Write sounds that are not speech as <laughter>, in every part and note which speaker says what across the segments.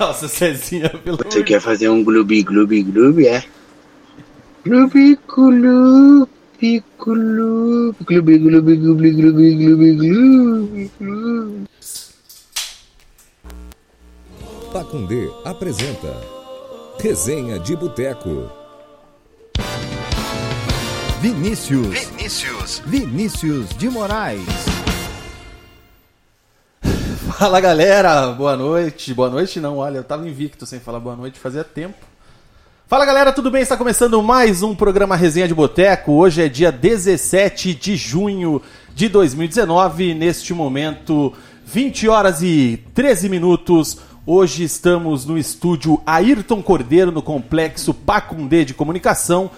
Speaker 1: Nossa, Cezinha, pelo
Speaker 2: Você quer fazer um glubi glubi glubi, é? Glubi glubi glubi glubi glubi glubi glubi glubi glubi glubi
Speaker 3: Pacundê apresenta Resenha de Boteco.
Speaker 4: Vinícius.
Speaker 5: Vinícius.
Speaker 4: Vinícius de Moraes.
Speaker 1: Fala galera, boa noite. Boa noite não, olha, eu tava invicto sem falar boa noite, fazia tempo. Fala galera, tudo bem? Está começando mais um programa Resenha de Boteco. Hoje é dia 17 de junho de 2019. Neste momento, 20 horas e 13 minutos. Hoje estamos no estúdio Ayrton Cordeiro, no complexo Pacundê de Comunicação,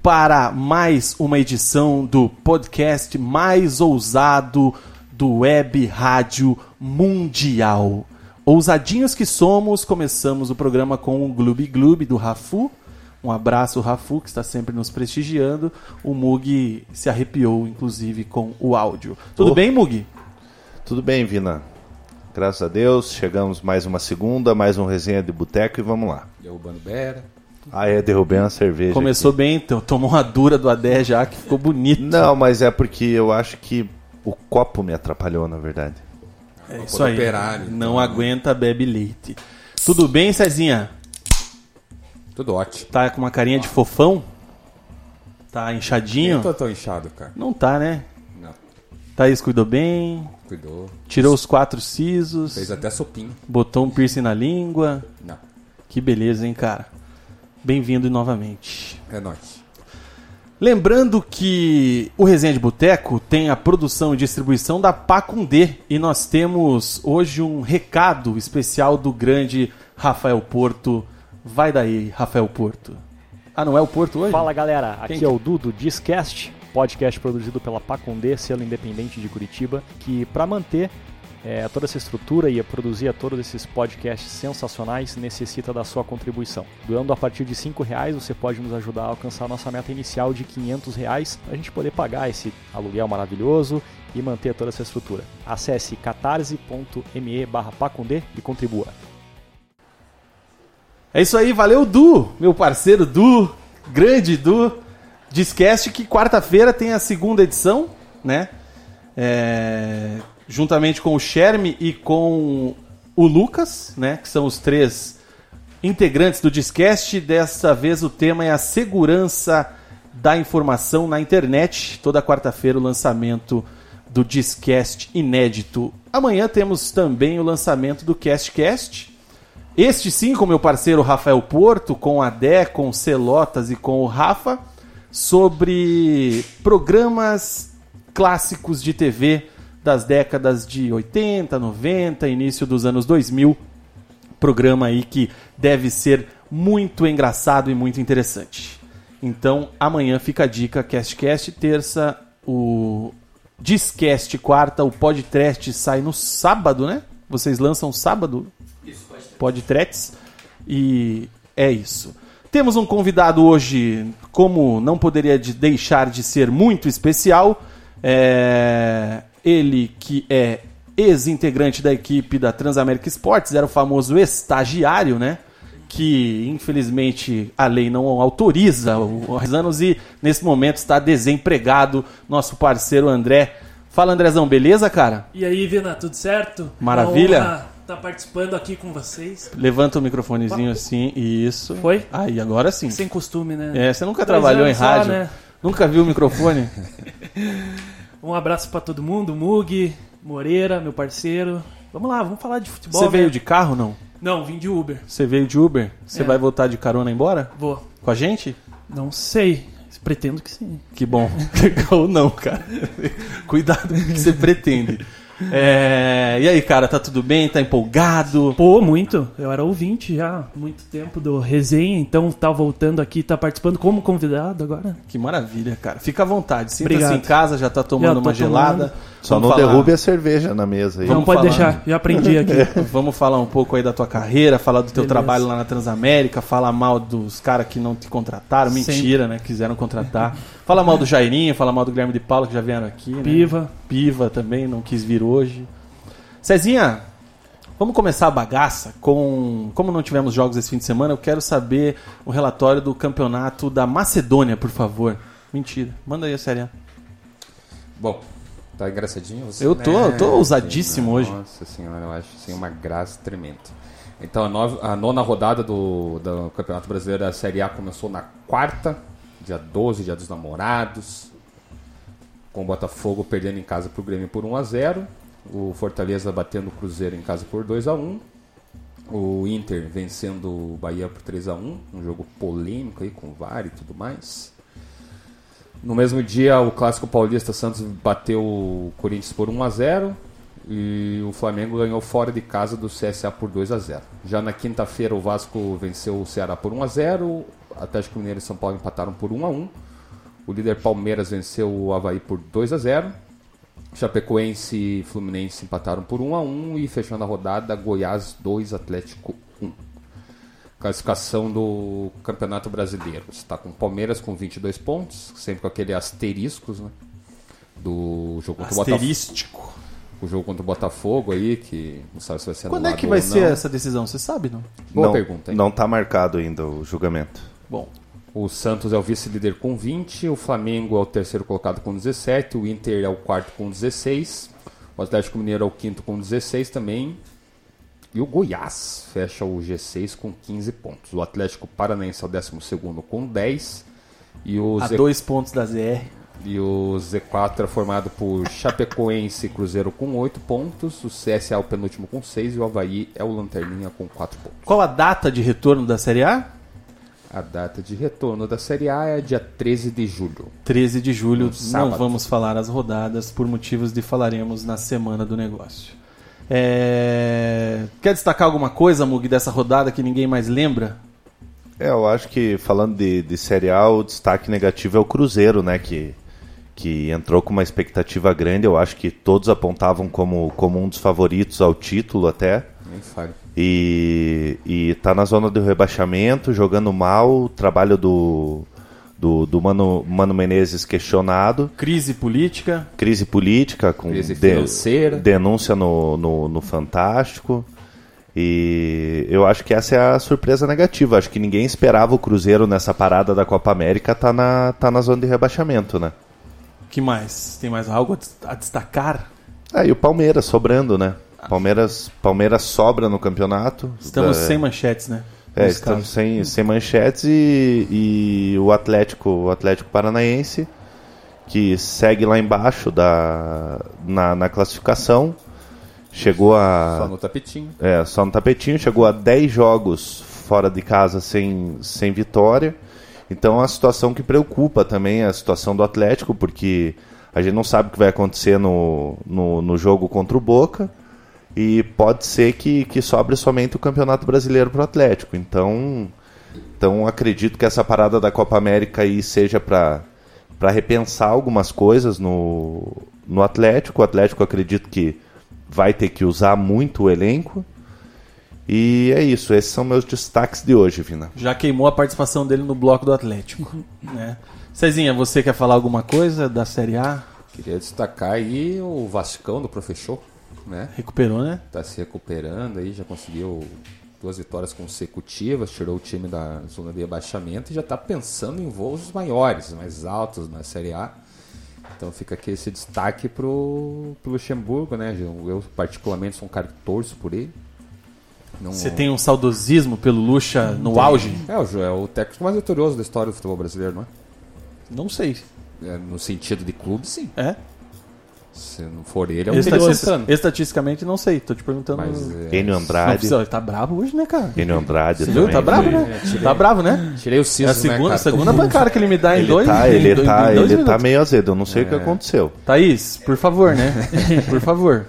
Speaker 1: para mais uma edição do podcast mais ousado do Web Rádio Mundial. Ousadinhos que somos, começamos o programa com o Gloob Gloob do Rafu. Um abraço, Rafu, que está sempre nos prestigiando. O Mug se arrepiou, inclusive, com o áudio. Tudo
Speaker 6: Oh.
Speaker 1: bem, Mug?
Speaker 6: Tudo bem, Vina? Graças a Deus, chegamos mais uma segunda, mais um resenha de boteco e vamos lá.
Speaker 5: Derrubando Bera.
Speaker 6: Ah, é, derrubei uma cerveja.
Speaker 1: Começou bem, então. Tomou uma dura do Adé já, que ficou bonito.
Speaker 6: aqui. Não, mas é porque eu acho que o copo me atrapalhou, na verdade.
Speaker 1: é isso aí.
Speaker 5: operário,
Speaker 1: Não
Speaker 5: então.
Speaker 1: aguenta, bebe leite. Tudo bem, Cezinha?
Speaker 5: Tudo ótimo.
Speaker 1: Tá com uma carinha de fofão? Tá inchadinho?
Speaker 5: Eu tô tão inchado, cara.
Speaker 1: Não tá, né?
Speaker 5: Não.
Speaker 1: Thaís cuidou bem,
Speaker 5: Cuidou.
Speaker 1: tirou os quatro sisos,
Speaker 5: Fez até sopinho.
Speaker 1: botou um piercing na língua.
Speaker 5: Não.
Speaker 1: Que beleza, hein, cara? Bem-vindo novamente.
Speaker 5: É nóis.
Speaker 1: Lembrando que o Resenha de Boteco tem a produção e distribuição da Pacundê e nós temos hoje um recado especial do grande Rafael Porto. Vai daí, Rafael Porto. Ah, não é o Porto hoje?
Speaker 7: Fala galera, aqui
Speaker 1: Quem que-
Speaker 7: é o Dudo Discast, podcast produzido pela Pacundê, selo independente de Curitiba, que para manter eh, toda essa estrutura e produzir todos esses podcasts sensacionais necessita da sua contribuição. Doando a partir de 5 reais você pode nos ajudar a alcançar a nossa meta inicial de 500 reais para a gente poder pagar esse aluguel maravilhoso e manter toda essa estrutura. Acesse catarse.me barra Pacundê e contribua.
Speaker 1: É isso aí, valeu Du, meu parceiro Du, grande Du. Discast que quarta-feira tem a segunda edição, né? É, juntamente com o Sherme e com o Lucas, né? Que são os três integrantes do Discast. Dessa vez o tema é a segurança da informação na internet. Toda quarta-feira o lançamento do Discast inédito. Amanhã temos também o lançamento do CastCast. Este sim, com meu parceiro Rafael Porto, com a Dé, com o Celotas e com o Rafa, sobre programas clássicos de TV das décadas de 80, 90, início dos anos 2000. Programa aí que deve ser muito engraçado e muito interessante. Então, amanhã fica a dica, CastCast, terça, o Discast, quarta, o Podcast sai no sábado, né? Vocês lançam sábado? Podtrets. E é isso. Temos um convidado hoje, como não poderia de- deixar de ser muito especial. É, Ele que é ex-integrante da equipe da Transamérica Esportes, era o famoso estagiário, né? Que infelizmente a lei não autoriza os anos e nesse momento está desempregado. Nosso parceiro André. Fala Andrezão, beleza, cara?
Speaker 8: E aí, Vina, tudo certo?
Speaker 1: Maravilha.
Speaker 8: Honra Tá participando aqui com vocês.
Speaker 1: Levanta o microfonezinho assim, isso.
Speaker 8: Foi?
Speaker 1: Aí, agora sim.
Speaker 8: Sem costume, né?
Speaker 1: É, você nunca
Speaker 8: Dois
Speaker 1: trabalhou em rádio?
Speaker 8: né?
Speaker 1: Nunca viu o microfone? <laughs>
Speaker 8: Um abraço pra todo mundo, Mug, Moreira, meu parceiro. Vamos lá, vamos falar de futebol.
Speaker 1: Você
Speaker 8: né?
Speaker 1: veio de carro não?
Speaker 8: Não, vim de Uber.
Speaker 1: Você veio de Uber? Você
Speaker 8: É.
Speaker 1: vai voltar de carona embora?
Speaker 8: Vou.
Speaker 1: Com a gente?
Speaker 8: Não sei. Pretendo que sim.
Speaker 1: Que bom. <laughs> Ou não, cara. Cuidado com o que você pretende. É, E aí, cara, tá tudo bem? Tá empolgado?
Speaker 8: Pô, muito. Eu era ouvinte já há muito tempo do resenha, então tá voltando aqui, tá participando como convidado agora.
Speaker 1: Que maravilha, cara. Fica à vontade. Sinta-se em casa, já tá tomando
Speaker 8: Já
Speaker 1: uma gelada.
Speaker 6: Só
Speaker 1: Vamos
Speaker 6: não
Speaker 1: falar-
Speaker 6: derrube a cerveja na mesa aí.
Speaker 8: Não
Speaker 1: Vamos
Speaker 8: pode
Speaker 1: falar.
Speaker 8: deixar, já aprendi <laughs> aqui.
Speaker 1: Vamos falar um pouco aí da tua carreira, falar do teu
Speaker 8: Beleza.
Speaker 1: trabalho lá na Transamérica, falar mal dos caras que não te contrataram, mentira, né? Quiseram contratar. Fala mal do Jairinho, fala mal do Guilherme de Paula que já vieram aqui, né?
Speaker 8: Piva.
Speaker 1: Piva também, não quis vir hoje. Cezinha, vamos começar a bagaça com. Como não tivemos jogos esse fim de semana, eu quero saber o relatório do campeonato da Macedônia, por favor. Mentira. Manda aí a série A.
Speaker 5: Bom, tá engraçadinho você?
Speaker 1: Eu tô-
Speaker 5: né?
Speaker 1: eu tô ousadíssimo hoje.
Speaker 5: Nossa senhora, eu acho assim uma graça tremenda. Então a, nova- a nona rodada do, do Campeonato Brasileiro da Série A começou na quarta, dia 12, dia dos namorados, com o Botafogo perdendo em casa pro Grêmio por 1 a 0 o Fortaleza batendo o Cruzeiro em casa por 2 a 1 o Inter vencendo o Bahia por 3 a 1 um jogo polêmico aí com VAR e tudo mais. No mesmo dia, o clássico paulista Santos bateu o Corinthians por 1 a 0 e o Flamengo ganhou fora de casa do CSA por 2 a 0. Já na quinta-feira, o Vasco venceu o Ceará por 1 a 0, Atlético Mineiro e São Paulo empataram por 1 a 1. O líder Palmeiras venceu o Havaí por 2 a 0. Chapecoense e Fluminense empataram por 1 a 1 e fechando a rodada, Goiás 2 Atlético 1 classificação do Campeonato Brasileiro. Está com o Palmeiras com 22 pontos, sempre com aquele asteriscos, né? Do jogo contra o Botafogo.
Speaker 1: Asterístico.
Speaker 5: O jogo contra o Botafogo aí, que não sabe se vai ser
Speaker 1: Quando é que vai ser
Speaker 5: não.
Speaker 1: essa decisão? Você sabe, não?
Speaker 5: Boa
Speaker 6: não,
Speaker 5: pergunta, hein?
Speaker 6: Não tá marcado ainda o julgamento.
Speaker 1: Bom,
Speaker 5: O Santos é o vice-líder com 20, o Flamengo é o terceiro colocado com 17, o Inter é o quarto com 16, o Atlético Mineiro é o quinto com 16 também, e o Goiás fecha o G6 com 15 pontos. O Atlético Paranaense é o décimo segundo com 10, e o,
Speaker 1: a
Speaker 5: Z...
Speaker 1: dois pontos da ZR.
Speaker 5: e o Z4 é formado por Chapecoense e Cruzeiro com 8 pontos, o CSA é o penúltimo com 6 e o Havaí é o Lanterninha com 4 pontos.
Speaker 1: Qual a data de retorno da Série A?
Speaker 5: A data de retorno da Série A é dia 13 de julho.
Speaker 1: 13 de julho. Não
Speaker 5: sábado.
Speaker 1: vamos falar as rodadas por motivos de falaremos na semana do negócio. É, Quer destacar alguma coisa, Mug, dessa rodada que ninguém mais lembra?
Speaker 6: É, eu acho que falando de, de Série A, o destaque negativo é o Cruzeiro, né? Que, que entrou com uma expectativa grande. Eu acho que todos apontavam como, como um dos favoritos ao título até.
Speaker 5: Nem fale.
Speaker 6: E, e tá na zona do rebaixamento, jogando mal. O trabalho do, do, do Mano, Mano Menezes questionado.
Speaker 1: Crise política.
Speaker 6: Crise política, com
Speaker 5: Crise financeira.
Speaker 6: denúncia no, no, no Fantástico. E eu acho que essa é a surpresa negativa. Acho que ninguém esperava o Cruzeiro nessa parada da Copa América tá na, tá na zona de rebaixamento, né?
Speaker 1: que mais? Tem mais algo a des- a destacar?
Speaker 6: Ah, e o Palmeiras sobrando, né? Palmeiras, Palmeiras sobra no campeonato.
Speaker 1: Estamos
Speaker 6: Da-
Speaker 1: sem manchetes, né?
Speaker 6: É, estamos sem, sem manchetes e, e o Atlético, o Atlético Paranaense, que segue lá embaixo da, na, na classificação, chegou a.
Speaker 5: Só no tapetinho.
Speaker 6: É, só no tapetinho, chegou a 10 jogos fora de casa sem, sem vitória. Então é uma situação que preocupa também a situação do Atlético, porque a gente não sabe o que vai acontecer no, no, no jogo contra o Boca. E pode ser que, que sobre somente o Campeonato Brasileiro para o Atlético. Então, então acredito que essa parada da Copa América aí seja para repensar algumas coisas no, no Atlético. O Atlético acredito que vai ter que usar muito o elenco. E é isso, esses são meus destaques de hoje, Vina.
Speaker 1: Já queimou a participação dele no bloco do Atlético. <laughs> né? Cezinha, você quer falar alguma coisa da Série A?
Speaker 5: Queria destacar aí o Vascão do Professor, né?
Speaker 1: Recuperou, né?
Speaker 5: Tá se recuperando aí, já conseguiu duas vitórias consecutivas, tirou o time da zona de rebaixamento e já tá pensando em voos maiores, mais altos na Série A. Então fica aqui esse destaque pro, pro Luxemburgo, né? Eu, particularmente sou um cara que torço por ele. Não-
Speaker 1: Você tem um saudosismo pelo Lucha no
Speaker 5: Tem.
Speaker 1: auge?
Speaker 5: É, o é o técnico mais vitorioso da história do futebol brasileiro, não é?
Speaker 1: Não sei.
Speaker 5: É, no sentido de clube, sim.
Speaker 1: É?
Speaker 5: Se não for ele, é o
Speaker 1: Estatis-
Speaker 5: Santana.
Speaker 1: Estatisticamente, não sei. Tô te perguntando.
Speaker 5: Mas, é,
Speaker 6: Enio
Speaker 1: Não
Speaker 6: Andrade.
Speaker 1: precisa- ele tá bravo hoje, né, cara?
Speaker 6: Enio Andrade
Speaker 1: Você viu? Tá bravo, né? Tá bravo, né?
Speaker 5: Tirei o
Speaker 1: É
Speaker 5: siso,
Speaker 1: a segunda,
Speaker 5: né, cara?
Speaker 1: segunda bancada que ele me dá em
Speaker 6: Ele
Speaker 1: dois
Speaker 6: tá, ele
Speaker 1: dois-
Speaker 6: tá,
Speaker 1: dois
Speaker 6: ele tá meio azedo. Eu não sei o que aconteceu.
Speaker 1: Thaís, por favor, né? <laughs> Por favor.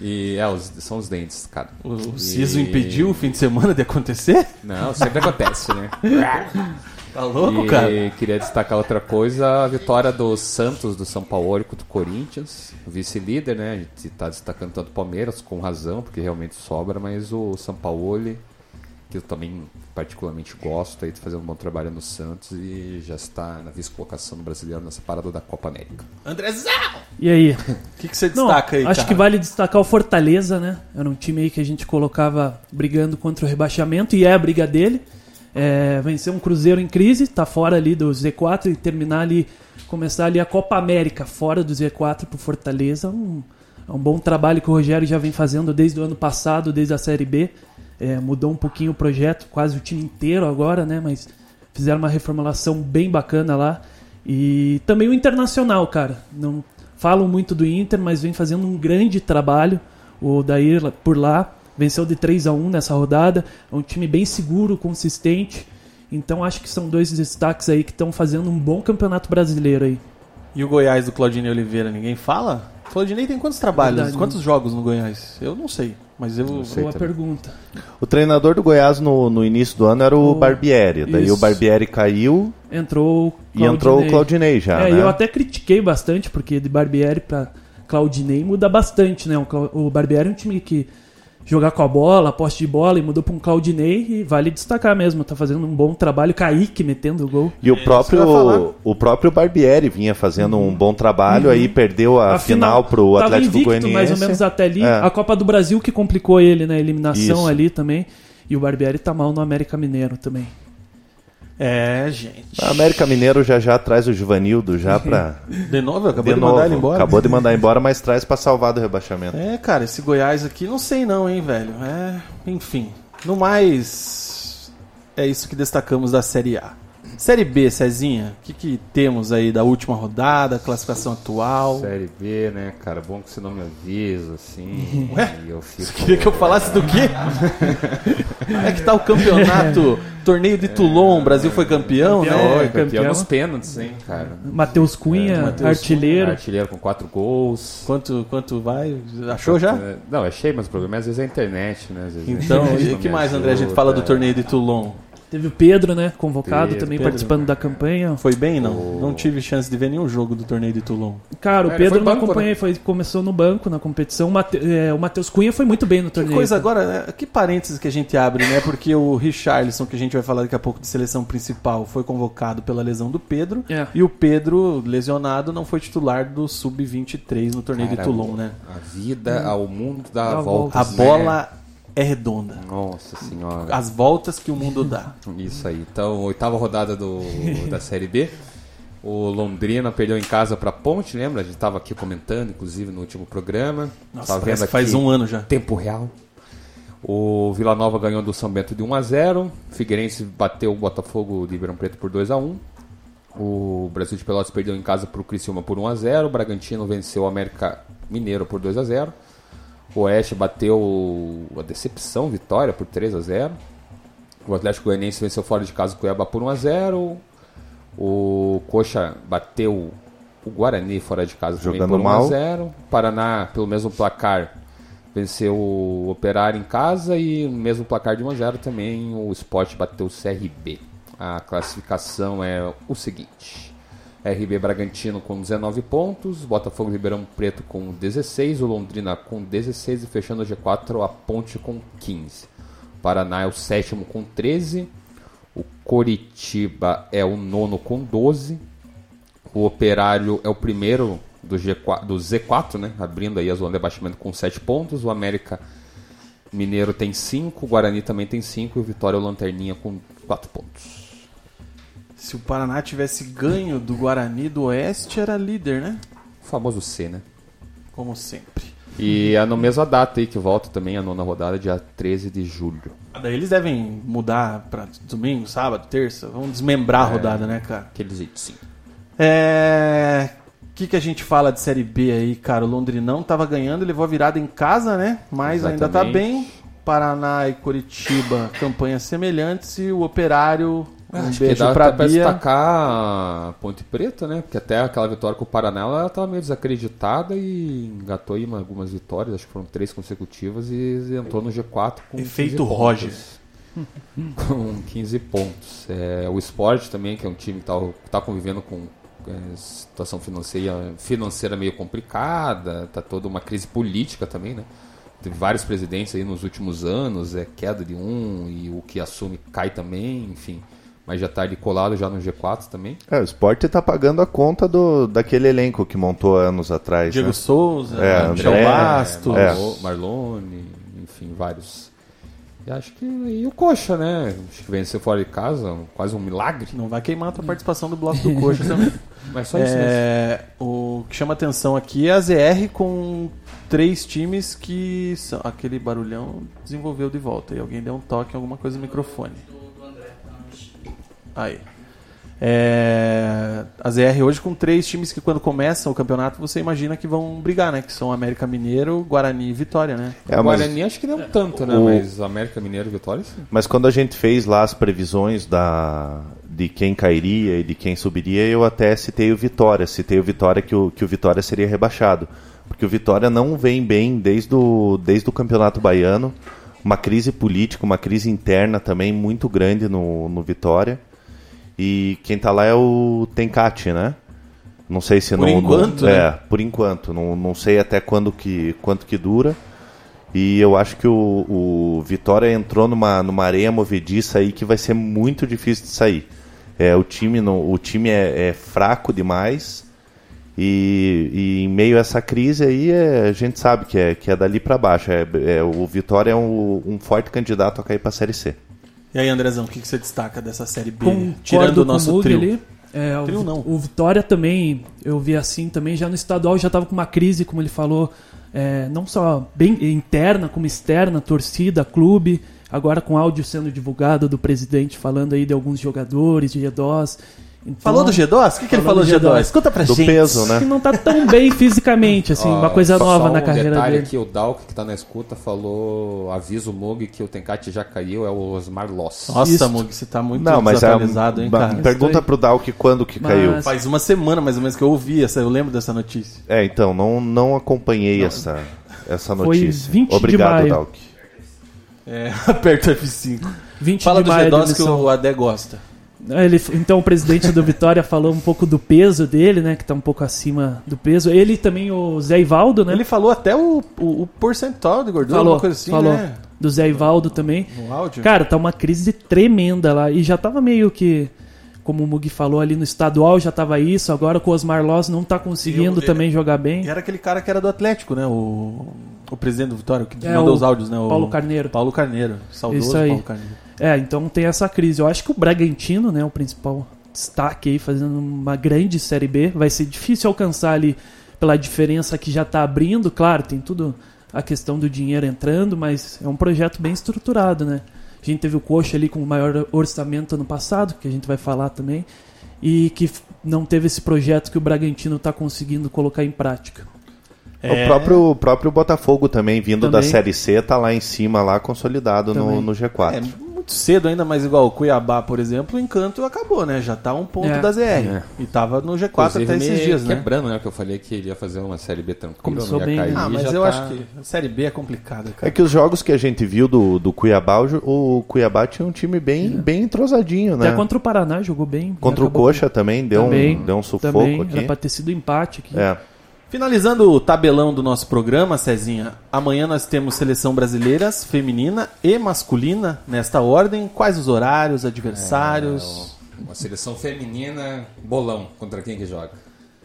Speaker 5: E é, os- são os dentes, cara.
Speaker 1: O, o
Speaker 5: E-
Speaker 1: Siso impediu o fim de semana de acontecer?
Speaker 5: Não, sempre acontece, né? <laughs>
Speaker 1: Tá louco,
Speaker 5: e
Speaker 1: cara?
Speaker 5: queria destacar outra coisa, a vitória do Santos, do São Paulo contra o Corinthians, o vice-líder, né? A gente tá destacando tanto o Palmeiras, com razão, porque realmente sobra, mas o São Paulo, que eu também particularmente gosto aí de fazer um bom trabalho no Santos e já está na vice-colocação do brasileiro nessa parada da Copa América.
Speaker 1: Andrezão!
Speaker 8: E aí?
Speaker 1: O que, que você
Speaker 8: Não,
Speaker 1: destaca aí,
Speaker 8: acho
Speaker 1: cara?
Speaker 8: que vale destacar o Fortaleza, né? Era um time aí que a gente colocava brigando contra o rebaixamento e é a briga dele. É, vencer um Cruzeiro em crise, tá fora ali do Z4 e terminar ali, começar ali a Copa América fora do Z4 pro Fortaleza. Um, é um bom trabalho que o Rogério já vem fazendo desde o ano passado, desde a Série B. É, mudou um pouquinho o projeto, quase o time inteiro agora, né? Mas fizeram uma reformulação bem bacana lá. E também o Internacional, cara. Não falam muito do Inter, mas vem fazendo um grande trabalho. O Dair por lá venceu de 3 a 1 nessa rodada. É um time bem seguro, consistente. Então acho que são dois destaques aí que estão fazendo um bom campeonato brasileiro aí.
Speaker 1: E o Goiás do Claudinei Oliveira, ninguém fala? O Claudinei tem quantos trabalhos,
Speaker 8: Verdade.
Speaker 1: quantos jogos no Goiás? Eu não sei, mas eu...
Speaker 5: sei
Speaker 8: Boa
Speaker 5: também.
Speaker 8: pergunta.
Speaker 6: O treinador do Goiás no, no início do ano era o
Speaker 8: O-
Speaker 6: Barbieri. Daí
Speaker 8: Isso.
Speaker 6: o Barbieri caiu
Speaker 8: Entrou o
Speaker 6: e entrou o Claudinei já,
Speaker 8: É,
Speaker 6: né?
Speaker 8: eu até critiquei bastante, porque de Barbieri pra Claudinei muda bastante, né? O Barbieri é um time que jogar com a bola, poste de bola, e mudou pra um Claudinei e vale destacar mesmo. Tá fazendo um bom trabalho. Kaique metendo o gol.
Speaker 6: E o
Speaker 1: falar.
Speaker 6: próprio, o próprio Barbieri vinha fazendo um bom trabalho, aí perdeu a, final pro
Speaker 8: tava
Speaker 6: Atlético
Speaker 8: invicto,
Speaker 6: Goianiense.
Speaker 8: mais ou menos até ali.
Speaker 6: É.
Speaker 8: A Copa do Brasil que complicou ele na eliminação
Speaker 6: Isso.
Speaker 8: ali também. E o Barbieri tá mal no América Mineiro também.
Speaker 1: É, gente.
Speaker 6: A América Mineiro já já traz o Givanildo já pra. <laughs>
Speaker 1: De novo, acabou
Speaker 6: de
Speaker 1: de, mandar
Speaker 6: novo.
Speaker 1: ele embora.
Speaker 6: Acabou de mandar embora, mas traz pra salvar do rebaixamento.
Speaker 1: É, cara, esse Goiás aqui, não sei não, hein, velho. É, enfim. No mais, é isso que destacamos da Série A. Série B, Cezinha, o que, que temos aí da última rodada, classificação atual?
Speaker 5: Série B, né, cara? Bom que você não me avisa, assim. <laughs>
Speaker 1: Ué?
Speaker 5: e eu fico...
Speaker 1: Você queria que eu falasse do quê? <laughs> Como é que tá o campeonato? Torneio de Toulon, o Brasil foi campeão,
Speaker 8: Campeão,
Speaker 1: né?
Speaker 5: Foi campeão
Speaker 8: campeão.
Speaker 5: nos pênaltis, hein, cara?
Speaker 8: Matheus Cunha,
Speaker 1: Matheus
Speaker 8: artilheiro.
Speaker 5: Artilheiro com quatro gols.
Speaker 1: Quanto, quanto vai? Achou já?
Speaker 5: É, Não, achei, mas o problema é às vezes é a internet, né? Às vezes
Speaker 1: Então, e o que mais, André? A gente fala do torneio de Toulon.
Speaker 8: Teve o Pedro, né? Convocado
Speaker 5: Pedro,
Speaker 8: também
Speaker 1: Pedro.
Speaker 8: participando da campanha.
Speaker 1: Foi bem, não?
Speaker 5: O-
Speaker 1: Não tive chance de ver nenhum jogo do torneio de Toulon.
Speaker 8: Cara, o
Speaker 5: É,
Speaker 8: Pedro
Speaker 5: foi
Speaker 8: não
Speaker 5: banco,
Speaker 8: acompanhei,
Speaker 5: né?
Speaker 8: foi, começou no banco na competição. O Mate- é, o Matheus Cunha foi muito bem no
Speaker 1: Que
Speaker 8: torneio.
Speaker 1: coisa agora, né? que parênteses que a gente abre, né? Porque o Richarlison, que a gente vai falar daqui a pouco de seleção principal, foi convocado pela lesão do Pedro.
Speaker 8: É.
Speaker 1: E o Pedro, lesionado, não foi titular do Sub-23 no torneio de Toulon, né?
Speaker 5: A vida ao mundo dá
Speaker 8: Dá
Speaker 5: voltas,
Speaker 1: A
Speaker 5: né?
Speaker 1: bola é redonda.
Speaker 5: Nossa senhora.
Speaker 1: As voltas que o mundo dá. <laughs>
Speaker 5: Isso aí. Então, oitava rodada do, da Série B. O Londrina perdeu em casa para Ponte, lembra? A gente estava aqui comentando, inclusive, no último programa.
Speaker 1: Nossa,
Speaker 5: Tava vendo
Speaker 1: que faz
Speaker 5: aqui
Speaker 1: um ano já.
Speaker 5: Tempo real. O Vila Nova ganhou do São Bento de 1 a 0 Figueirense bateu o Botafogo de Ribeirão Preto por 2 a 1 O Brasil de Pelotas perdeu em casa para o Criciúma por 1 a 0 O Bragantino venceu o América Mineiro por 2 a 0 O Oeste bateu a decepção, vitória por 3 a 0 O Atlético Goianiense venceu fora de casa o Cuiabá por 1 a 0 O Coxa bateu o Guarani fora de casa também
Speaker 6: Jogando
Speaker 5: por 1
Speaker 6: mal.
Speaker 5: a 0 Paraná, pelo mesmo placar, venceu o Operário em casa e no mesmo placar de 1 a 0 também. O Sport bateu o CRB. A classificação é o seguinte: RB Bragantino com 19 pontos, Botafogo Ribeirão Preto com 16, o Londrina com 16 e fechando o G4 a Ponte com 15. O Paraná é o sétimo com 13, o Coritiba é o nono com 12, o Operário é o primeiro do, G4, do Z4, né? Abrindo aí a zona de abaixamento com 7 pontos. O América Mineiro tem 5, o Guarani também tem 5 e o Vitória é o Lanterninha com 4 pontos.
Speaker 1: Se o Paraná tivesse ganho do Guarani do Oeste, era líder, né?
Speaker 5: O famoso C, né?
Speaker 1: Como sempre.
Speaker 5: E é na mesma data aí que volta também a nona rodada, dia 13 de julho.
Speaker 1: Daí eles devem mudar pra domingo, sábado, terça. Vamos desmembrar a rodada, né, cara?
Speaker 5: Aquele jeito sim.
Speaker 1: É... que, que a gente fala de Série B aí, cara? O Londrinão tava ganhando, levou a virada em casa, né? Mas ainda tá
Speaker 5: Exatamente.
Speaker 1: bem. Paraná e Curitiba, campanhas semelhantes. E o Operário, um
Speaker 5: Acho que
Speaker 1: beijo
Speaker 5: dá
Speaker 1: pra
Speaker 5: até pra destacar a Ponte Preta, né? Porque até aquela vitória com o Paraná, ela tava meio desacreditada e engatou aí uma- algumas vitórias, acho que foram três consecutivas e entrou no G4 com
Speaker 1: Efeito
Speaker 5: 15 pontos.
Speaker 1: Roger. <laughs>
Speaker 5: com 15 pontos. É, o Sport também, que é um time que tá, que tá convivendo com é, situação financeira, financeira meio complicada, tá toda uma crise política também, né? Teve vários presidentes aí nos últimos anos, é queda de um e o que assume cai também, enfim. Mas já tá ali colado já no G4 também.
Speaker 6: É, o Sport tá pagando a conta do, daquele elenco que montou anos atrás.
Speaker 1: Diego
Speaker 6: né?
Speaker 1: Souza,
Speaker 6: É,
Speaker 1: Michel
Speaker 6: André,
Speaker 1: Bastos.
Speaker 6: é.
Speaker 5: Marlo- Marlone, enfim, vários. E acho que. E o Coxa, né? Acho que venceu fora de casa, quase um milagre.
Speaker 1: Não vai queimar a tua participação do bloco do Coxa também. <laughs>
Speaker 5: Mas só isso mesmo.
Speaker 1: É, o que chama atenção aqui é a ZR com três times que são, aquele barulhão desenvolveu de volta. E alguém deu um toque em alguma coisa no microfone. Aí. É, a ZR hoje com três times que quando começam o campeonato você imagina que vão brigar, né? Que são América Mineiro, Guarani e Vitória, né?
Speaker 6: É,
Speaker 5: o
Speaker 6: mas,
Speaker 5: Guarani acho que não tanto, né?
Speaker 6: O-
Speaker 5: Mas América Mineiro e Vitória, sim.
Speaker 6: mas quando a gente fez lá as previsões da, de quem cairia e de quem subiria, eu até citei o Vitória. Citei o Vitória que o, que o Vitória seria rebaixado. Porque o Vitória não vem bem desde o, desde o Campeonato Baiano. Uma crise política, uma crise interna também muito grande no, no Vitória. E quem tá lá é o Tencati, né? Não sei se
Speaker 1: Por
Speaker 6: não.
Speaker 1: enquanto,
Speaker 6: não,
Speaker 1: né?
Speaker 6: É, por enquanto. Não, não sei até quando que, quanto que dura. E eu acho que o, o Vitória entrou numa, numa areia movediça aí que vai ser muito difícil de sair. É, o time, não, o time é, é fraco demais. E, e em meio a essa crise aí, é, a gente sabe que é, que é dali para baixo. É, é, o Vitória é um, um forte candidato a cair para a Série C.
Speaker 1: E aí, Andrezão, o que, que você destaca dessa série B?
Speaker 8: Concordo
Speaker 1: Tirando o nosso trio.
Speaker 8: ali. É, o,
Speaker 1: Trio não.
Speaker 8: o Vitória também, eu vi assim também, já no estadual já estava com uma crise, como ele falou, é, não só bem interna, como externa, torcida, clube, agora com áudio sendo divulgado do presidente falando aí de alguns jogadores, de G2. Então,
Speaker 1: Falou do G2? O que, que ele falou do
Speaker 8: do
Speaker 1: G2?
Speaker 8: G2.
Speaker 1: Conta pra
Speaker 6: Do
Speaker 1: gente.
Speaker 6: peso, né?
Speaker 8: que não tá tão bem fisicamente, assim, <laughs> uma coisa
Speaker 5: só-
Speaker 8: nova
Speaker 5: só
Speaker 8: na
Speaker 5: um
Speaker 8: carreira
Speaker 5: detalhe
Speaker 8: dele.
Speaker 5: aqui, o Dalk, que tá na escuta, falou, avisa o Mug que o Tencati já caiu, é o Osmar Loss.
Speaker 1: Nossa,
Speaker 8: Isso.
Speaker 1: Mug, você tá muito
Speaker 6: Não, mas é,
Speaker 1: hein, cara?
Speaker 6: pergunta pro Dalk quando que
Speaker 8: Mas-
Speaker 6: caiu.
Speaker 1: Faz uma semana mais ou menos que eu ouvi essa, eu lembro dessa notícia.
Speaker 6: É, então, não, não acompanhei essa, essa
Speaker 8: Foi
Speaker 6: notícia.
Speaker 8: 20 de
Speaker 6: Obrigado,
Speaker 8: maio.
Speaker 6: Dalk.
Speaker 1: É, <laughs> aperta o F5.
Speaker 8: 20
Speaker 1: Fala
Speaker 8: de
Speaker 1: do
Speaker 8: maio da
Speaker 1: G2 que o Adé gosta.
Speaker 8: Ele, então o presidente do Vitória falou um pouco do peso dele, né? Que tá um pouco acima do peso. Ele também o Zé Ivaldo, né?
Speaker 1: Ele falou até o, o, o percentual de gordura,
Speaker 8: falou,
Speaker 1: coisa assim,
Speaker 8: falou.
Speaker 1: né?
Speaker 8: Do Zé Ivaldo também.
Speaker 1: No áudio.
Speaker 8: Cara, tá uma crise tremenda lá. E já tava meio que, como o Mugi falou ali no estadual, já tava isso. Agora com o Osmar Loss não tá conseguindo
Speaker 1: Eu-
Speaker 8: também jogar bem.
Speaker 1: Era aquele cara que era do Atlético, né? O, o presidente do Vitória, que
Speaker 8: É,
Speaker 1: mandou os áudios, né? O
Speaker 8: Paulo Carneiro.
Speaker 1: Paulo Carneiro. Saudoso
Speaker 8: Isso aí.
Speaker 1: Paulo Carneiro.
Speaker 8: É, então tem essa crise. Eu acho que o Bragantino, né, o principal destaque aí, fazendo uma grande Série B, vai ser difícil alcançar ali pela diferença que já tá abrindo. Claro, tem tudo a questão do dinheiro entrando, mas é um projeto bem estruturado, né? A gente teve o Coxa ali com o maior orçamento ano passado, que a gente vai falar também, e que não teve esse projeto que o Bragantino está conseguindo colocar em prática.
Speaker 1: É.
Speaker 6: O próprio, o próprio Botafogo também, vindo da
Speaker 8: Também.
Speaker 6: Série C, tá lá em cima, lá consolidado no, no G4.
Speaker 1: É muito cedo ainda, mas igual o Cuiabá, por exemplo, o encanto acabou, né? Já tá um ponto
Speaker 8: É.
Speaker 1: da ZR.
Speaker 5: É.
Speaker 1: E tava no G4 até esses dias, né?
Speaker 5: quebrando, né? Que eu falei que iria fazer uma série B tranquila,
Speaker 8: Começou
Speaker 5: não ia
Speaker 8: bem,
Speaker 5: cair.
Speaker 8: né?
Speaker 1: Ah, mas
Speaker 5: já
Speaker 1: eu
Speaker 5: tá-
Speaker 1: acho que a Série B é complicada,
Speaker 6: É
Speaker 1: cara.
Speaker 6: que os jogos que a gente viu do, do Cuiabá, o, Cuiabá tinha um time bem, bem entrosadinho, né?
Speaker 8: Até contra o Paraná jogou bem.
Speaker 6: Contra o Coxa também, deu,
Speaker 8: Também,
Speaker 6: um, deu um sufoco
Speaker 8: Também,
Speaker 6: aqui.
Speaker 8: era pra ter sido empate aqui.
Speaker 6: É.
Speaker 1: Finalizando o tabelão do nosso programa, Cezinha, amanhã nós temos seleção brasileira feminina e masculina nesta ordem. Quais os horários, adversários?
Speaker 5: É, Uma seleção feminina, bolão. Contra quem que joga?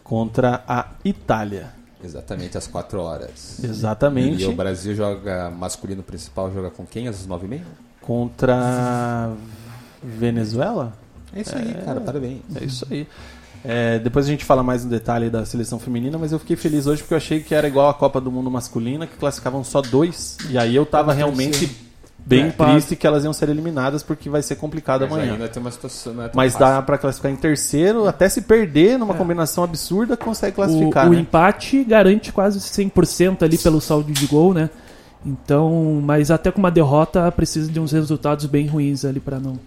Speaker 1: Contra a Itália.
Speaker 5: Exatamente às 4 horas.
Speaker 1: Exatamente.
Speaker 5: E o Brasil joga masculino principal, joga com quem? Às 9h30?
Speaker 1: Contra a Venezuela?
Speaker 5: É isso aí, cara, parabéns.
Speaker 1: É isso aí. É, depois a gente fala mais no detalhe da seleção feminina, mas eu fiquei feliz hoje porque eu achei que era igual a Copa do Mundo masculina, que classificavam só dois. E aí eu tava realmente bem
Speaker 8: preocupado.
Speaker 1: triste que elas iam ser eliminadas porque vai ser complicado
Speaker 5: Mas
Speaker 1: amanhã.
Speaker 5: ainda tem uma situação. Não é tão
Speaker 1: Mas
Speaker 5: fácil.
Speaker 1: dá pra classificar em terceiro, até se perder numa combinação absurda, consegue classificar,
Speaker 8: o, o
Speaker 1: né?
Speaker 8: empate garante quase 100% ali pelo saldo de gol, né? Então, mas até com uma derrota precisa de uns resultados bem ruins ali pra não.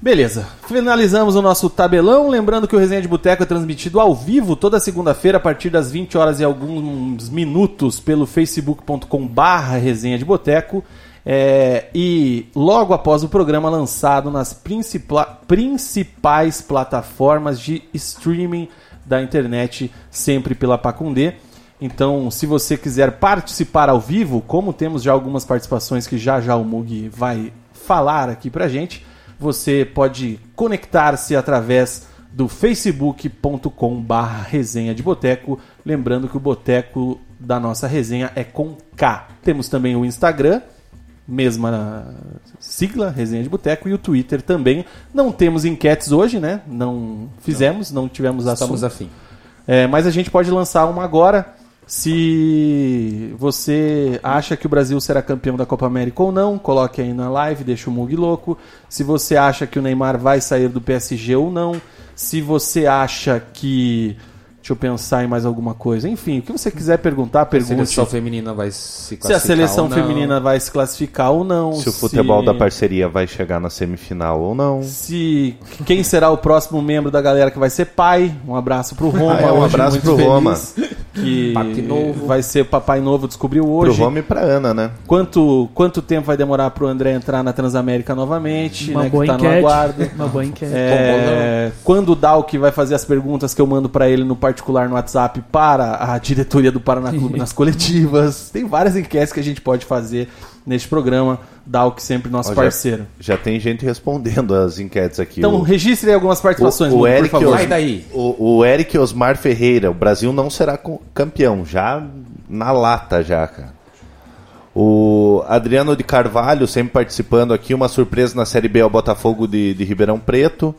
Speaker 1: Beleza, finalizamos o nosso tabelão. Lembrando que o Resenha de Boteco é transmitido ao vivo toda segunda-feira a partir das 20 horas e alguns minutos pelo facebook.com/barra Resenha de Boteco. É, e logo após o programa lançado nas principais plataformas de streaming da internet, sempre pela Pacundê. Então, se você quiser participar ao vivo, como temos já algumas participações que já já o Mug vai falar aqui pra gente, você pode conectar-se através do facebook.com barra resenha de boteco. Lembrando que o boteco da nossa resenha é com K. Temos também o Instagram, mesma sigla, resenha de boteco, e o Twitter também. Não temos enquetes hoje, né? Não fizemos, não, tivemos
Speaker 5: Estamos
Speaker 1: assunto.
Speaker 5: afim.
Speaker 1: É, mas a gente pode lançar uma agora. Se você acha que o Brasil será campeão da Copa América ou não, coloque aí na live, deixa o Mug louco. Se você acha que o Neymar vai sair do PSG ou não. Se você acha que. Deixa eu pensar em mais alguma coisa. Enfim, o que você quiser perguntar,
Speaker 5: A
Speaker 1: pergunte.
Speaker 5: seleção feminina vai se
Speaker 1: Se
Speaker 5: classificar
Speaker 1: a seleção
Speaker 5: ou não.
Speaker 1: feminina vai se classificar ou não.
Speaker 6: Se o futebol da parceria vai chegar na semifinal ou não.
Speaker 1: Se quem será o próximo membro da galera que vai ser pai. Um abraço pro Roma.
Speaker 6: Ah, é, um abraço pro
Speaker 1: feliz
Speaker 6: Roma.
Speaker 1: Que
Speaker 5: Papi novo.
Speaker 1: vai ser papai novo, descobriu
Speaker 6: Pro
Speaker 1: hoje.
Speaker 6: Roma e pra Ana, né?
Speaker 1: Quanto, quanto tempo vai demorar pro André entrar na Transamérica novamente?
Speaker 8: Uma
Speaker 1: né,
Speaker 8: boa
Speaker 1: que tá no
Speaker 8: enquete.
Speaker 1: aguardo. <laughs>
Speaker 8: Uma boa enquete.
Speaker 1: É, quando o Dalk vai fazer as perguntas que eu mando pra ele no particular no WhatsApp para a <laughs> diretoria do Paraná Clube <laughs> nas coletivas. Tem várias enquetes que a gente pode fazer neste programa. Dalk sempre nosso
Speaker 6: Ó, já-
Speaker 1: parceiro.
Speaker 6: Já tem gente respondendo as enquetes aqui.
Speaker 1: Então
Speaker 6: O-
Speaker 1: registre aí algumas participações,
Speaker 6: o, o Eric
Speaker 1: por favor.
Speaker 6: Os-
Speaker 5: Vai daí.
Speaker 6: O, o Eric Osmar Ferreira, o Brasil não será co- campeão, já na lata já, cara. O Adriano de Carvalho, sempre participando aqui, uma surpresa na Série B ao Botafogo de, de Ribeirão Preto.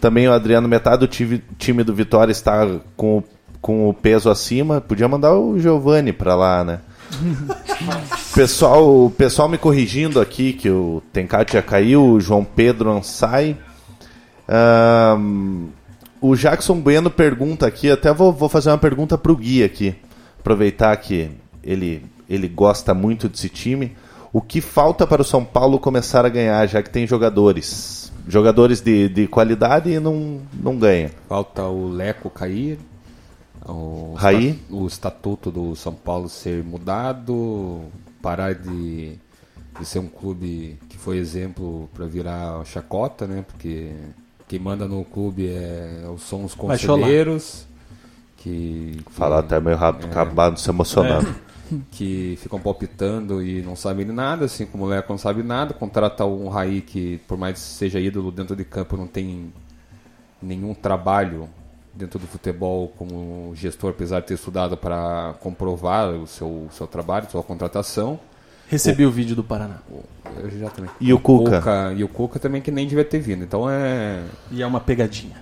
Speaker 6: Também o Adriano, metade do time, time do Vitória está com, o- com o peso acima. Podia mandar o Giovani pra lá, né? <laughs> pessoal, o pessoal me corrigindo aqui que o Tencate já caiu, o João Pedro Ansai. Ahn, o Jackson Bueno pergunta aqui, até vou, vou fazer uma pergunta pro Gui aqui. Aproveitar que ele, ele gosta muito desse time. O que falta para o São Paulo começar a ganhar, já que tem jogadores? Jogadores de, de qualidade e não, não ganha.
Speaker 5: Falta o Leco cair. O,
Speaker 6: Raí?
Speaker 5: esta- o estatuto do São Paulo ser mudado. Parar de, de ser um clube que foi exemplo para virar chacota, né? Porque quem manda no clube é, são os conselheiros. Que, que,
Speaker 6: Falar até meio rápido, acabado se emocionando.
Speaker 5: que ficam palpitando e não sabem de nada, assim como o Leco não sabe nada, contrata um Raí que, por mais que seja ídolo dentro de campo, não tem nenhum trabalho dentro do futebol como gestor, apesar de ter estudado para comprovar o seu, seu trabalho, sua contratação.
Speaker 1: Recebi o vídeo do Paraná.
Speaker 5: Eu já também.
Speaker 6: E o Cuca?
Speaker 5: E o Cuca também que nem devia ter vindo. Então é.
Speaker 1: E é uma pegadinha.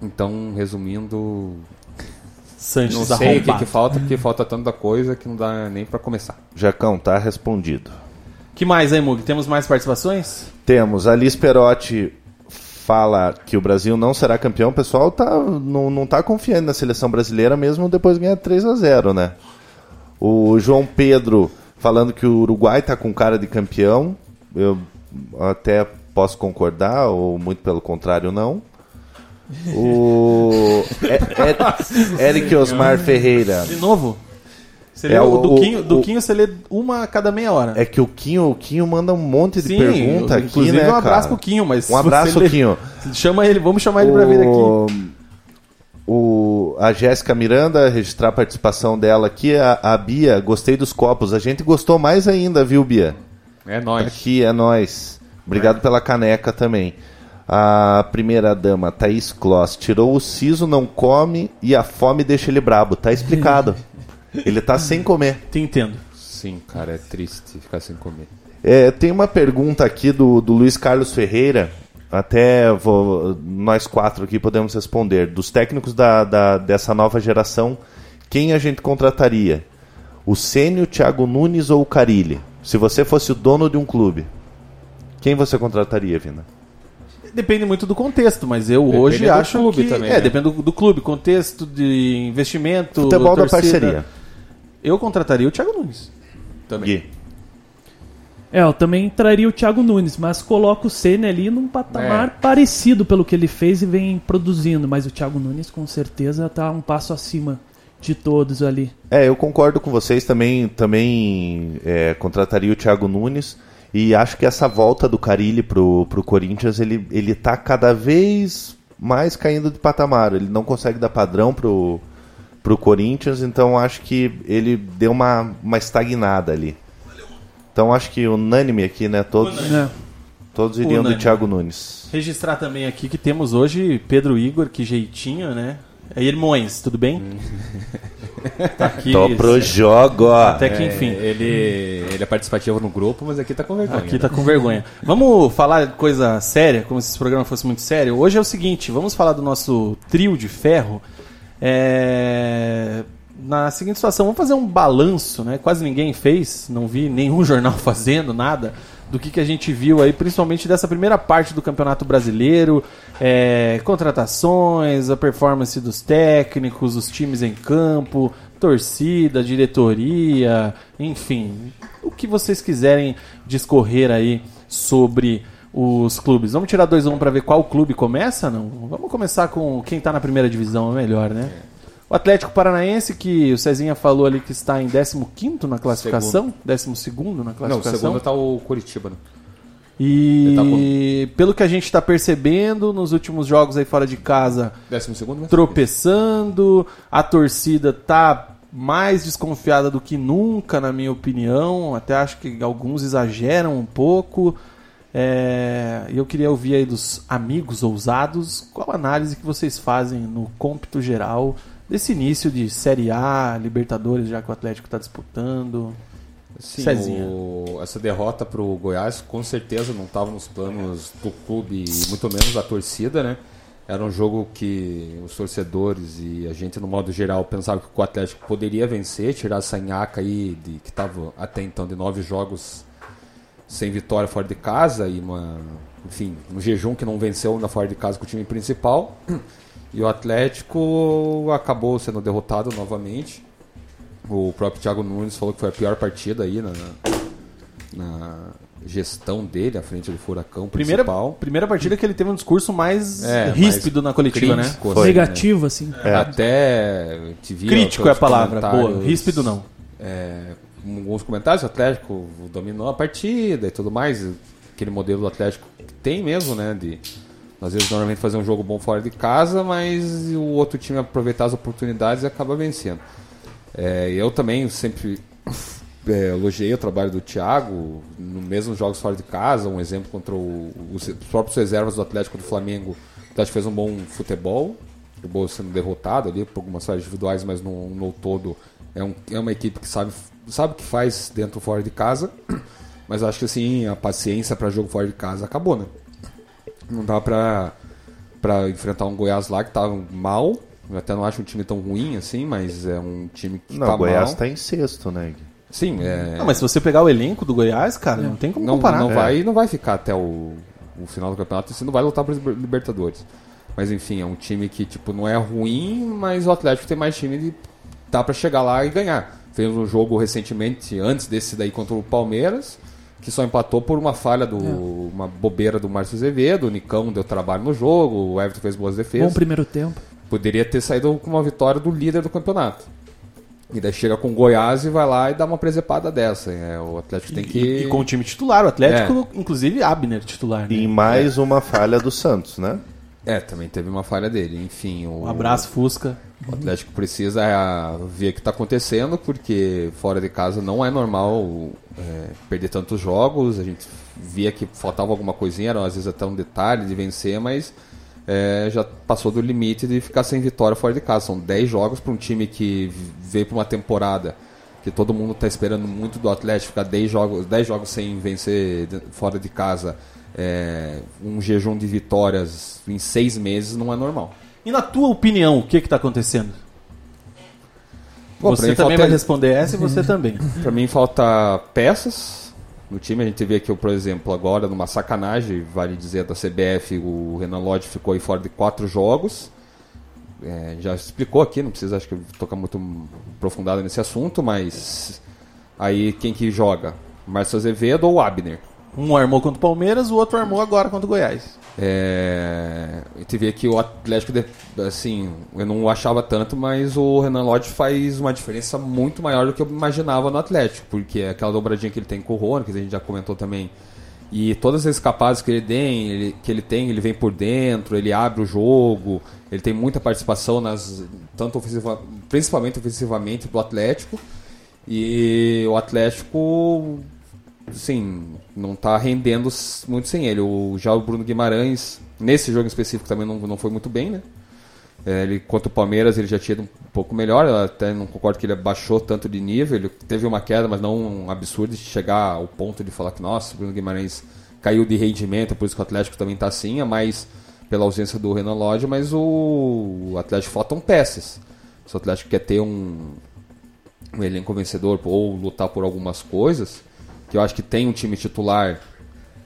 Speaker 5: Então, resumindo,
Speaker 1: Sanches
Speaker 5: não sei o que, que falta, porque falta tanta coisa que não dá nem para começar.
Speaker 6: Jacão, tá respondido.
Speaker 1: que mais aí, Mug? Temos mais participações?
Speaker 6: Temos, a Liz Perotti fala que o Brasil não será campeão. O pessoal tá, não, não tá confiando na seleção brasileira mesmo depois de ganhar 3 a 0 né? O João Pedro falando que o Uruguai tá com cara de campeão. Eu até posso concordar, ou muito pelo contrário, não. O é, <laughs> é, Eric Osmar Ferreira.
Speaker 1: De novo? Você
Speaker 6: É,
Speaker 1: lê o,
Speaker 6: o-
Speaker 1: Duquinho,
Speaker 6: o-
Speaker 1: Duquinho você lê uma a cada meia hora.
Speaker 6: É que o Quinho, o Quinho manda um monte de
Speaker 1: Sim,
Speaker 6: pergunta aqui,
Speaker 1: inclusive
Speaker 6: né,
Speaker 1: um abraço
Speaker 6: cara?
Speaker 1: pro Quinho, mas
Speaker 6: Um abraço,
Speaker 1: lê-
Speaker 6: Quinho. <laughs>
Speaker 1: Chama ele, vamos chamar ele pra vir aqui.
Speaker 6: O, o- a Jéssica Miranda, registrar a participação dela aqui. A, a Bia, gostei dos copos. A gente gostou mais ainda, viu, Bia?
Speaker 5: É nóis.
Speaker 6: Aqui é nós. Obrigado pela caneca também. A primeira dama, Thaís Kloss, tirou o siso, não come e a fome deixa ele brabo. Tá explicado. <laughs> ele tá sem comer.
Speaker 1: Te entendo.
Speaker 5: Sim, cara, é triste ficar sem comer.
Speaker 6: É, tem uma pergunta aqui do, do Luiz Carlos Ferreira. Até vou, nós quatro aqui podemos responder. Dos técnicos da, da- dessa nova geração, quem a gente contrataria? O Sênio, o Thiago Nunes ou o Carilli? Se você fosse o dono de um clube, quem você contrataria, Vina?
Speaker 1: Depende muito do contexto, mas eu
Speaker 5: Depende
Speaker 1: hoje
Speaker 5: do
Speaker 1: acho
Speaker 5: clube
Speaker 1: que
Speaker 5: também,
Speaker 1: é
Speaker 5: né?
Speaker 1: depende do, do clube, contexto de investimento,
Speaker 6: Futebol da
Speaker 1: torcida.
Speaker 6: parceria.
Speaker 1: Eu contrataria o Thiago Nunes.
Speaker 6: Gui.
Speaker 8: É, eu também traria o Thiago Nunes, mas coloco o Senna ali num patamar
Speaker 5: É.
Speaker 8: parecido pelo que ele fez e vem produzindo. Mas o Thiago Nunes com certeza tá um passo acima de todos ali.
Speaker 6: É, eu concordo com vocês também. Também é, contrataria o Thiago Nunes. E acho que essa volta do Carilli pro, pro Corinthians, ele, ele tá cada vez mais caindo de patamar. Ele não consegue dar padrão pro, pro Corinthians, então acho que ele deu uma, uma estagnada ali. Então acho que unânime aqui, né? Todos, todos iriam
Speaker 1: Unânime.
Speaker 6: do Thiago Nunes.
Speaker 1: Registrar também aqui que temos hoje Pedro Igor, que jeitinho, né? É Irmões, tudo bem? <laughs> tá aqui.
Speaker 6: Tô pro jogo!
Speaker 1: Até que enfim.
Speaker 5: É, ele, ele é participativo no grupo, mas aqui tá com vergonha.
Speaker 1: Aqui tá com vergonha. Vamos falar de coisa séria, como se esse programa fosse muito sério. Hoje é o seguinte, vamos falar do nosso trio de ferro. É, Na seguinte situação, vamos fazer um balanço, né? Quase ninguém fez, não vi nenhum <laughs> jornal fazendo nada do que, que a gente viu aí, principalmente dessa primeira parte do Campeonato Brasileiro, é, contratações, a performance dos técnicos, os times em campo, torcida, diretoria, enfim, o que vocês quiserem discorrer aí sobre os clubes. Vamos tirar 2 a 1 um para ver qual clube começa? Não. Vamos começar com quem tá na primeira divisão, é melhor, né? O Atlético Paranaense, que o Cezinha falou ali que está em 15º na classificação, 12º na
Speaker 5: Não, o
Speaker 1: classificação.
Speaker 5: segundo tá o Curitiba, né?
Speaker 1: E
Speaker 5: tá
Speaker 1: pelo que a gente está percebendo nos últimos jogos aí fora de casa,
Speaker 5: Décimo segundo, né?
Speaker 1: tropeçando, a torcida tá mais desconfiada do que nunca, na minha opinião. Até acho que alguns exageram um pouco. É, e eu queria ouvir aí dos amigos ousados qual a análise que vocês fazem no cômpito geral desse início de Série A, Libertadores, já que o Atlético está disputando.
Speaker 5: Sim, o- essa derrota pro Goiás com certeza não estava nos planos do clube, muito menos da torcida, né? Era um jogo que os torcedores e a gente, no modo geral, pensava que o Atlético poderia vencer, tirar essa nhaca aí de, que estava até então de nove jogos sem vitória fora de casa e uma, enfim, um jejum que não venceu ainda fora de casa com o time principal. E o Atlético acabou sendo derrotado novamente. O próprio Thiago Nunes falou que foi a pior partida aí na, na gestão dele à frente do Furacão
Speaker 1: Primeira,
Speaker 5: principal.
Speaker 1: primeira partida que ele teve um discurso mais
Speaker 5: É,
Speaker 1: ríspido na coletiva, né?
Speaker 5: crítico, assim,
Speaker 8: Negativo, assim.
Speaker 6: É.
Speaker 5: Até te vi
Speaker 1: Crítico é a palavra, boa. Ríspido não.
Speaker 5: é, alguns comentários, o Atlético dominou a partida e tudo mais. Aquele modelo do Atlético que tem mesmo, né? De às vezes normalmente fazer um jogo bom fora de casa, mas o outro time aproveitar as oportunidades e acaba vencendo. É, eu também sempre <laughs> é, elogiei o trabalho do Thiago, no mesmo jogos fora de casa, um exemplo contra o- os próprios reservas do Atlético do Flamengo. O Atlético fez um bom futebol, acabou sendo derrotado ali por algumas falhas individuais, mas no, no todo é, um- é uma equipe que sabe sabe o que faz dentro fora de casa. <clears throat> Mas acho que assim, a paciência para jogo fora de casa acabou, né? Não dá pra, pra enfrentar um Goiás lá que tava mal. Eu até não acho um time tão ruim assim, mas é um time que
Speaker 6: Não,
Speaker 5: tá
Speaker 6: o Goiás
Speaker 5: mal.
Speaker 6: tá em sexto, né?
Speaker 5: Sim, é.
Speaker 1: Não, mas se você pegar o elenco do Goiás, cara, não tem como
Speaker 5: não,
Speaker 1: comparar.
Speaker 5: não
Speaker 1: É.
Speaker 5: vai, não vai ficar até o, o final do campeonato e você não vai lutar para Libertadores. Mas enfim, é um time que tipo não é ruim, mas o Atlético tem mais time de dá para chegar lá e ganhar. Fez um jogo recentemente antes desse daí contra o Palmeiras, que só empatou por uma falha do uma bobeira do Márcio Azevedo, o Nicão deu trabalho no jogo, o Everton fez boas
Speaker 8: Bom
Speaker 5: defesas.
Speaker 8: primeiro tempo.
Speaker 5: Poderia ter saído com uma vitória do líder do campeonato. E daí chega com o Goiás e vai lá e dá uma presepada dessa. É, o Atlético tem que.
Speaker 1: E, e com o time titular, o Atlético, inclusive Abner titular. Né?
Speaker 6: E mais uma falha do Santos, né?
Speaker 5: É, também teve uma falha dele. Enfim, o,
Speaker 1: Um abraço, Fusca.
Speaker 5: O Atlético precisa é, ver o que está acontecendo, porque fora de casa não é normal é, perder tantos jogos. A gente via que faltava alguma coisinha, era às vezes até um detalhe de vencer, mas é, já passou do limite de ficar sem vitória fora de casa. São 10 jogos para um time que veio para uma temporada que todo mundo está esperando muito do Atlético, ficar 10 jogos, 10 jogos sem vencer fora de casa. é, um jejum de vitórias em seis meses não é normal.
Speaker 1: E na tua opinião, o que que tá acontecendo?
Speaker 5: Bom,
Speaker 1: você também
Speaker 5: falta-
Speaker 1: vai responder essa e você <laughs> também.
Speaker 5: Pra mim falta peças, no time. A gente vê que, por exemplo, agora, numa sacanagem, vale dizer, da CBF, o Renan Lodge ficou aí fora de quatro jogos. É, já explicou aqui, não precisa acho que tocar muito aprofundado nesse assunto, mas aí quem que joga? Márcio Azevedo ou Abner?
Speaker 1: Um armou contra o Palmeiras, o outro armou agora contra o Goiás.
Speaker 5: É, gente vê que o Atlético, assim, eu não achava tanto, mas o Renan Lodge faz uma diferença muito maior do que eu imaginava no Atlético, porque é aquela dobradinha que ele tem com o Rony, que a gente já comentou também, e todas as escapadas que ele tem, ele, que ele tem, ele vem por dentro, ele abre o jogo, ele tem muita participação nas tanto ofensiva, principalmente ofensivamente do Atlético. E o Atlético sim, não tá rendendo muito sem ele. O, já o Bruno Guimarães, nesse jogo em específico, também não, não foi muito bem, né? É, ele, contra o Palmeiras, ele já tinha ido um pouco melhor. Eu até não concordo que ele baixou tanto de nível. Ele teve uma queda, mas não um absurdo de chegar ao ponto de falar que, nossa, o Bruno Guimarães caiu de rendimento, por isso que o Atlético também tá assim. É mais pela ausência do Renan Lodge, mas o, o Atlético faltam peças. Se o Atlético quer ter um, um elenco vencedor ou lutar por algumas coisas, que eu acho que tem um time titular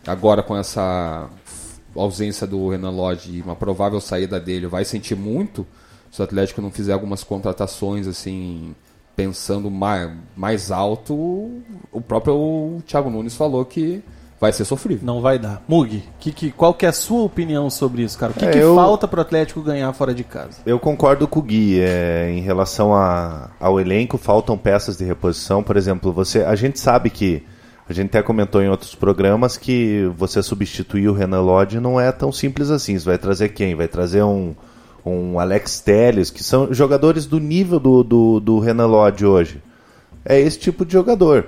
Speaker 5: agora com essa ausência do Renan Lodge e uma provável saída dele, vai sentir muito se o Atlético não fizer algumas contratações assim, pensando mais, mais alto. O próprio Thiago Nunes falou que vai ser sofrível.
Speaker 1: Não vai dar. Mug, que, que, qual que é a sua opinião sobre isso, cara? O que,
Speaker 6: É,
Speaker 1: que
Speaker 6: eu-
Speaker 1: falta pro Atlético ganhar fora de casa?
Speaker 6: Eu concordo com o Gui. é, em relação a- ao elenco, faltam peças de reposição. Por exemplo, você, a gente sabe que. A gente até comentou em outros programas que você substituir o Renan Lodge não é tão simples assim. Você vai trazer quem? Vai trazer um, um Alex Telles, que são jogadores do nível do, do, do Renan Lodge hoje. É esse tipo de jogador.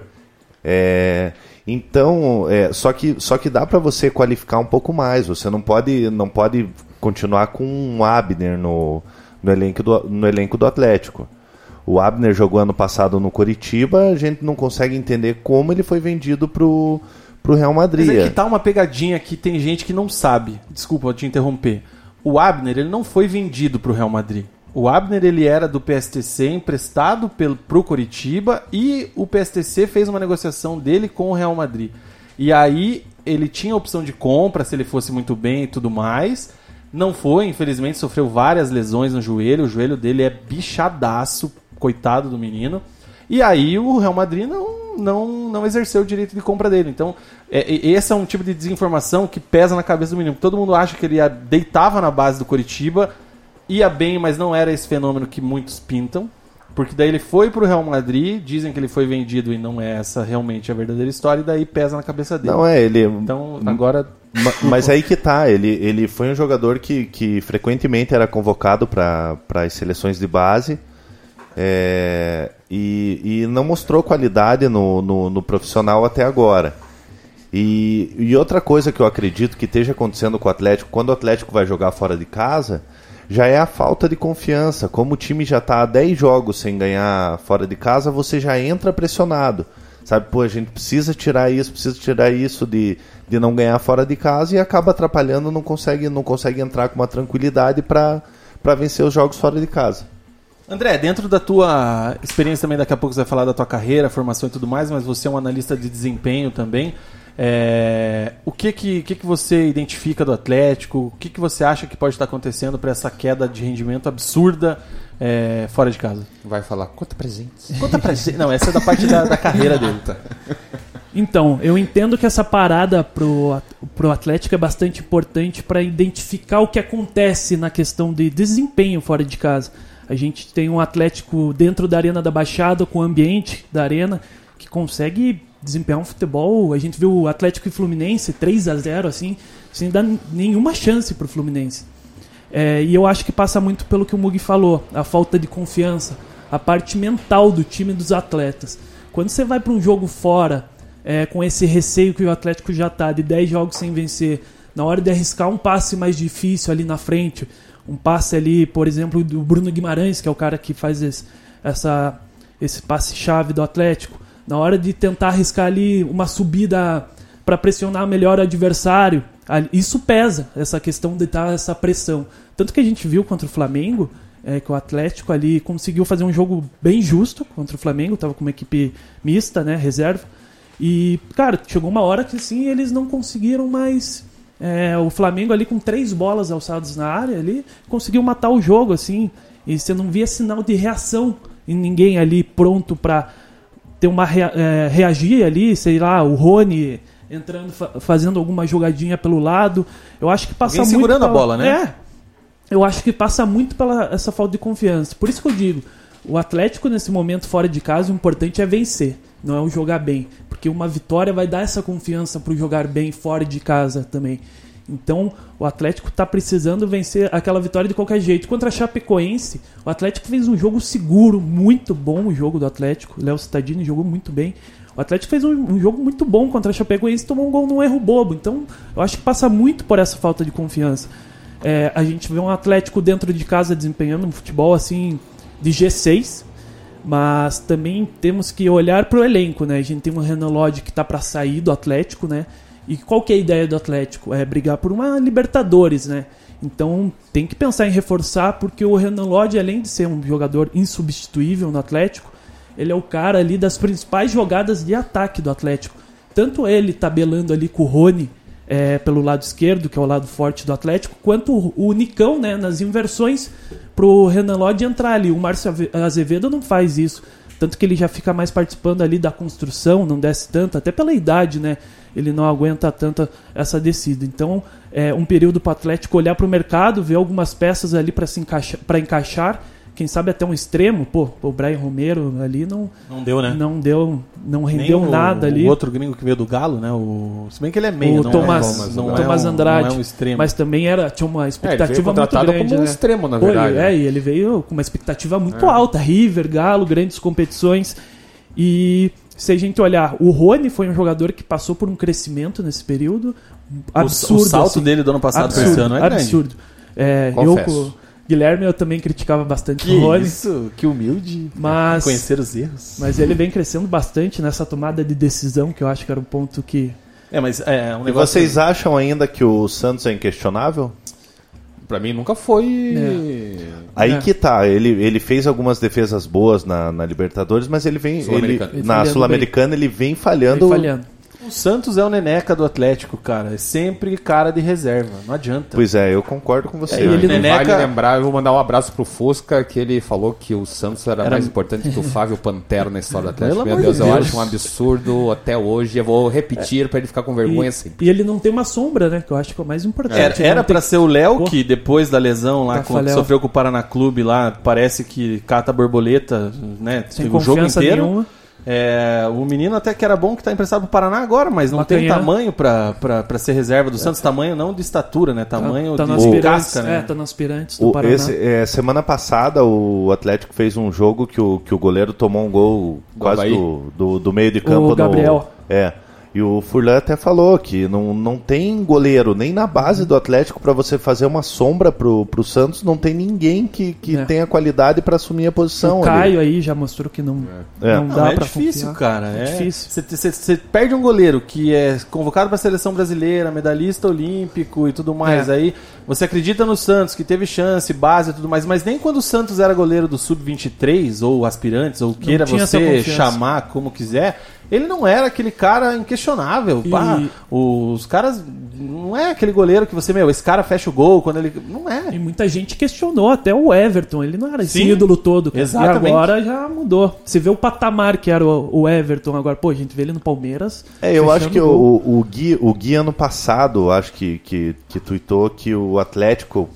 Speaker 6: É, então, é, só, que, só que dá para você qualificar um pouco mais. Você não pode, não pode continuar com um Abner no, no, elenco do, no elenco do Atlético. O Abner jogou ano passado no Coritiba, a gente não consegue entender como ele foi vendido pro, pro Real Madrid.
Speaker 1: Mas é que tá uma pegadinha que tem gente que não sabe. Desculpa te interromper. O Abner, ele não foi vendido pro Real Madrid. O Abner, ele era do PSTC emprestado pelo, pro Coritiba e o PSTC fez uma negociação dele com o Real Madrid. E aí ele tinha opção de compra se ele fosse muito bem e tudo mais. Não foi, infelizmente sofreu várias lesões no joelho. O joelho dele é bichadaço, coitado do menino. E aí o Real Madrid não, não, não exerceu o direito de compra dele. Então, é, esse é um tipo de desinformação que pesa na cabeça do menino. Todo mundo acha que ele deitava na base do Coritiba, ia bem, mas não era esse fenômeno que muitos pintam. Porque daí ele foi pro Real Madrid, dizem que ele foi vendido e não é essa realmente a verdadeira história, e daí pesa na cabeça dele.
Speaker 6: Não é, ele.
Speaker 1: Então, agora.
Speaker 6: Ma- Mas aí que tá, ele, ele foi um jogador que, que frequentemente era convocado para as seleções de base é, e, e não mostrou qualidade no, no, no profissional até agora. E, e outra coisa que eu acredito que esteja acontecendo com o Atlético, quando o Atlético vai jogar fora de casa, já é a falta de confiança. Como o time já está há 10 jogos sem ganhar fora de casa, você já entra pressionado. Sabe, pô, a gente precisa tirar isso, precisa tirar isso de, de não ganhar fora de casa e acaba atrapalhando, não consegue, não consegue entrar com uma tranquilidade para vencer os jogos fora de casa.
Speaker 1: André, dentro da tua experiência também, daqui a pouco você vai falar da tua carreira, formação e tudo mais, mas você é um analista de desempenho também. É, o que que, que que você identifica do Atlético? O que que você acha que pode estar acontecendo para essa queda de rendimento absurda é, fora de casa?
Speaker 5: Vai falar, conta presentes.
Speaker 1: Conta pra gente. Não, essa é da parte da, da carreira dele.
Speaker 8: Então, eu entendo que essa parada pro, pro Atlético é bastante importante para identificar o que acontece na questão de desempenho fora de casa. A gente tem um Atlético dentro da Arena da Baixada, com o ambiente da Arena, que consegue desempenhar um futebol. A gente viu o Atlético e Fluminense 3 a 0 assim, sem dar nenhuma chance pro Fluminense. É, e eu acho que passa muito pelo que o Mugi falou, a falta de confiança, a parte mental do time dos atletas. Quando você vai para um jogo fora, é, com esse receio que o Atlético já tá de 10 jogos sem vencer, na hora de arriscar um passe mais difícil ali na frente, um passe ali, por exemplo, do Bruno Guimarães, que é o cara que faz esse, essa, esse passe-chave do Atlético, na hora de tentar arriscar ali uma subida para pressionar melhor o adversário, isso pesa, essa questão de estar essa pressão. Tanto que a gente viu contra o Flamengo, é, que o Atlético ali conseguiu fazer um jogo bem justo contra o Flamengo, estava com uma equipe mista, né, reserva, E, cara, chegou uma hora que assim eles não conseguiram mais. É, o Flamengo ali com três bolas alçadas na área ali conseguiu matar o jogo, assim. E você não via sinal de reação em ninguém ali pronto pra ter uma rea- é, reagir ali, sei lá, o Rony entrando, fa- fazendo alguma jogadinha pelo lado. Eu acho que passa
Speaker 1: Alguém
Speaker 8: muito
Speaker 1: segurando a
Speaker 8: pela-
Speaker 1: bola, né?
Speaker 8: É. Eu acho que passa muito pela essa falta de confiança. Por isso que eu digo, o Atlético nesse momento fora de casa, o importante é vencer, não é o jogar bem, porque uma vitória vai dar essa confiança pro jogar bem fora de casa também. Então, o Atlético tá precisando vencer aquela vitória de qualquer jeito. Contra a Chapecoense, o Atlético fez um jogo seguro, muito bom o jogo do Atlético. Léo Cittadini jogou muito bem. O Atlético fez um, um jogo muito bom contra a Chapecoense tomou um gol num erro bobo. Então, eu acho que passa muito por essa falta de confiança. É, a gente vê um Atlético dentro de casa desempenhando um futebol assim de G6, mas também temos que olhar para o elenco, né? A gente tem um Renan Lodge que tá para sair do Atlético, né? E qual que é a ideia do Atlético? É brigar por uma Libertadores, né? Então tem que pensar em reforçar, porque o Renan Lodge, além de ser um jogador insubstituível no Atlético, ele é o cara ali das principais jogadas de ataque do Atlético. Tanto ele tabelando ali com o Rony é, pelo lado esquerdo, que é o lado forte do Atlético, quanto o, o Nicão, né, nas inversões, pro Renan Lodge entrar ali. O Márcio Azevedo não faz isso. Tanto que ele já fica mais participando ali da construção, não desce tanto, até pela idade, né? Ele não aguenta tanto essa descida. Então, é um período para o Atlético olhar para o mercado, ver algumas peças ali para encaixa, pra encaixar, quem sabe até um extremo. Pô, o Brian Romero ali não,
Speaker 1: Não deu, né?
Speaker 8: não deu, não rendeu
Speaker 1: o-
Speaker 8: nada ali.
Speaker 1: O outro gringo que veio do Galo, né? O... Se bem que ele é meio,
Speaker 8: o
Speaker 1: não
Speaker 8: Thomas,
Speaker 1: é, não
Speaker 8: Thomas
Speaker 1: é um,
Speaker 8: Andrade.
Speaker 1: Não é um extremo.
Speaker 8: Mas também era, tinha uma
Speaker 5: É, ele
Speaker 8: expectativa
Speaker 5: veio
Speaker 8: muito grande.
Speaker 5: como um
Speaker 8: né?
Speaker 5: extremo, na
Speaker 8: Pô,
Speaker 5: verdade.
Speaker 8: É, e ele veio com uma expectativa muito alta. River, Galo, grandes competições. E se a gente olhar, o Rony foi um jogador que passou por um crescimento nesse período
Speaker 1: O-
Speaker 8: absurdo.
Speaker 1: o salto
Speaker 8: assim.
Speaker 1: dele do ano passado
Speaker 8: absurdo,
Speaker 1: esse ano é grande.
Speaker 8: absurdo. É, eu
Speaker 5: Confesso.
Speaker 8: o Guilherme eu também criticava bastante
Speaker 1: Que
Speaker 8: o Rony.
Speaker 1: isso, que humilde.
Speaker 8: Mas-
Speaker 1: Conhecer os erros.
Speaker 8: Mas ele vem crescendo bastante nessa tomada de decisão, que eu acho que era um ponto que.
Speaker 1: É, mas é um
Speaker 6: E
Speaker 1: negócio...
Speaker 6: vocês acham ainda que o Santos é inquestionável?
Speaker 5: Pra mim nunca foi.
Speaker 6: Aí
Speaker 8: É.
Speaker 6: que tá, ele, ele fez algumas defesas boas na, na Libertadores, mas ele vem. Ele,
Speaker 5: Sul-Americana.
Speaker 8: Ele
Speaker 6: na
Speaker 8: falhando
Speaker 6: Sul-Americana ele vem
Speaker 8: Vem
Speaker 6: falhando.
Speaker 1: O Santos é o neneca do Atlético, cara. É sempre cara de reserva. Não adianta.
Speaker 6: Pois é, eu concordo com você.
Speaker 8: É, e ele não-
Speaker 1: Neneca-
Speaker 5: Vale lembrar, eu vou mandar um abraço pro Fusca, que ele falou que o Santos era, mais importante que o Flávio Pantera na história do <laughs> Atlético. Meu Deus,
Speaker 1: de
Speaker 5: eu
Speaker 1: Deus.
Speaker 5: acho um absurdo até hoje. Eu vou repetir pra ele ficar com vergonha sempre.
Speaker 8: E, e ele não tem uma sombra, né? Que eu acho que é o mais importante.
Speaker 1: Era, era
Speaker 8: não tem-
Speaker 1: pra ser o Léo, que depois da lesão lá, quando
Speaker 8: Tafarel.
Speaker 1: sofreu com o Paraná Clube lá, parece que cata borboleta, né?
Speaker 8: sem
Speaker 1: o jogo inteiro.
Speaker 8: nenhuma.
Speaker 1: É, o menino até que era bom que tá emprestado pro Paraná agora, mas não tem tamanho pra ser reserva do Santos. Tamanho não de estatura, né? Tamanho
Speaker 8: tá
Speaker 1: de,
Speaker 8: nas
Speaker 1: de casca, né?
Speaker 8: É, tá nas aspirantes do
Speaker 6: O-
Speaker 8: Paraná.
Speaker 6: esse- é, semana passada o Atlético fez um jogo que o, que o goleiro tomou um gol quase do, do, do meio de campo. no-
Speaker 8: Gabriel.
Speaker 6: é. E o Furlan até falou que não, não tem goleiro nem na base do Atlético para você fazer uma sombra pro, pro Santos. Não tem ninguém que, que
Speaker 8: É.
Speaker 6: tenha qualidade para assumir a posição.
Speaker 8: o
Speaker 6: ali.
Speaker 8: Caio aí já mostrou que não,
Speaker 6: É.
Speaker 8: não
Speaker 1: Não,
Speaker 8: dá
Speaker 1: é
Speaker 8: pra
Speaker 1: difícil,
Speaker 8: confiar.
Speaker 1: cara.
Speaker 8: É
Speaker 1: É
Speaker 8: difícil.
Speaker 1: Você perde um goleiro que é convocado para a seleção brasileira, medalhista olímpico e tudo mais.
Speaker 8: É.
Speaker 1: Aí você acredita no Santos, que teve chance, base e tudo mais, mas nem quando o Santos era goleiro do Sub-23 ou aspirantes, ou queira você chamar como quiser, ele não era aquele cara inquestionável.
Speaker 8: E-
Speaker 1: Pá, os caras. Não é aquele goleiro que você, meu, esse cara fecha o gol quando ele. Não
Speaker 8: E
Speaker 1: é.
Speaker 8: muita gente questionou, até o Everton, ele não era esse
Speaker 1: Sim,
Speaker 8: ídolo todo. cara.
Speaker 1: exatamente.
Speaker 8: E agora já mudou. Você vê o patamar que era o, o Everton agora. Pô, a gente vê ele no Palmeiras.
Speaker 6: É, eu acho que o, o, o Gui, o Gui ano passado, acho que, que, que tuitou que o Atlético,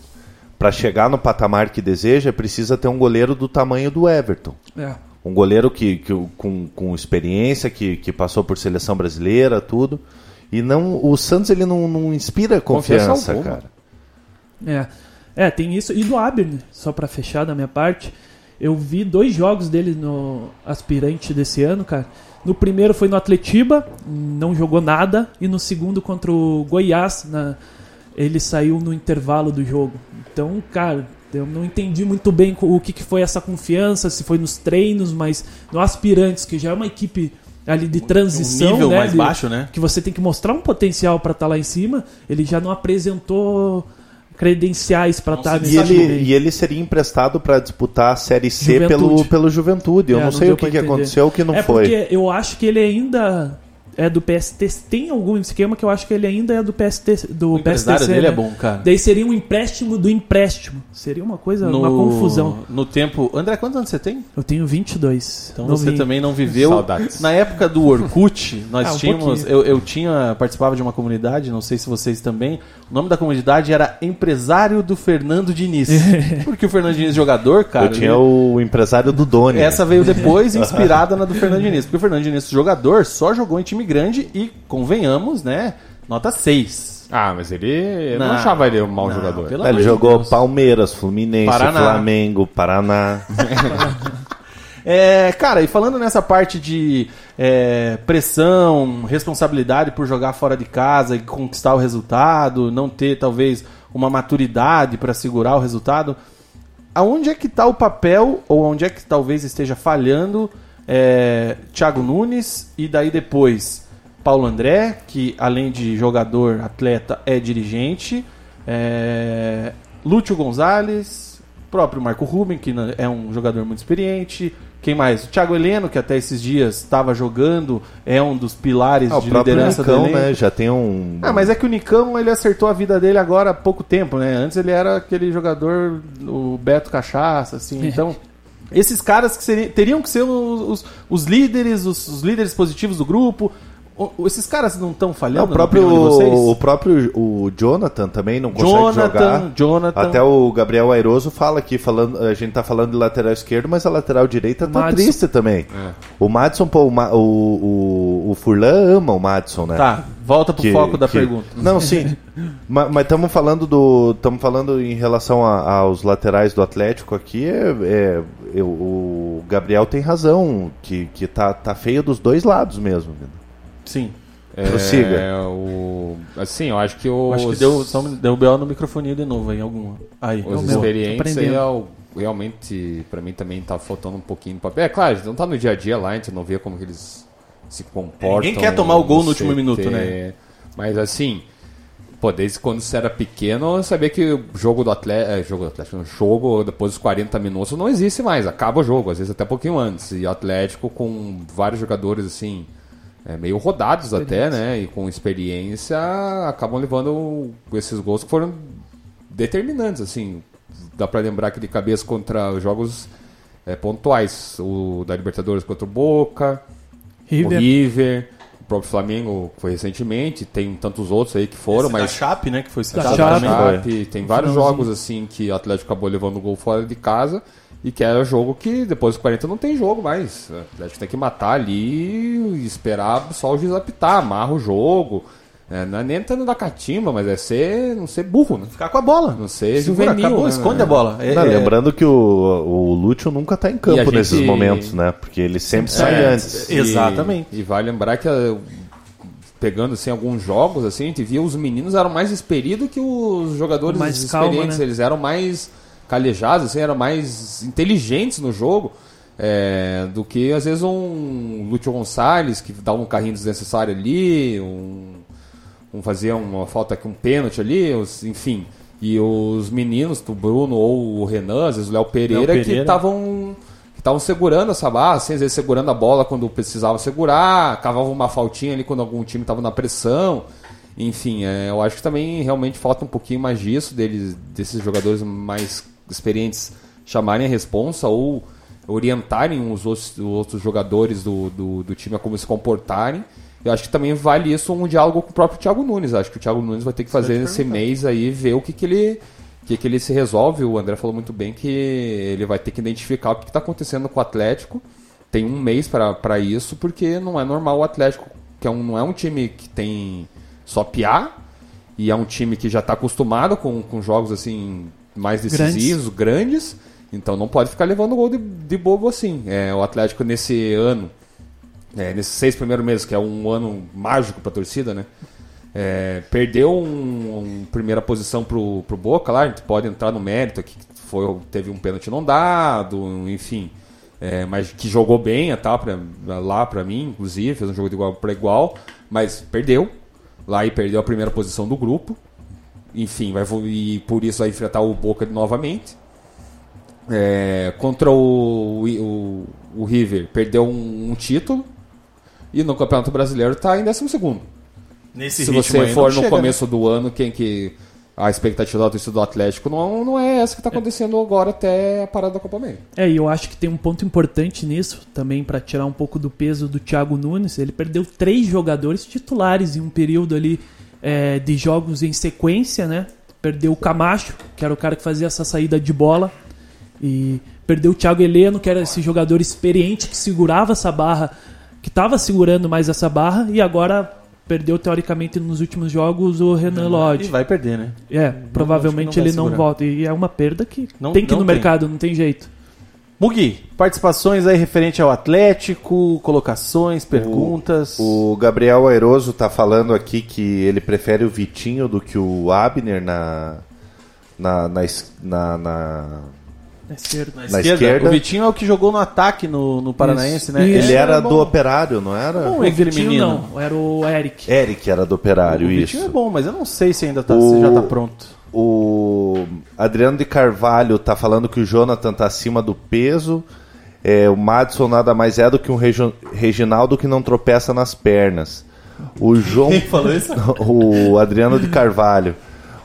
Speaker 6: para chegar no patamar que deseja, precisa ter um goleiro do tamanho do Everton.
Speaker 8: É.
Speaker 6: Um goleiro que, que com, com experiência, que, que passou por seleção brasileira, tudo. E não o Santos ele não, não inspira
Speaker 5: Confiança
Speaker 6: confiança, cara.
Speaker 8: É, é, tem isso. E do Abner, só pra fechar da minha parte, eu vi dois jogos dele no aspirante desse ano, cara. No primeiro foi no Atletiba, não jogou nada, e no segundo contra o Goiás, na- ele saiu no intervalo do jogo. Então, cara, eu não entendi muito bem o que, que foi essa confiança, se foi nos treinos, mas no aspirantes, que já é uma equipe ali de transição,
Speaker 1: Um nível
Speaker 8: né,
Speaker 1: mais
Speaker 8: de-
Speaker 1: baixo, né?
Speaker 8: que você tem que mostrar um potencial pra estar lá em cima, ele já não apresentou credenciais pra estar
Speaker 6: E
Speaker 8: nesse
Speaker 6: ele, e ele seria emprestado para disputar a Série C
Speaker 8: Juventude.
Speaker 6: pelo, pelo Juventude. Eu
Speaker 8: É,
Speaker 6: não
Speaker 8: não
Speaker 6: sei o que, que aconteceu, o que não
Speaker 8: é
Speaker 6: foi.
Speaker 8: porque eu acho que ele ainda é do PST. Tem algum esquema que eu acho que ele ainda é do PST. Do
Speaker 1: O empresário
Speaker 8: PSTC,
Speaker 1: dele é
Speaker 8: né?
Speaker 1: bom, cara.
Speaker 8: Daí seria um empréstimo do empréstimo. Seria uma coisa, uma confusão.
Speaker 1: No tempo. André, quantos anos você tem?
Speaker 8: Eu tenho 22.
Speaker 1: Então
Speaker 8: novinho.
Speaker 1: você também não viveu.
Speaker 5: Saudades.
Speaker 1: Na época do Orkut, nós
Speaker 8: Ah, um
Speaker 1: tínhamos. Eu, eu tinha. Participava de uma comunidade, não sei se vocês também. O nome da comunidade era Empresário do Fernando Diniz. <laughs> Porque o Fernando Diniz, jogador, cara.
Speaker 6: eu tinha
Speaker 1: ele-
Speaker 6: o empresário do Doni.
Speaker 1: Essa veio <laughs> depois, inspirada na do Fernando Diniz. Porque o Fernando Diniz, jogador, só jogou em time grande e, convenhamos, né? Nota 6.
Speaker 5: Ah, mas ele. Eu não,
Speaker 1: Não,
Speaker 5: achava ele um mau
Speaker 1: não,
Speaker 5: jogador.
Speaker 1: pelo
Speaker 6: Ele jogou
Speaker 1: Deus.
Speaker 6: Palmeiras, Fluminense,
Speaker 1: Paraná.
Speaker 6: Flamengo, Paraná. <laughs>
Speaker 1: É, cara, e falando nessa parte de é, pressão, responsabilidade por jogar fora de casa e conquistar o resultado, não ter talvez uma maturidade para segurar o resultado, aonde é que está o papel, ou onde é que talvez esteja falhando é, Thiago Nunes e daí depois Paulo André, que além de jogador, atleta, é dirigente, é, Lúcio Gonzalez, próprio Marco Ruben, que é um jogador muito experiente. Quem mais? O Thiago Heleno, que até esses dias estava jogando, é um dos pilares
Speaker 6: Ah,
Speaker 1: de liderança
Speaker 6: Nicão,
Speaker 1: do
Speaker 6: né? Já tem um.
Speaker 1: Ah, mas é que o Nicão ele acertou a vida dele agora há pouco tempo, né? Antes ele era aquele jogador, o Beto Cachaça, assim. Então, esses caras que seriam- teriam que ser os, os- os líderes, os, os líderes positivos do grupo. O- esses caras não estão
Speaker 6: Não,
Speaker 1: falhando?
Speaker 6: o próprio,
Speaker 1: na opinião de vocês?
Speaker 6: o próprio o Jonathan também não consegue
Speaker 1: Jonathan,
Speaker 6: jogar.
Speaker 1: Jonathan.
Speaker 6: Até o Gabriel Airoso fala aqui, falando, a gente tá falando de lateral esquerdo, mas a lateral direita tá
Speaker 8: Madison.
Speaker 6: triste também. O Madison, pô, o, o, o, o Furlan ama o Madison, né?
Speaker 1: Tá, volta pro
Speaker 6: Que-
Speaker 1: foco da
Speaker 6: que-
Speaker 1: pergunta.
Speaker 6: Não, sim. <laughs> Ma- mas estamos falando do. Estamos falando em relação a- aos laterais do Atlético aqui. É, é- eu- o Gabriel tem razão, que, que tá, tá feio dos dois lados mesmo.
Speaker 1: Sim.
Speaker 6: Prossiga.
Speaker 5: É, o, assim, eu acho que os,
Speaker 1: Acho que deu, deu B.O. no microfone de novo aí, alguma. Aí.
Speaker 5: os
Speaker 8: É o meu,
Speaker 5: experientes
Speaker 8: tô
Speaker 5: aí, é o- realmente, pra mim também tá faltando um pouquinho de papel. É claro, a gente não tá no dia a dia lá, a gente não vê como que eles se comportam.
Speaker 1: Ninguém quer tomar o gol no último
Speaker 5: CT,
Speaker 1: minuto, né?
Speaker 5: Mas assim, pô, desde quando você era pequeno, eu sabia que o jogo do Atlético, jogo do Atlético, não, jogo depois dos 40 minutos não existe mais, acaba o jogo, às vezes até um pouquinho antes. E o Atlético com vários jogadores assim, é, meio rodados até, né? E com experiência, acabam levando esses gols que foram determinantes, assim. Dá pra lembrar que de cabeça contra os jogos é, pontuais. O da Libertadores contra o Boca, o
Speaker 8: River.
Speaker 5: River, o próprio Flamengo foi recentemente, tem tantos outros aí que foram,
Speaker 1: Esse da
Speaker 5: mas
Speaker 1: Chape, né? Que foi
Speaker 8: Da Chape.
Speaker 5: Chape, tem vários jogos assim que o Atlético acabou levando gol fora de casa e que era jogo que depois dos 40 não tem jogo mais. O Atlético tem que matar ali e esperar só o juiz apitar, amarra o jogo. É, não é nem entrando da catimba, mas é ser, não ser burro, né?
Speaker 1: Ficar com a bola.
Speaker 5: Não ser
Speaker 1: Segura,
Speaker 5: juvenil,
Speaker 1: acabou,
Speaker 5: né?
Speaker 1: esconde a bola. É,
Speaker 6: Não,
Speaker 1: é-
Speaker 6: lembrando que o, o Lúcio nunca tá em campo
Speaker 5: gente-
Speaker 6: nesses momentos, né? Porque ele sempre sai
Speaker 5: É,
Speaker 6: antes.
Speaker 5: e-
Speaker 1: Exatamente.
Speaker 5: E, vai lembrar que eh, pegando assim alguns jogos assim, a gente via os meninos eram mais experidos que os jogadores
Speaker 8: Mais
Speaker 5: experientes,
Speaker 8: calma, né?
Speaker 5: eles eram mais calejados, assim, eram mais inteligentes no jogo. eh, do que às vezes um Lúcio Gonçalves que dá um carrinho desnecessário ali, um, um fazia uma falta aqui, um pênalti ali, os- enfim. E os meninos, o Bruno ou o Renan, às vezes o Léo Pereira, que
Speaker 1: Pereira.
Speaker 5: estavam que estavam segurando essa base, assim, às vezes segurando a bola quando precisava segurar, cavavam uma faltinha ali quando algum time estava na pressão. Enfim, é, eu acho que também realmente falta um pouquinho mais disso, deles, desses jogadores mais experientes chamarem a responsa ou orientarem os outros, os outros jogadores do, do, do time a como se comportarem. Eu acho que também vale isso um diálogo com o próprio Thiago Nunes. Acho que o Thiago Nunes vai ter que fazer esse mês aí, ver o que, que ele que, que ele se resolve. O André falou muito bem que ele vai ter que identificar o que está acontecendo com o Atlético. Tem um mês para isso, porque não é normal o Atlético, que é um, não é um time que tem só piá, e é um time que já está acostumado com, com jogos assim mais decisivos, grandes. Então não pode ficar levando gol de, de bobo assim. É, o Atlético nesse ano, é, nesses seis primeiros meses, que é um ano mágico para a torcida, né? É, perdeu um, um primeira posição pro, pro Boca lá, a gente pode entrar no mérito aqui, que foi, teve um pênalti não dado, enfim. É, mas que jogou bem tá, pra, lá para mim, inclusive, fez um jogo de igual para igual, mas perdeu. Lá e perdeu a primeira posição do grupo. Enfim, vai, e por isso vai enfrentar o Boca novamente. É, contra o, o, o River, perdeu um, um título. E no Campeonato Brasileiro tá em 12 segundo.
Speaker 1: Nesse
Speaker 5: Se
Speaker 1: ritmo
Speaker 5: você
Speaker 1: aí,
Speaker 5: for no
Speaker 1: chega, né?
Speaker 5: começo do ano, quem que a expectativa da torcida do Atlético não, não é essa que está acontecendo agora até a parada da Copa América.
Speaker 8: É, e eu acho que tem um ponto importante nisso, também para tirar um pouco do peso do Thiago Nunes. Ele perdeu três jogadores titulares em um período ali é, de jogos em sequência, né? Perdeu o Camacho, que era o cara que fazia essa saída de bola, e perdeu o Thiago Heleno, que era esse jogador experiente que segurava essa barra, que estava segurando mais essa barra, e agora perdeu teoricamente nos últimos jogos o Renan
Speaker 1: E
Speaker 8: Lodge.
Speaker 1: vai perder, né?
Speaker 8: É, provavelmente
Speaker 1: não vai
Speaker 8: ele não
Speaker 1: segurar.
Speaker 8: volta. E é uma perda que
Speaker 1: Não-
Speaker 8: tem que ir
Speaker 1: não
Speaker 8: no
Speaker 1: tem.
Speaker 8: mercado, não tem jeito.
Speaker 1: Mugi, participações aí referente ao Atlético, colocações, perguntas.
Speaker 6: O Gabriel Airoso tá falando aqui que ele prefere o Vitinho do que o Abner na. Na, na, na, na-
Speaker 8: É esquerda.
Speaker 6: na esquerda.
Speaker 1: O Vitinho é o que jogou no ataque no, no Paranaense,
Speaker 8: Isso.
Speaker 1: né?
Speaker 8: Isso.
Speaker 6: Ele era do Operário, não era?
Speaker 1: Bom,
Speaker 8: O Vitinho
Speaker 1: menino.
Speaker 8: não, era o Eric.
Speaker 6: Eric era do Operário,
Speaker 1: O
Speaker 6: isso.
Speaker 1: Vitinho é bom, mas eu não sei se ainda tá,
Speaker 6: O-
Speaker 1: se já tá pronto.
Speaker 6: O Adriano de Carvalho tá falando que o Jonathan tá acima do peso. É, o Madison nada mais é do que um Regi- Reginaldo que não tropeça nas pernas. O João.
Speaker 1: Quem falou isso? <laughs>
Speaker 6: o Adriano de Carvalho.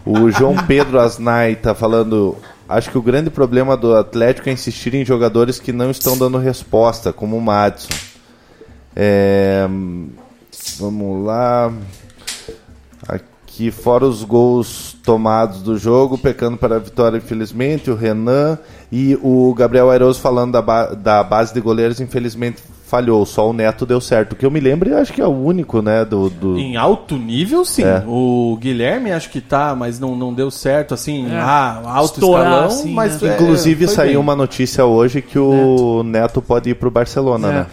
Speaker 6: O João Pedro Asnai tá falando. Acho que o grande problema do Atlético é insistir em jogadores que não estão dando resposta, como o Madison. É, vamos lá. Aqui, fora os gols tomados do jogo, pecando para a vitória, infelizmente, o Renan e o Gabriel Airoso falando da, ba- da base de goleiros, infelizmente falhou. Só o Neto deu certo. O que eu me lembro, acho que é o único, né? Do, do...
Speaker 1: Em alto nível, sim.
Speaker 6: É.
Speaker 1: O Guilherme acho que tá, mas não, não deu certo, assim,
Speaker 8: É.
Speaker 1: ah, alto
Speaker 8: Estourar,
Speaker 1: escalão,
Speaker 8: assim,
Speaker 1: mas
Speaker 8: né?
Speaker 1: é,
Speaker 6: Inclusive
Speaker 1: foi
Speaker 6: saiu
Speaker 1: bem.
Speaker 6: uma notícia hoje que o Neto, pode ir pro Barcelona,
Speaker 8: É.
Speaker 6: né?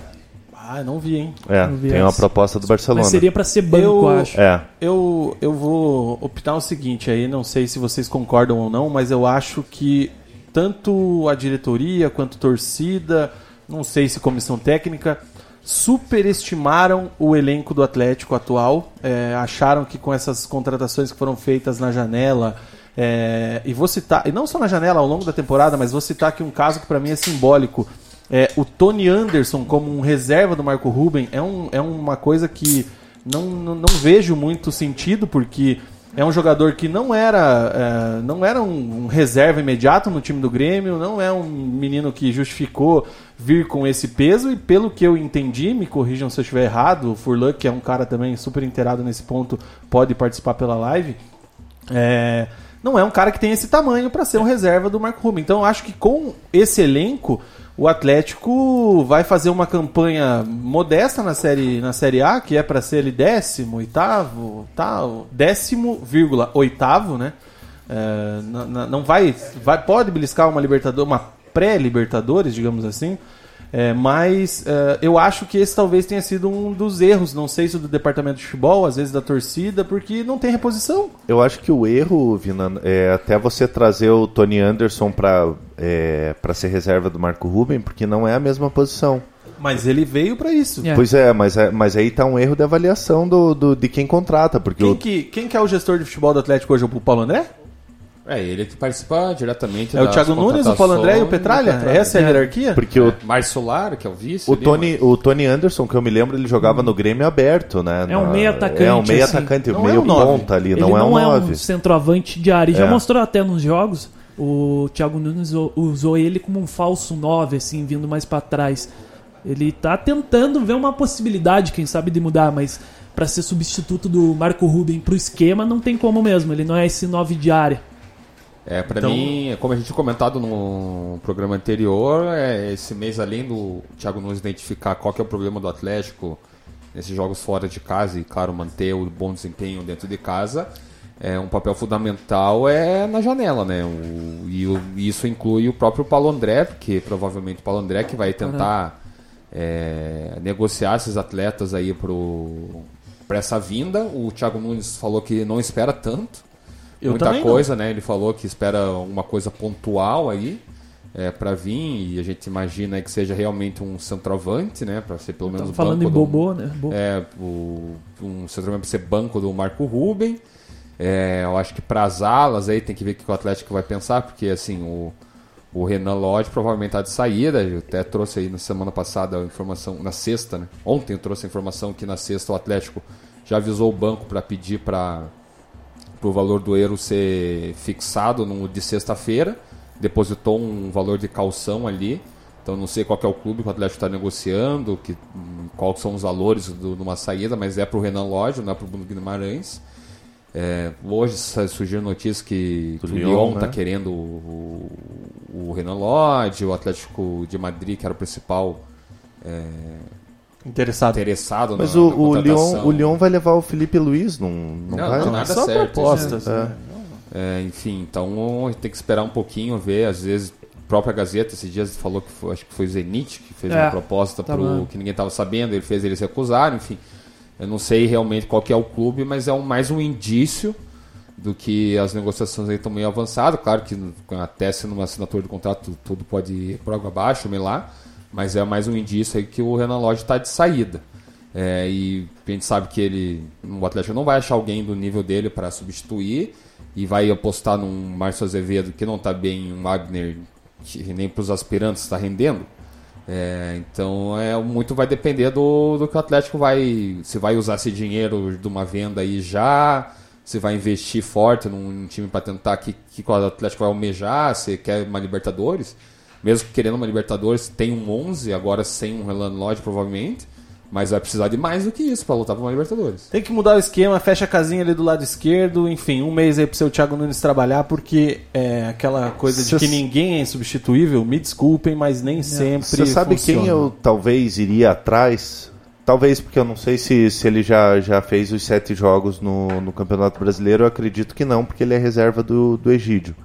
Speaker 1: Ah, não vi, hein?
Speaker 6: É,
Speaker 8: Não vi
Speaker 6: tem uma
Speaker 8: essa.
Speaker 6: proposta do Barcelona.
Speaker 8: Mas seria pra ser banco,
Speaker 1: Eu-
Speaker 8: eu acho.
Speaker 6: É.
Speaker 1: Eu, eu vou optar o seguinte aí, não sei se vocês concordam ou não, mas eu acho que tanto a diretoria quanto a torcida, não sei se comissão técnica, superestimaram o elenco do Atlético atual. É, acharam que com essas contratações que foram feitas na janela, é, e vou citar, e não só na janela ao longo da temporada, mas vou citar aqui um caso que para mim é simbólico. É, o Tony Anderson como um reserva do Marco Ruben é, um, é uma coisa que não, não, não vejo muito sentido, porque é um jogador que não era, é, não era um, um reserva imediato no time do Grêmio, não é um menino que justificou vir com esse peso, e pelo que eu entendi, me corrijam se eu estiver errado, o Furlan, que é um cara também super inteirado nesse ponto, pode participar pela live. É, não é um cara que tem esse tamanho para ser um reserva do Marco Rubio. Então eu acho que com esse elenco o Atlético vai fazer uma campanha modesta na série, na série A, que é para ser ele décimo, oitavo, tal, décimo, vírgula, oitavo, né? É, na- não vai, vai, pode beliscar uma Libertadores, uma pré-Libertadores, digamos assim. É, mas é, eu acho que esse talvez tenha sido um dos erros, não sei se do departamento de futebol, às vezes da torcida, porque não tem reposição.
Speaker 6: Eu acho que o erro, Vina, é até você trazer o Tony Anderson para é, pra ser reserva do Marco Ruben, porque não é a mesma posição.
Speaker 1: Mas ele veio para isso.
Speaker 8: É.
Speaker 6: Pois é, mas, é- mas aí tá um erro de avaliação do, do- de quem contrata, porque
Speaker 1: Quem
Speaker 6: o,
Speaker 1: que, quem que é o gestor de futebol do Atlético hoje? O Paulo André?
Speaker 5: É, ele que participa diretamente
Speaker 1: É o Thiago Nunes, o Paulo André e o Petralha?
Speaker 5: o Petralha.
Speaker 1: Essa é a hierarquia?
Speaker 6: porque o,
Speaker 5: Márcio Solar, que é o vice.
Speaker 6: o,
Speaker 5: ali,
Speaker 6: Tony, o Tony Anderson, que eu me lembro, ele jogava no Grêmio aberto, né?
Speaker 8: É um meio atacante,
Speaker 6: É um meio
Speaker 8: assim.
Speaker 6: atacante,
Speaker 1: Não
Speaker 6: meio
Speaker 1: é um nove.
Speaker 6: ponta ali,
Speaker 8: Ele
Speaker 6: não é um
Speaker 8: não é
Speaker 6: 9.
Speaker 8: um centroavante de área. Já
Speaker 6: É.
Speaker 8: mostrou até nos jogos. O Thiago Nunes usou- ele como um falso 9, assim, vindo mais pra trás. Ele tá tentando ver uma possibilidade, quem sabe, de mudar, mas pra ser substituto do Marco Ruben pro esquema, não tem como mesmo. Ele não é esse 9 de área.
Speaker 5: É, pra
Speaker 1: Então-
Speaker 5: mim, como a gente tinha comentado no programa anterior, é, esse mês, além do Thiago Nunes identificar qual que é o problema do Atlético nesses jogos fora de casa e, claro, manter o bom desempenho dentro de casa, é um papel fundamental é na janela, né? O- e, o- e isso inclui o próprio Paulo André, porque provavelmente o Paulo André que vai tentar é, negociar esses atletas aí para essa vinda. O Thiago Nunes falou que não espera tanto
Speaker 1: Eu
Speaker 5: muita
Speaker 1: também não.
Speaker 5: coisa, né? Ele falou que espera uma coisa pontual aí é, para vir e a gente imagina que seja realmente um centroavante, né? Para ser pelo menos o
Speaker 8: falando em
Speaker 5: banco do-
Speaker 8: Bobô, né? Bo-
Speaker 5: é, o, um centroavante para ser banco do Marco Ruben. É, eu acho que para as alas aí tem que ver o que o Atlético vai pensar, porque assim, o, O Renan Lodge provavelmente está de saída. Eu até trouxe aí na semana passada a informação, na sexta, né? Ontem eu trouxe a informação que na sexta o Atlético já avisou o banco para pedir para o valor do euro ser fixado no, de sexta-feira. Depositou um valor de calção ali. Então não sei qual é o clube que o Atlético está negociando, que, qual são os valores de uma saída, mas é para o Renan Lodge, não é para o Bruno Guimarães. É, hoje surgiram notícias que,
Speaker 6: Do
Speaker 5: que o
Speaker 6: Lyon,
Speaker 5: está
Speaker 6: né?
Speaker 5: querendo o, o Renan Lodge, o Atlético de Madrid, que era o principal é,
Speaker 1: Interessado.
Speaker 5: interessado
Speaker 6: Mas
Speaker 5: na,
Speaker 6: o,
Speaker 5: na
Speaker 6: o, Lyon, o Lyon vai levar o Felipe Luiz, não, não,
Speaker 5: Não,
Speaker 6: vai?
Speaker 5: não, nada
Speaker 1: Só
Speaker 5: certo.
Speaker 1: propostas.
Speaker 6: É.
Speaker 1: né?
Speaker 5: É, enfim, então a gente tem que esperar um pouquinho, ver. Às vezes, a própria Gazeta esses dias falou que foi, acho que foi o Zenit que fez
Speaker 8: É,
Speaker 5: uma proposta
Speaker 8: tá
Speaker 5: pro, que ninguém estava sabendo, ele fez eles recusarem, enfim. Eu não sei realmente qual que é o clube, mas é um, mais um indício do que as negociações aí estão meio avançadas. Claro que até sendo uma assinatura de contrato tudo pode ir por água abaixo, meio lá, mas é mais um indício aí que o Renan Lodge está de saída. É, e a gente sabe que ele, o Atlético não vai achar alguém do nível dele para substituir e vai apostar num Márcio Azevedo que não está bem, um Wagner que nem para os aspirantes está rendendo. É, então é muito vai depender do, do que o Atlético vai se vai usar esse dinheiro de uma venda aí já se vai investir forte num, num time para tentar que, que o Atlético vai almejar se quer uma Libertadores mesmo querendo uma Libertadores tem um 11 agora sem um Renan Lodge provavelmente mas vai precisar de mais do que isso para lutar por uma Libertadores
Speaker 1: Tem que mudar o esquema, fecha a casinha ali do lado esquerdo, enfim, um mês aí pro seu Thiago Nunes trabalhar, porque é aquela coisa de
Speaker 6: Cês-
Speaker 1: que ninguém é insubstituível, me desculpem, mas nem sempre
Speaker 6: Você sabe
Speaker 1: funciona.
Speaker 6: quem eu talvez iria atrás? Talvez porque eu não sei se, se ele já, já fez os sete jogos no, no Campeonato Brasileiro. Eu acredito que não, porque ele é reserva do, do Egídio.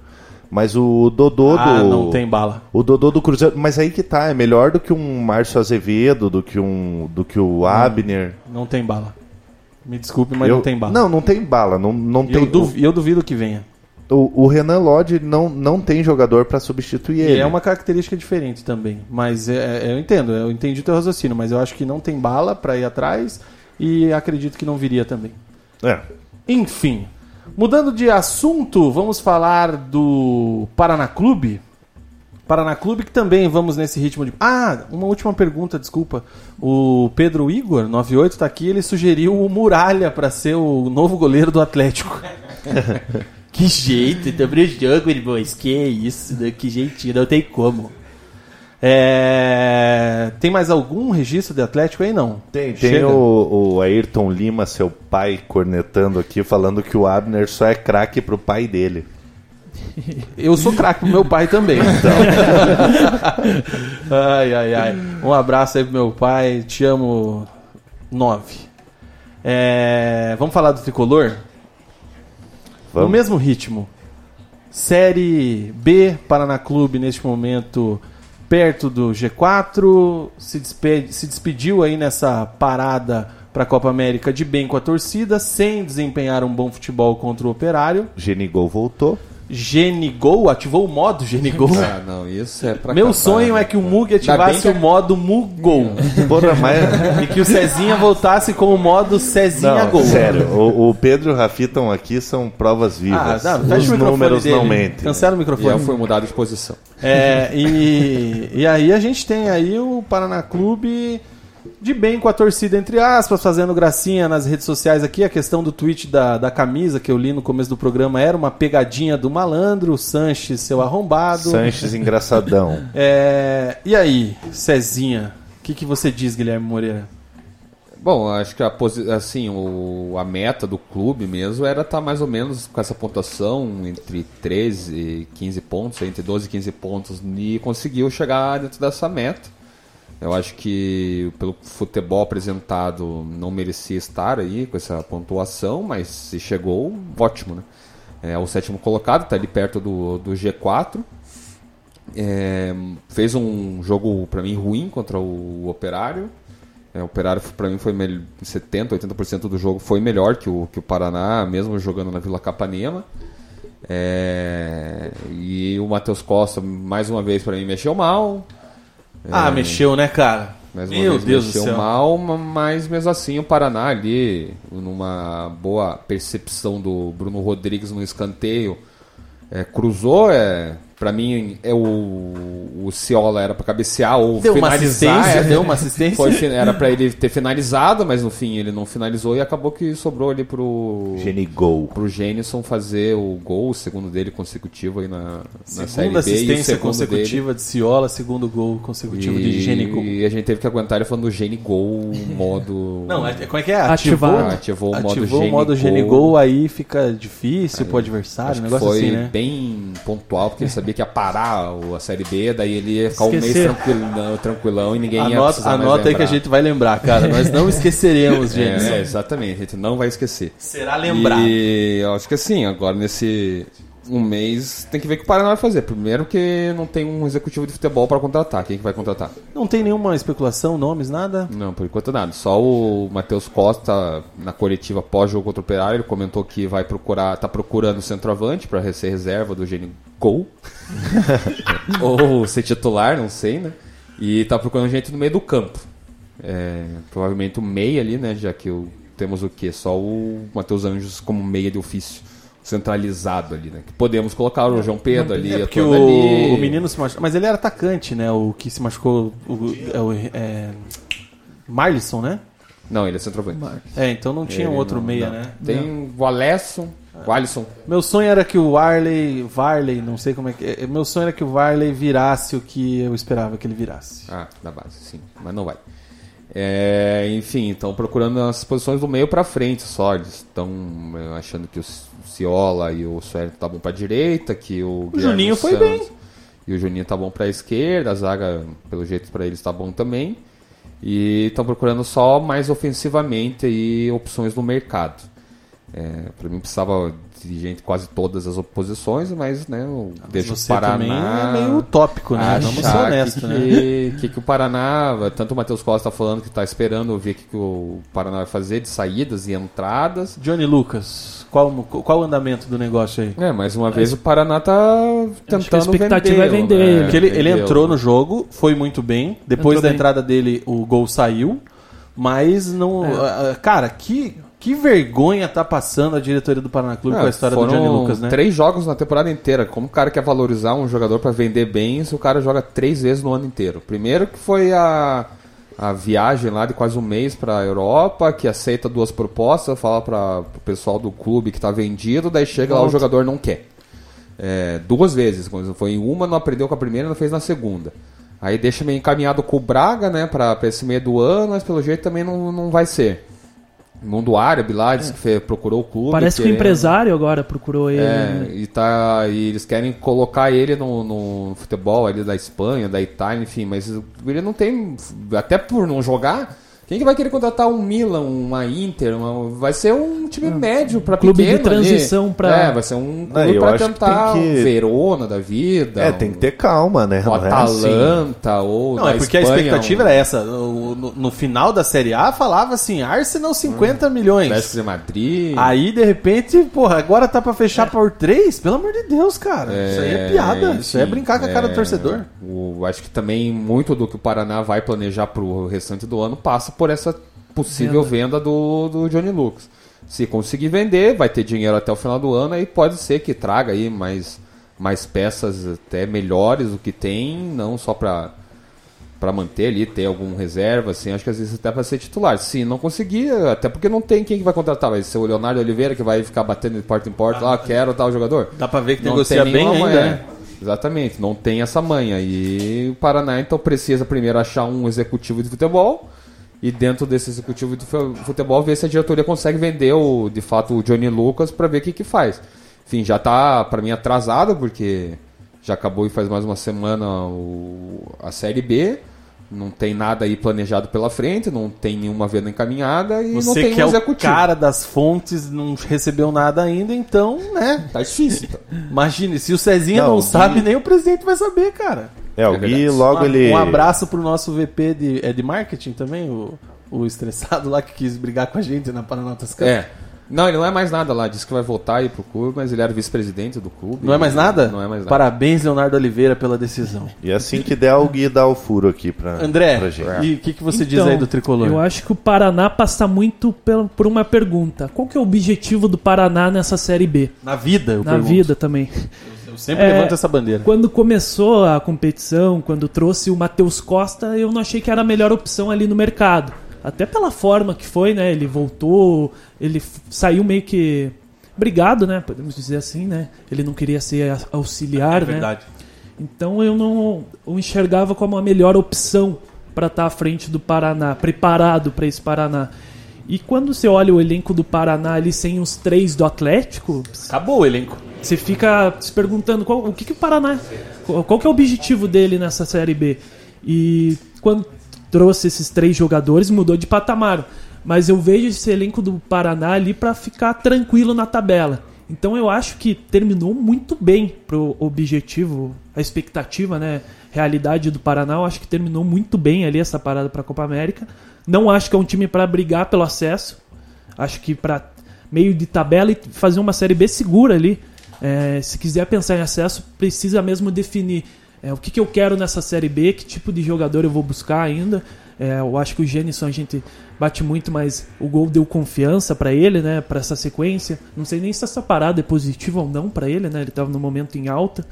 Speaker 6: Mas o Dodô
Speaker 1: Ah,
Speaker 6: do.
Speaker 1: não tem bala.
Speaker 6: O Dodô do Cruzeiro. Mas aí que tá, é melhor do que um Márcio Azevedo, do que um. do que o Abner.
Speaker 1: Não tem bala. Me desculpe, mas
Speaker 6: Eu-
Speaker 1: não tem bala.
Speaker 6: Não, não tem bala. Não, não
Speaker 1: E
Speaker 6: tem.
Speaker 1: eu, duvi- eu duvido que venha.
Speaker 6: O, o Renan Lodge não, não tem jogador pra substituir
Speaker 1: E
Speaker 6: ele.
Speaker 1: é uma característica diferente também. Mas é, é, eu entendo, eu entendi o teu raciocínio, mas eu acho que não tem bala pra ir atrás e acredito que não viria também.
Speaker 6: É.
Speaker 1: Enfim, mudando de assunto, vamos falar do Paraná Clube. Paraná Clube que também vamos nesse ritmo de. Ah, uma última pergunta, desculpa. O Pedro Igor, 98, tá aqui, ele sugeriu o Muralha pra ser o novo goleiro do Atlético. <laughs> que jeito, tá pro jogo, irmãos. Que isso, né? que jeitinho, não tem como. É... Tem mais algum registro de Atlético aí? Não.
Speaker 6: Tem, tem o, o Ayrton Lima, seu pai, cornetando aqui, falando que o Abner só é craque pro pai dele.
Speaker 1: Eu sou craque pro meu pai também. Então. <laughs> ai, ai, ai. Um abraço aí pro meu pai. Te amo. Nove. É, Vamos falar do tricolor? No
Speaker 6: Vamos.
Speaker 1: mesmo ritmo. Série B, Paraná Clube neste momento perto do G4. Se, despe- se despediu aí nessa parada para a Copa América de bem com a torcida, sem desempenhar um bom futebol contra o Operário.
Speaker 6: Genigol voltou.
Speaker 1: Genigol, ativou o modo Genigol. <laughs>
Speaker 5: ah, não isso é pra
Speaker 1: Meu
Speaker 5: acabar,
Speaker 1: sonho
Speaker 5: né?
Speaker 1: é que o Mug ativasse
Speaker 5: que
Speaker 1: o modo Mugol. <laughs>
Speaker 6: Porra, mas. <laughs>
Speaker 1: e que o Cezinha voltasse com o modo Cezinha
Speaker 6: Não,
Speaker 1: Gol.
Speaker 6: sério, o, o Pedro e o Rafi estão aqui, são provas
Speaker 1: Ah,
Speaker 6: vivas.
Speaker 1: dá, fecha
Speaker 6: Os números
Speaker 1: dele.
Speaker 6: não mentem.
Speaker 1: Cancela o
Speaker 5: E
Speaker 1: microfone.
Speaker 5: aí foi mudado de posição.
Speaker 1: É, e, e aí a gente tem aí o Paraná Clube de bem com a torcida, entre aspas, fazendo gracinha nas redes sociais aqui. A questão do tweet da, da camisa que eu li no começo do programa era uma pegadinha do malandro, o Sanches, seu arrombado.
Speaker 6: Sanches engraçadão. <laughs>
Speaker 1: É, e aí, Cezinha, o que, que você diz, Guilherme Moreira?
Speaker 5: Bom, acho que a, assim, o, a meta do clube mesmo era estar mais ou menos com essa pontuação entre 13 e 15 pontos, entre 12 e 15 pontos, e conseguiu chegar dentro dessa meta. Eu acho que pelo futebol apresentado não merecia estar aí com essa pontuação, mas se chegou, ótimo, né? É o sétimo colocado, está ali perto do, do G4. É, fez um jogo para mim ruim contra o Operário. É, o Operário para mim foi mel- 70, 80% do jogo foi melhor que o, que o Paraná, mesmo jogando na Vila Capanema. É, e o Matheus Costa mais uma vez para mim mexeu mal.
Speaker 1: Ah, mexeu, né, cara?
Speaker 5: Mais uma
Speaker 1: Meu
Speaker 5: vez
Speaker 1: Deus do
Speaker 5: mexeu
Speaker 1: céu.
Speaker 5: mal, ma- mas mesmo assim o Paraná ali, numa boa percepção do Bruno Rodrigues no escanteio, é, cruzou, é, Pra mim, é o, o Ciola era pra cabecear ou
Speaker 1: Deu uma
Speaker 5: finalizar.
Speaker 1: assistência,
Speaker 5: é,
Speaker 1: deu uma <laughs> assistência.
Speaker 5: Foi, era pra ele ter finalizado, mas no fim ele não finalizou e acabou que sobrou ali pro.
Speaker 6: Genigol.
Speaker 5: Pro Genison fazer o gol, o segundo dele consecutivo aí na, na Série
Speaker 1: Segunda
Speaker 5: B. e
Speaker 1: assistência consecutiva de Ciola, segundo gol consecutivo de Gênico.
Speaker 5: E a gente teve que aguentar ele falando do Gene Gol, modo. <laughs>
Speaker 1: Não, é, como é que é?
Speaker 8: Ativou.
Speaker 5: Ah, ativou o modo
Speaker 1: ativou o modo
Speaker 5: Genigol.
Speaker 1: Genigol, aí fica difícil pro adversário,
Speaker 5: Acho
Speaker 1: um
Speaker 5: que
Speaker 1: negócio
Speaker 5: foi
Speaker 1: assim, né?
Speaker 5: bem pontual, porque ele sabia que ia parar a Série B, daí ele ia ficar um mês
Speaker 8: Esquecer.
Speaker 5: tranquilão, tranquilão e ninguém ia
Speaker 1: Anota,
Speaker 5: precisar mais
Speaker 1: anota aí que a
Speaker 5: lembrar.
Speaker 1: gente vai lembrar, cara. Nós não <laughs> esqueceremos, gente.
Speaker 5: É, é, exatamente, a gente não vai esquecer.
Speaker 1: Será lembrado.
Speaker 5: E eu acho que assim, agora nesse um mês tem que ver o que o Paraná vai fazer. Primeiro que não tem um executivo de futebol para contratar. Quem que vai contratar?
Speaker 1: Não tem nenhuma especulação, nomes, nada?
Speaker 5: Não, por enquanto nada. Só o Matheus Costa, na coletiva pós-jogo contra o Operário, ele comentou que vai procurar, tá procurando centroavante para ser reserva do Gene Gol. <laughs> Ou ser titular, não sei, né? E tá procurando gente no meio do campo. É, provavelmente o meia ali, né? Já que o, temos o quê? Só o Matheus Anjos como meia de ofício. Centralizado ali, né? Que podemos colocar o João Pedro ali.
Speaker 1: É porque o,
Speaker 5: ali.
Speaker 1: o menino se machucou. Mas ele era atacante, né? O que se machucou. O, é, o, é, Marlisson, né?
Speaker 5: Não, ele é centroavante.
Speaker 1: É, então não tinha um outro
Speaker 5: não-
Speaker 1: meia,
Speaker 5: não.
Speaker 1: né?
Speaker 5: Tem o Alesson, o Alisson.
Speaker 1: Meu sonho era que o Warley, Varley, não sei como é que é. Meu sonho era que o Varley virasse o que eu esperava que ele virasse.
Speaker 5: Ah, da base, sim, mas não vai. É, enfim, estão procurando as posições do meio pra frente só. Eles estão é, achando que o Ciola e o Sueli tá bom pra direita, que o, Guilherme
Speaker 1: Juninho foi
Speaker 5: Santos
Speaker 1: bem.
Speaker 5: E o Juninho tá bom pra esquerda, a zaga, pelo jeito pra eles tá bom também. E estão procurando só mais ofensivamente aí opções no mercado. É, para mim precisava de gente quase todas as oposições, mas né, eu deixo o
Speaker 1: Você
Speaker 5: Paraná
Speaker 1: também é meio utópico, né? Vamos ser honestos,
Speaker 5: que,
Speaker 1: né?
Speaker 5: que, que, que o Paraná, tanto o Matheus Costa tá falando que tá esperando ver o que, que o Paraná vai fazer de saídas e entradas.
Speaker 1: Johnny Lucas, qual, qual o andamento do negócio aí?
Speaker 5: É, mais uma vez o Paraná tá tentando
Speaker 8: que a expectativa é
Speaker 5: vendê-lo,
Speaker 8: vender
Speaker 5: né?
Speaker 8: ele.
Speaker 1: Porque ele, ele entrou no jogo, foi muito bem. Depois
Speaker 8: Entrou
Speaker 1: da
Speaker 8: bem.
Speaker 1: entrada dele, o gol saiu. Mas não. ah, ah, Cara, que, que vergonha tá passando a diretoria do Paraná Clube
Speaker 5: É,
Speaker 1: com a história do Johnny Lucas, né?
Speaker 5: três jogos na temporada inteira. Como o cara quer valorizar um jogador pra vender bem se o cara joga três vezes no ano inteiro? Primeiro que foi a, a viagem lá de quase um mês pra Europa, que aceita duas propostas, fala para o pessoal do clube que tá vendido, daí chega lá o jogador não quer. É, duas vezes, foi em uma, não aprendeu com a primeira, não fez na segunda. Aí deixa meio encaminhado com o Braga, né, pra, pra esse meio do ano, mas pelo jeito também não, não vai ser. Mundo Árabe lá, disse que fe- procurou o clube.
Speaker 8: Parece que o
Speaker 5: querendo-
Speaker 8: empresário agora procurou ele.
Speaker 5: é, e, tá, e eles querem colocar ele no, no futebol ali da Espanha, da Itália, enfim, mas ele não tem. Até por não jogar, quem que vai querer contratar um Milan, uma Inter? uma- vai ser um time médio pra
Speaker 8: clube de
Speaker 5: pequeno
Speaker 8: transição pra-
Speaker 5: É, vai ser um
Speaker 6: Não,
Speaker 5: clube
Speaker 6: que
Speaker 5: tentar
Speaker 6: que-
Speaker 5: um Verona da vida.
Speaker 6: É,
Speaker 5: um-
Speaker 6: tem que ter calma, né?
Speaker 5: um
Speaker 6: Não é assim.
Speaker 5: Atalanta ou
Speaker 1: Não, é porque
Speaker 5: Espanha,
Speaker 1: a expectativa
Speaker 5: um
Speaker 1: era essa. No, no- no final da Série A falava assim: Arsenal 50 milhões.
Speaker 5: Atlético de Madrid.
Speaker 1: Aí, de repente, porra, agora tá pra fechar por 3? Pelo amor de Deus, cara. isso aí é piada. Isso aí é
Speaker 5: enfim,
Speaker 1: brincar com a cara do
Speaker 5: é,
Speaker 1: torcedor.
Speaker 5: o- acho que também muito do que o Paraná vai planejar pro restante do ano passa por essa possível venda, do, do Johnny Lucas. Se conseguir vender, vai ter dinheiro até o final do ano, aí pode ser que traga aí mais, mais peças até melhores do que tem, não só para para manter ali, ter algum reserva, assim, acho que às vezes até para ser titular. Se não conseguir, até porque não tem quem que vai contratar, vai ser o Leonardo Oliveira que vai ficar batendo de porta em porta, ah, quero tal jogador.
Speaker 1: Dá pra ver que
Speaker 5: Não
Speaker 1: negocia
Speaker 5: tem
Speaker 1: bem ainda, né?
Speaker 5: Exatamente, não tem essa manha. E o Paraná então precisa primeiro achar um executivo de futebol e dentro desse executivo de fu- futebol ver se a diretoria consegue vender o, de fato o Johnny Lucas para ver o que que faz. Enfim, já tá para mim atrasado porque já acabou e faz mais uma semana o- a Série B. Não tem nada aí planejado pela frente, não tem nenhuma venda encaminhada e não
Speaker 1: Você
Speaker 5: tem
Speaker 1: que é
Speaker 5: um
Speaker 1: o
Speaker 5: executivo.
Speaker 1: cara das fontes, não recebeu nada ainda, então, né?
Speaker 5: Tá difícil. tá?
Speaker 1: Imagine, se o Cezinha não,
Speaker 6: Não, o
Speaker 1: sabe, nem o presidente vai saber, cara.
Speaker 6: É, o
Speaker 5: É
Speaker 6: Gui logo
Speaker 1: um,
Speaker 6: ele.
Speaker 1: um abraço pro nosso VP de, é de marketing também, o, o estressado lá que quis brigar com a gente na Paranotas Cup.
Speaker 5: É. Não, ele não é mais nada lá. Disse que vai voltar aí pro clube, mas ele era vice-presidente do clube.
Speaker 1: Não é mais nada?
Speaker 5: Não é mais nada.
Speaker 1: Parabéns, Leonardo Oliveira, pela decisão.
Speaker 6: E assim que der, o Gui dá o furo aqui pra,
Speaker 1: André,
Speaker 6: pra gente.
Speaker 1: e o que, que você diz
Speaker 8: Então,
Speaker 1: aí do tricolor?
Speaker 8: Eu acho que o Paraná passa muito por uma pergunta. Qual que é o objetivo do Paraná nessa Série B?
Speaker 1: Na vida, eu
Speaker 8: Na
Speaker 1: pergunto.
Speaker 8: vida também.
Speaker 1: Eu sempre
Speaker 8: É.
Speaker 1: levanto essa bandeira.
Speaker 8: Quando começou a competição, quando trouxe o Matheus Costa, eu não achei que era a melhor opção ali no mercado. Até pela forma que foi, né? Ele voltou, ele saiu meio que brigado, né? Podemos dizer assim, né? Ele não queria ser auxiliar,
Speaker 1: É
Speaker 8: né?
Speaker 1: verdade.
Speaker 8: Então eu não o enxergava como a melhor opção para estar à frente do Paraná, preparado para esse Paraná. E quando você olha o elenco do Paraná ali sem os três do Atlético,
Speaker 1: Acabou o elenco.
Speaker 8: Você fica se perguntando qual, o que, que o Paraná. Qual, que é o objetivo dele nessa Série B? E quando trouxe esses três jogadores, mudou de patamar. Mas eu vejo esse elenco do Paraná ali para ficar tranquilo na tabela. Então eu acho que terminou muito bem pro objetivo, a expectativa, né? Realidade do Paraná, eu acho que terminou muito bem ali essa parada para a Copa América. Não acho que é um time para brigar pelo acesso. Acho que para meio de tabela e fazer uma série B segura ali. É, se quiser pensar em acesso, precisa mesmo definir é, o que, que eu quero nessa série B, que tipo de jogador eu vou buscar ainda. É, eu acho que o Gênison a gente bate muito, mas o gol deu confiança pra ele, né? Para essa sequência. Não sei nem se essa parada é positiva ou não pra ele, né? Ele tava no momento em alta.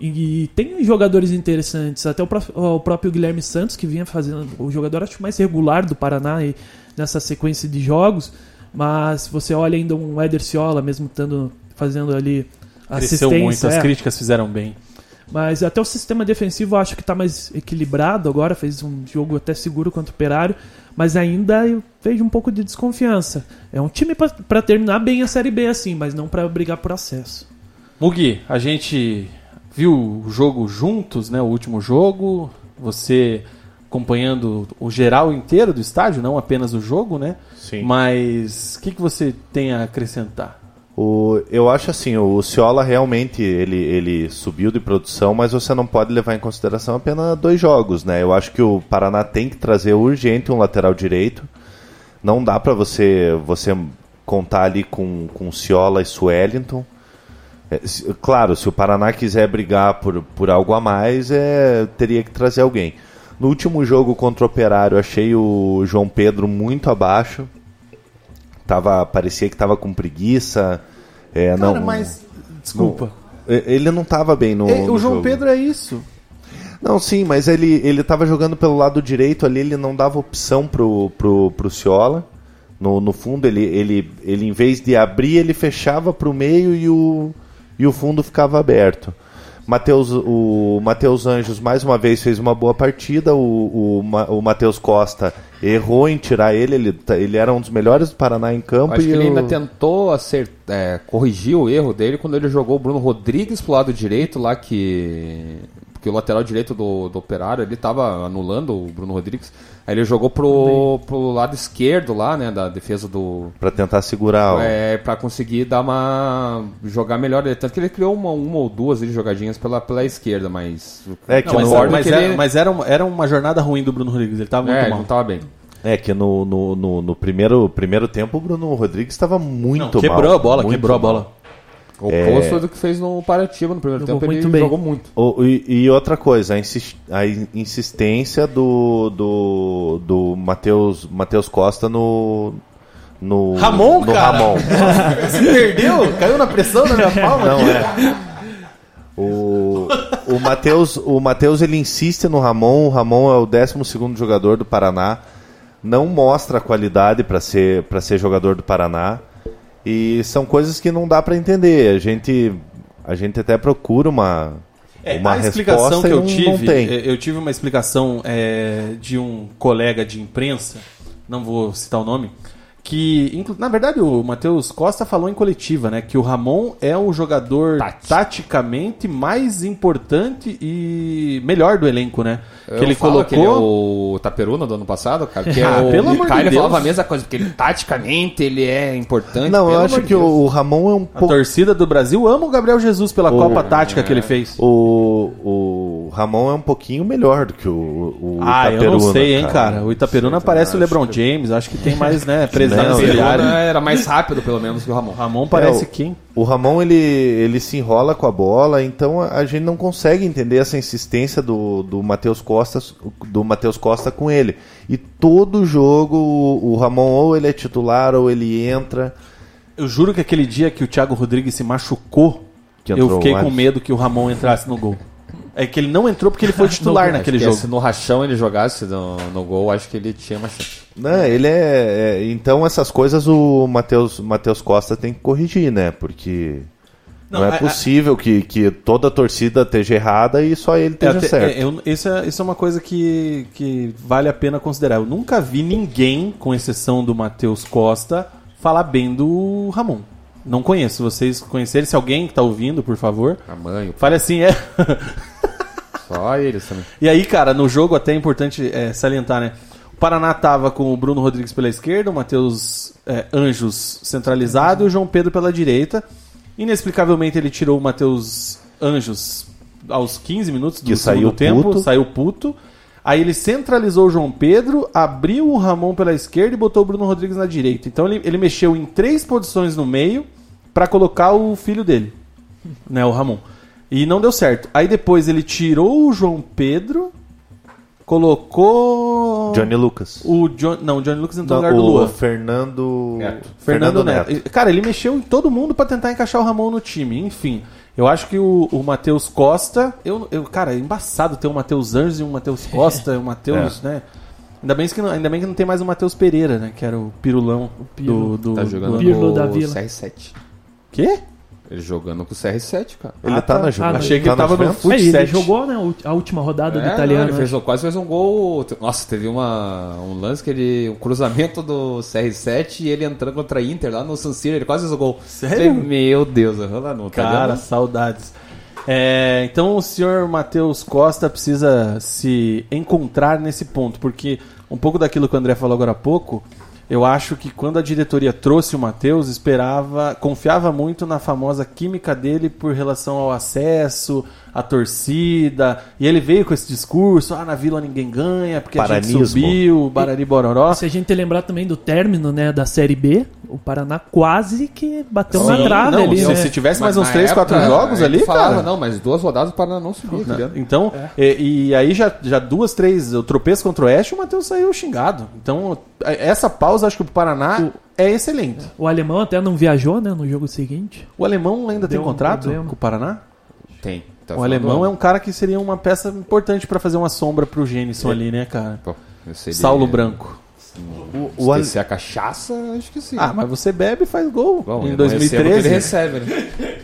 Speaker 8: E, tem jogadores interessantes, até o, o próprio Guilherme Santos, que vinha fazendo o jogador acho mais regular do Paraná e nessa sequência de jogos. Mas você olha ainda um Éder Ciola, mesmo estando fazendo ali
Speaker 1: Cresceu muito, as
Speaker 8: é.
Speaker 1: críticas fizeram bem.
Speaker 8: Mas até o sistema defensivo eu acho que está mais equilibrado agora, fez um jogo até seguro contra o Operário, mas ainda eu vejo um pouco de desconfiança. É um time para terminar bem a Série B assim, mas não para brigar por acesso.
Speaker 1: Mugi, a gente viu o jogo juntos, né? O último jogo. Você acompanhando o geral inteiro do estádio, não apenas o jogo, né?
Speaker 6: Sim.
Speaker 1: Mas o que, que você tem a acrescentar?
Speaker 6: O, eu acho assim, o Ciola realmente ele, ele subiu de produção, mas você não pode levar em consideração apenas dois jogos, né? Eu acho que o Paraná tem que trazer urgente um lateral direito. Não dá para você você contar ali com, com Ciola e Suellington. É, se- claro, se o Paraná quiser brigar por, por algo a mais, é, teria que trazer alguém. No último jogo contra o Operário, achei o João Pedro muito abaixo. Tava, parecia que tava com preguiça. É,
Speaker 1: Cara,
Speaker 6: não,
Speaker 1: mas. Desculpa.
Speaker 6: Ele não tava bem no. No
Speaker 1: o João
Speaker 6: jogo.
Speaker 1: Pedro é isso.
Speaker 6: Não, sim, mas ele, ele tava jogando pelo lado direito ali, ele não dava opção pro, pro, pro Ciola. No, no fundo, ele, ele, ele, em vez de abrir, ele fechava pro meio e o, e o fundo ficava aberto. Mateus, o Matheus Anjos, mais uma vez, fez uma boa partida. O, o, o Matheus Costa errou em tirar ele. Ele, tá- ele era um dos melhores do Paraná em campo.
Speaker 5: Acho
Speaker 6: e
Speaker 5: que ele
Speaker 6: o-
Speaker 5: ainda tentou acert... é, corrigir o erro dele quando ele jogou o Bruno Rodrigues pro lado direito lá que porque o lateral direito do, do Operário ele tava anulando o Bruno Rodrigues. Aí ele jogou pro, pro lado esquerdo lá, né, da defesa do
Speaker 6: Pra tentar segurar.
Speaker 5: é, para conseguir dar uma jogar melhor. Tanto que ele criou uma, uma ou duas ali, jogadinhas pela, pela esquerda, mas
Speaker 6: É que
Speaker 1: Não, mas,
Speaker 6: no-
Speaker 1: mas
Speaker 5: que
Speaker 1: era,
Speaker 5: ele-
Speaker 1: mas era uma, era uma jornada ruim do Bruno Rodrigues. Ele tava muito
Speaker 5: é, ele
Speaker 1: mal.
Speaker 5: não tava bem.
Speaker 6: É que no, no, no, no primeiro, primeiro tempo o Bruno Rodrigues estava muito
Speaker 1: Não, quebrou
Speaker 6: mal.
Speaker 1: a bola, quebrou a
Speaker 6: mal.
Speaker 1: bola.
Speaker 5: O
Speaker 6: É.
Speaker 5: oposto do que fez no Paratiba no primeiro
Speaker 8: Jogou
Speaker 5: tempo, ele
Speaker 8: muito bem.
Speaker 5: jogou muito.
Speaker 6: O- e, e outra coisa, a, a in- insistência do, do, do Matheus Mateus Costa no. no
Speaker 1: Ramon,
Speaker 6: no
Speaker 1: cara?
Speaker 6: Ramon. <laughs>
Speaker 1: Se perdeu? Caiu na pressão na minha palma?
Speaker 6: Não, é. O, o Matheus o Mateus, ele insiste no Ramon. O Ramon é o 12 jogador do Paraná. Não mostra a qualidade para ser, pra ser jogador do Paraná. E são coisas que não dá para entender. A gente, a gente até procura uma,
Speaker 1: É,
Speaker 6: uma
Speaker 1: a explicação que eu
Speaker 6: não,
Speaker 1: tive,
Speaker 6: não
Speaker 1: é, eu tive uma explicação é, de um colega de imprensa, não vou citar o nome, que, inclu- na verdade, o Matheus Costa falou em coletiva, né, que o Ramon é o jogador
Speaker 5: Tático.
Speaker 1: taticamente mais importante e melhor do elenco, né?
Speaker 5: Eu
Speaker 1: que ele
Speaker 5: falo
Speaker 1: colocou
Speaker 5: que ele é o Taperuna do ano passado, cara. Que <laughs> é
Speaker 1: Ah,
Speaker 5: o
Speaker 1: pelo amor de
Speaker 5: Caio
Speaker 1: Deus.
Speaker 5: falava a mesma coisa, porque ele taticamente ele é importante.
Speaker 6: Não, eu acho
Speaker 5: de
Speaker 6: que o,
Speaker 5: Deus.
Speaker 6: o Ramon é um
Speaker 1: a
Speaker 6: pouco.
Speaker 1: torcida do Brasil ama o Gabriel Jesus pela Copa Tática que ele fez.
Speaker 6: O, o Ramon é um pouquinho melhor do que o, o
Speaker 1: Ah, eu não
Speaker 6: Itaperuna,
Speaker 1: sei, hein, cara. O Itaperuna
Speaker 6: Sei,
Speaker 1: parece o LeBron James, acho que tem <laughs> mais, né, presença
Speaker 6: Não,
Speaker 1: de
Speaker 5: Taperuna
Speaker 1: área.
Speaker 5: era mais rápido, pelo menos, que o Ramon.
Speaker 1: Ramon parece
Speaker 6: É, o-
Speaker 1: quem?
Speaker 6: O Ramon ele, ele se enrola com a bola, então a gente não consegue entender essa insistência do, do Matheus Costa do Matheus Costa com ele. E todo jogo o, o Ramon ou ele é titular ou ele entra.
Speaker 1: Eu juro que aquele dia que o Thiago Rodrigues se machucou
Speaker 6: Que
Speaker 1: eu fiquei
Speaker 6: o
Speaker 1: com medo que o Ramon entrasse no gol. É que ele não entrou porque ele foi <laughs> titular naquele
Speaker 5: Acho que
Speaker 1: jogo.
Speaker 5: Se no rachão ele jogasse no, no gol, acho que ele tinha uma chance.
Speaker 6: Não, ele é, é- Então essas coisas o Matheus Matheus Costa tem que corrigir, né? Porque não,
Speaker 1: Não,
Speaker 6: é
Speaker 1: a- a-
Speaker 6: possível que, que toda a torcida esteja errada e só ele
Speaker 1: É,
Speaker 6: esteja
Speaker 1: até-
Speaker 6: certo.
Speaker 1: é, eu- isso, é, isso é uma coisa que, que vale a pena considerar. Eu nunca vi ninguém, com exceção do Matheus Costa, falar bem do Ramon. Não conheço. Vocês conhecerem, se alguém que tá ouvindo, por favor,
Speaker 5: A mãe, o-
Speaker 1: fale assim, é. <laughs>
Speaker 5: só eles também.
Speaker 1: E aí, cara, no jogo até é importante é, salientar, né? O Paraná tava com o Bruno Rodrigues pela esquerda, o Matheus é, Anjos centralizado e o João Pedro pela direita. Inexplicavelmente ele tirou o Matheus Anjos aos 15 minutos do
Speaker 6: Que
Speaker 1: segundo
Speaker 6: saiu
Speaker 1: tempo,
Speaker 6: puto.
Speaker 1: saiu puto. Aí ele centralizou o João Pedro, abriu o Ramon pela esquerda e botou o Bruno Rodrigues na direita. Então ele, ele mexeu em três posições no meio pra colocar o filho dele, né, o Ramon. E não deu certo. Aí depois ele tirou o João Pedro, colocou
Speaker 6: Johnny Lucas.
Speaker 1: o John, não, o Johnny Lucas entrou
Speaker 6: Não,
Speaker 1: no lugar do
Speaker 6: o
Speaker 1: Luan.
Speaker 6: Fernando
Speaker 5: Neto.
Speaker 1: Fernando, Neto. Cara, ele mexeu em todo mundo pra tentar encaixar o Ramon no time. Enfim, eu acho que o, o Matheus Costa. Eu, eu, cara, é embaçado ter um Matheus Anjos e um Matheus <laughs> Costa, um Matheus, né? Ainda bem, que não, ainda bem que não tem mais o Matheus Pereira, né? Que era o pirulão
Speaker 8: Pirlo.
Speaker 1: do, do.
Speaker 5: Tá jogando
Speaker 1: do...
Speaker 5: Com
Speaker 8: da
Speaker 5: o
Speaker 8: Vila.
Speaker 5: CR7.
Speaker 1: Quê?
Speaker 5: Ele jogando com o CR7, cara.
Speaker 6: Ele
Speaker 1: Ah,
Speaker 6: tá,
Speaker 1: tá.
Speaker 6: na
Speaker 8: Ah,
Speaker 6: jogada.
Speaker 1: Achei que
Speaker 6: tá
Speaker 1: ele tava
Speaker 6: na
Speaker 1: no
Speaker 6: Juventus?
Speaker 1: Fut
Speaker 8: É, ele
Speaker 1: 7.
Speaker 8: jogou né, a última rodada do
Speaker 5: É,
Speaker 8: italiano.
Speaker 5: não, ele
Speaker 8: né?
Speaker 5: fez, quase fez um gol. Nossa, teve uma, um lance que ele. Um cruzamento do CR7 e ele entrando contra a Inter lá no San Siro, ele quase fez o gol.
Speaker 1: Sério?
Speaker 5: Falei, Meu Deus, eu lá no
Speaker 1: Cara,
Speaker 5: italiano.
Speaker 1: saudades. É, então o senhor Matheus Costa precisa se encontrar nesse ponto, porque um pouco daquilo que o André falou agora há pouco, eu acho que quando a diretoria trouxe o Matheus, esperava, confiava muito na famosa química dele por relação ao acesso, à torcida, e ele veio com esse discurso, ah, na Vila ninguém ganha, porque a gente
Speaker 6: Paranismo.
Speaker 1: subiu, Barari Bororó.
Speaker 8: Se a gente lembrar também do término né, da Série B, o Paraná quase que bateu na
Speaker 1: Sim,
Speaker 8: trave
Speaker 1: não,
Speaker 8: ali,
Speaker 1: se,
Speaker 8: né?
Speaker 1: se tivesse
Speaker 5: Mas
Speaker 1: mais uns
Speaker 5: na
Speaker 1: 3, 4
Speaker 5: época,
Speaker 1: jogos
Speaker 5: a
Speaker 1: ali,
Speaker 5: falava,
Speaker 1: cara.
Speaker 5: não, mas duas rodadas o Paraná não subiu, tá ligado?
Speaker 1: Então, e, e aí já, já duas, três, o tropeço contra o Oeste, o Matheus saiu xingado. Então, essa pausa, acho que pro Paraná é excelente.
Speaker 8: O alemão até não viajou né, no jogo seguinte.
Speaker 1: O alemão ainda tem
Speaker 8: Deu um
Speaker 1: contrato
Speaker 8: problema.
Speaker 1: com o Paraná?
Speaker 5: Tem. Tá
Speaker 1: o alemão é um cara que seria uma peça importante pra fazer uma sombra pro Gênison ali, né, cara?
Speaker 5: Pô, eu sei
Speaker 1: Saulo. Branco.
Speaker 6: O Ale-
Speaker 5: Esquecer a cachaça, acho que sim.
Speaker 1: Ah, mas você bebe e faz gol.
Speaker 5: Bom,
Speaker 1: em
Speaker 5: ele não recebe o que
Speaker 1: 2013.
Speaker 5: Ele recebe, né?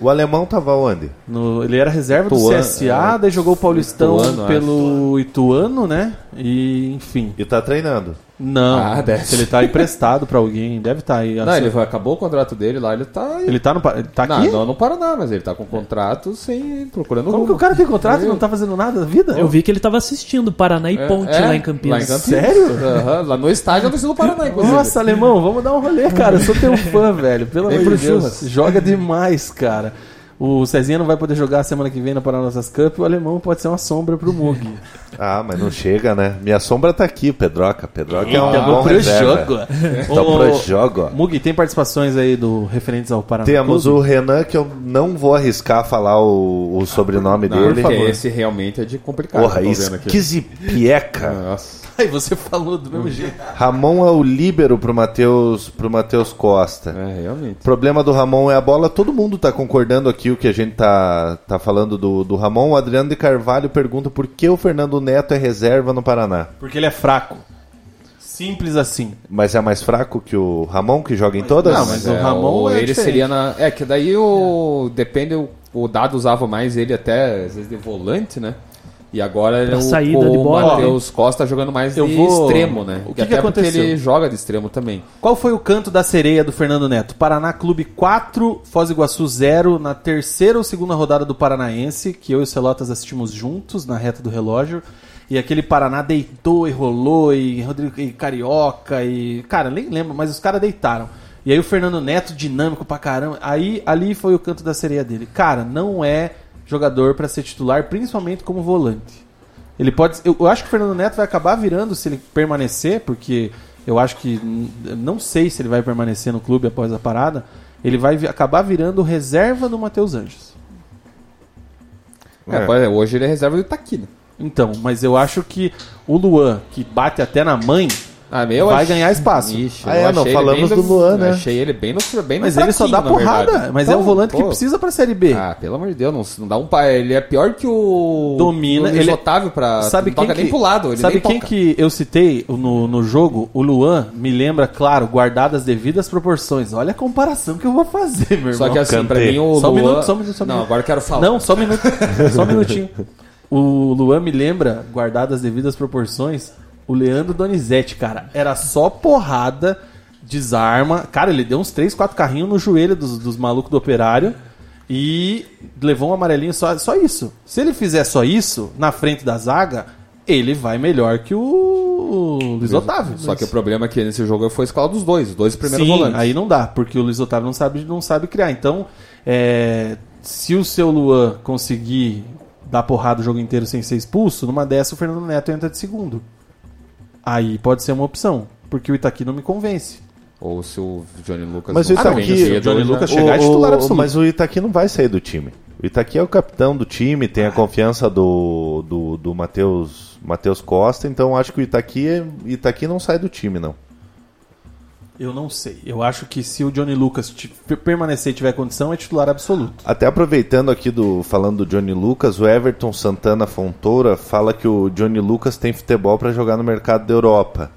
Speaker 6: O alemão tava onde?
Speaker 1: no- ele era reserva do CSA,
Speaker 6: é.
Speaker 1: daí jogou o Paulistão
Speaker 5: Ituano,
Speaker 1: pelo Ituano, né? E, enfim.
Speaker 6: E tá treinando.
Speaker 1: Não,
Speaker 5: Ah, deve.
Speaker 1: se ele tá emprestado pra alguém, deve estar aí.
Speaker 5: Não, ele acabou o contrato dele lá, ele tá.
Speaker 1: Ele tá no, ele tá
Speaker 5: não,
Speaker 1: aqui?
Speaker 5: não no Paraná, mas ele tá com contrato sem. procurando
Speaker 1: Como que
Speaker 5: rumo.
Speaker 1: o cara tem contrato e não tá fazendo nada da vida?
Speaker 8: Eu vi que ele tava assistindo Paraná e
Speaker 5: É,
Speaker 8: Ponte
Speaker 5: é,
Speaker 8: lá em Campinas.
Speaker 5: Lá em Campinas.
Speaker 1: Sério?
Speaker 5: Aham, lá no estádio do do Paraná, inclusive.
Speaker 1: Nossa, alemão, vamos dar um rolê, cara. Eu sou teu fã, velho. Pelo amor de Deus. Joga demais, cara. O Cezinha não vai poder jogar semana que vem na Paranassas Cup. O alemão pode ser uma sombra pro Mug. <laughs>
Speaker 6: Ah, mas não chega, né? Minha sombra tá aqui, Pedroca. Pedroca é um
Speaker 1: Então,
Speaker 6: bom
Speaker 1: pro
Speaker 6: reserva.
Speaker 1: jogo.
Speaker 6: Tá
Speaker 1: Ô,
Speaker 6: pro jogo.
Speaker 1: Mug, tem participações aí do referentes ao Paraná?
Speaker 6: Temos
Speaker 1: Clube?
Speaker 6: o Renan, que eu não vou arriscar falar o, o sobrenome
Speaker 5: Não,
Speaker 6: dele.
Speaker 5: porque esse realmente é de complicado.
Speaker 6: Porra, esquisipieca.
Speaker 5: Nossa. <laughs>
Speaker 1: Aí você falou do mesmo jeito.
Speaker 6: Ramon é o líbero pro Matheus pro Matheus Costa.
Speaker 5: É, realmente.
Speaker 6: O problema do Ramon é a bola. Todo mundo tá concordando aqui o que a gente tá, tá falando do, do Ramon. O Adriano de Carvalho pergunta por que o Fernando Neto é reserva no Paraná.
Speaker 1: Porque ele é fraco. Simples assim.
Speaker 6: Mas é mais fraco que o Ramon, que joga em todas?
Speaker 1: Não, mas o Ramon
Speaker 5: o-
Speaker 1: é
Speaker 5: ele
Speaker 1: diferente.
Speaker 5: seria na. É, que daí o. Depende, o, o Dado usava mais ele até, às vezes, de volante, né? E agora ele,
Speaker 8: Pra
Speaker 5: o,
Speaker 8: saída
Speaker 5: o
Speaker 8: de bola,
Speaker 5: Matheus Costa jogando mais
Speaker 1: Eu
Speaker 5: de
Speaker 1: vou-
Speaker 5: extremo, né?
Speaker 1: O que
Speaker 5: Que
Speaker 1: que
Speaker 5: até porque
Speaker 1: aconteceu?
Speaker 5: ele joga de extremo também.
Speaker 1: Qual foi o canto da sereia do Fernando Neto? Paraná Clube 4, Foz do Iguaçu 0, na terceira ou segunda rodada do Paranaense, que eu e o Celotas assistimos juntos na reta do relógio. E aquele Paraná deitou e rolou, e Rodrigo e Carioca, e. Cara, nem lembro, mas os caras deitaram. E aí o Fernando Neto, dinâmico pra caramba. Aí ali foi o canto da sereia dele. Cara, não é jogador pra ser titular, principalmente como volante. Ele pode. Eu, eu acho que o Fernando Neto vai acabar virando se ele permanecer, porque eu acho que. Não sei se ele vai permanecer no clube após a parada. Ele vai acabar virando reserva do Matheus Anjos.
Speaker 5: É,
Speaker 6: É.
Speaker 5: hoje ele é reserva do Itaquina.
Speaker 1: Então, mas eu acho que o Luan, que bate até na mãe,
Speaker 5: Ah, meu,
Speaker 1: vai
Speaker 5: ach-
Speaker 1: ganhar espaço.
Speaker 5: Ixi,
Speaker 6: Ah, é, não
Speaker 5: ele
Speaker 6: falamos do Luan, né?
Speaker 5: Eu achei ele bem no, bem no
Speaker 1: Mas ele só dá porrada.
Speaker 5: verdade.
Speaker 1: Mas é
Speaker 5: Então,
Speaker 1: o volante que
Speaker 5: pô,
Speaker 1: precisa pra Série B.
Speaker 5: Ah, pelo amor de Deus, não, não dá um pa... Ele é pior que o.
Speaker 1: Domina,
Speaker 5: o Luiz
Speaker 1: ele-
Speaker 5: Otávio pra.
Speaker 1: Sabe
Speaker 5: não
Speaker 1: quem
Speaker 5: toca
Speaker 1: que,
Speaker 5: nem pro lado. Ele
Speaker 1: sabe
Speaker 5: nem
Speaker 1: quem
Speaker 5: toca.
Speaker 1: que eu citei no, no jogo? O Luan me lembra, claro, guardado as devidas proporções. Olha a comparação que eu vou fazer, meu irmão.
Speaker 5: Só que assim,
Speaker 6: Kanté.
Speaker 5: pra mim o
Speaker 1: Só um
Speaker 5: Luan...
Speaker 1: minuto, só um minuto, só um
Speaker 5: Não,
Speaker 1: minuto.
Speaker 5: agora eu quero falar.
Speaker 1: Não, só um minuto. só um minutinho. O Luan me lembra, guardado as devidas proporções, o Leandro Donizete, cara. Era só porrada, desarma. Cara, ele deu uns 3, 4 carrinhos no joelho dos, dos malucos do operário e levou um amarelinho só, só isso. Se ele fizer só isso, na frente da zaga, ele vai melhor que o Luiz Otávio.
Speaker 5: Só que o problema é que nesse jogo foi a escola dos dois, os dois primeiros
Speaker 1: Sim,
Speaker 5: volantes.
Speaker 1: aí não dá, porque o Luiz Otávio não sabe, não sabe criar. Então, é, se o seu Luan conseguir dar porrada o jogo inteiro sem ser expulso, numa dessa o Fernando Neto entra de segundo. Aí pode ser uma opção, porque o Itaqui não me convence.
Speaker 5: Ou se o Johnny Lucas
Speaker 6: Mas
Speaker 5: não
Speaker 6: o Itaqui-
Speaker 5: bem no
Speaker 6: o
Speaker 1: Johnny Lucas chegar é titular absoluto.
Speaker 6: Mas o Itaqui não vai sair do time. O Itaqui é o capitão do time, tem a confiança do, do, do Matheus Matheus Costa, então acho que o Itaqui, é- Itaqui não sai do time, não.
Speaker 1: Eu não sei. Eu acho que se o Johnny Lucas permanecer e tiver condição, é titular absoluto.
Speaker 6: Até aproveitando aqui do falando do Johnny Lucas, o Everton Santana Fontoura fala que o Johnny Lucas tem futebol para jogar no mercado da Europa.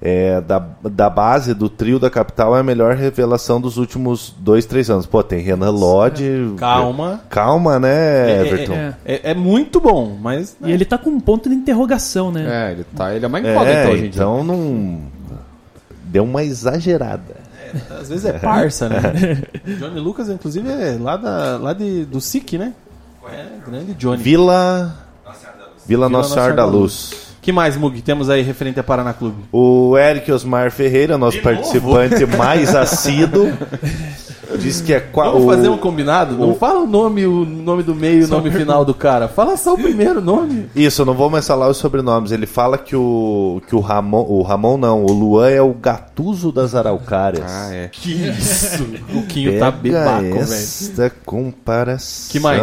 Speaker 6: É, da, da base do trio da capital é a melhor revelação dos últimos dois, três anos. Pô, tem Renan Lodge.
Speaker 1: Calma.
Speaker 6: Calma, né, Everton?
Speaker 8: é.
Speaker 1: É, é muito bom, mas.
Speaker 8: E ele tá com um ponto de interrogação, né?
Speaker 5: É, ele, tá, ele é uma incógnita
Speaker 6: É,
Speaker 5: hoje em dia.
Speaker 6: então não. Deu uma exagerada.
Speaker 1: Às vezes é <laughs> parça, né? <laughs> Johnny Lucas, inclusive, é lá, da, lá de, do SIC, né? É, grande Johnny.
Speaker 6: Vila. Vila Nossa Senhora da Luz.
Speaker 1: Que mais, Mug, temos aí referente a Paraná Clube?
Speaker 6: O Eric Osmar Ferreira, nosso participante mais assíduo, <laughs> disse que é qua-
Speaker 1: Vamos
Speaker 6: o-
Speaker 1: fazer um combinado? Não fala o nome, o nome do meio e o nome final do cara. Fala só o <laughs> primeiro nome.
Speaker 6: Isso, eu não vou mais falar os sobrenomes. Ele fala que o que o Ramon, o Ramon não, o Luan é o gatuso das araucárias.
Speaker 5: Ah, é.
Speaker 1: Que isso? O Quinho
Speaker 6: Pega
Speaker 1: tá bebaco, velho.
Speaker 6: esta comparação.
Speaker 1: Que mais?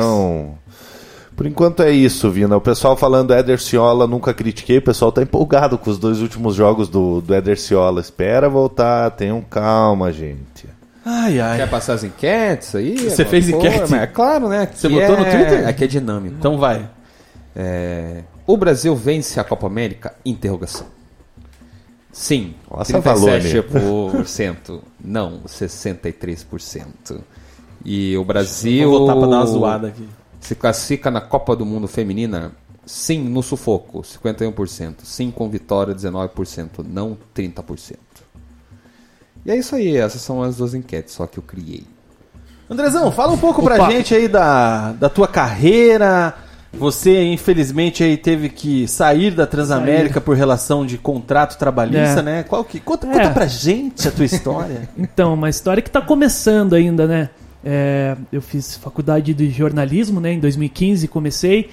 Speaker 6: Por enquanto é isso, Vina. O pessoal falando Éder Ciola, nunca critiquei. O pessoal tá empolgado com os dois últimos jogos do, do Éder Ciola. Espera voltar, tenham calma, gente.
Speaker 1: Ai, ai.
Speaker 5: Quer passar as enquetes aí?
Speaker 1: Você fez enquete?
Speaker 5: Mas É claro, né? Aqui
Speaker 1: Você botou no
Speaker 5: é-
Speaker 1: Twitter?
Speaker 5: Aqui é dinâmico.
Speaker 1: Então vai.
Speaker 5: É, O Brasil vence a Copa América? Interrogação. Sim,
Speaker 6: Nossa,
Speaker 5: 37%. Não, 63%. E o Brasil
Speaker 1: Vou voltar pra dar uma zoada aqui.
Speaker 5: Se classifica na Copa do Mundo Feminina? Sim, no sufoco, 51%. Sim, com vitória, 19%. Não, 30%. E é isso aí, essas são as duas enquetes, só que eu criei.
Speaker 1: Andrezão, fala um pouco pra
Speaker 5: Opa.
Speaker 1: gente aí da, da tua carreira. Você, infelizmente, aí teve que sair da Transamérica por relação de contrato trabalhista,
Speaker 8: É.
Speaker 1: né? Qual que, conta,
Speaker 8: É.
Speaker 1: conta pra gente a tua história.
Speaker 8: Então, uma história que tá começando ainda, né? É, eu fiz faculdade de jornalismo, né? Em 2015 comecei.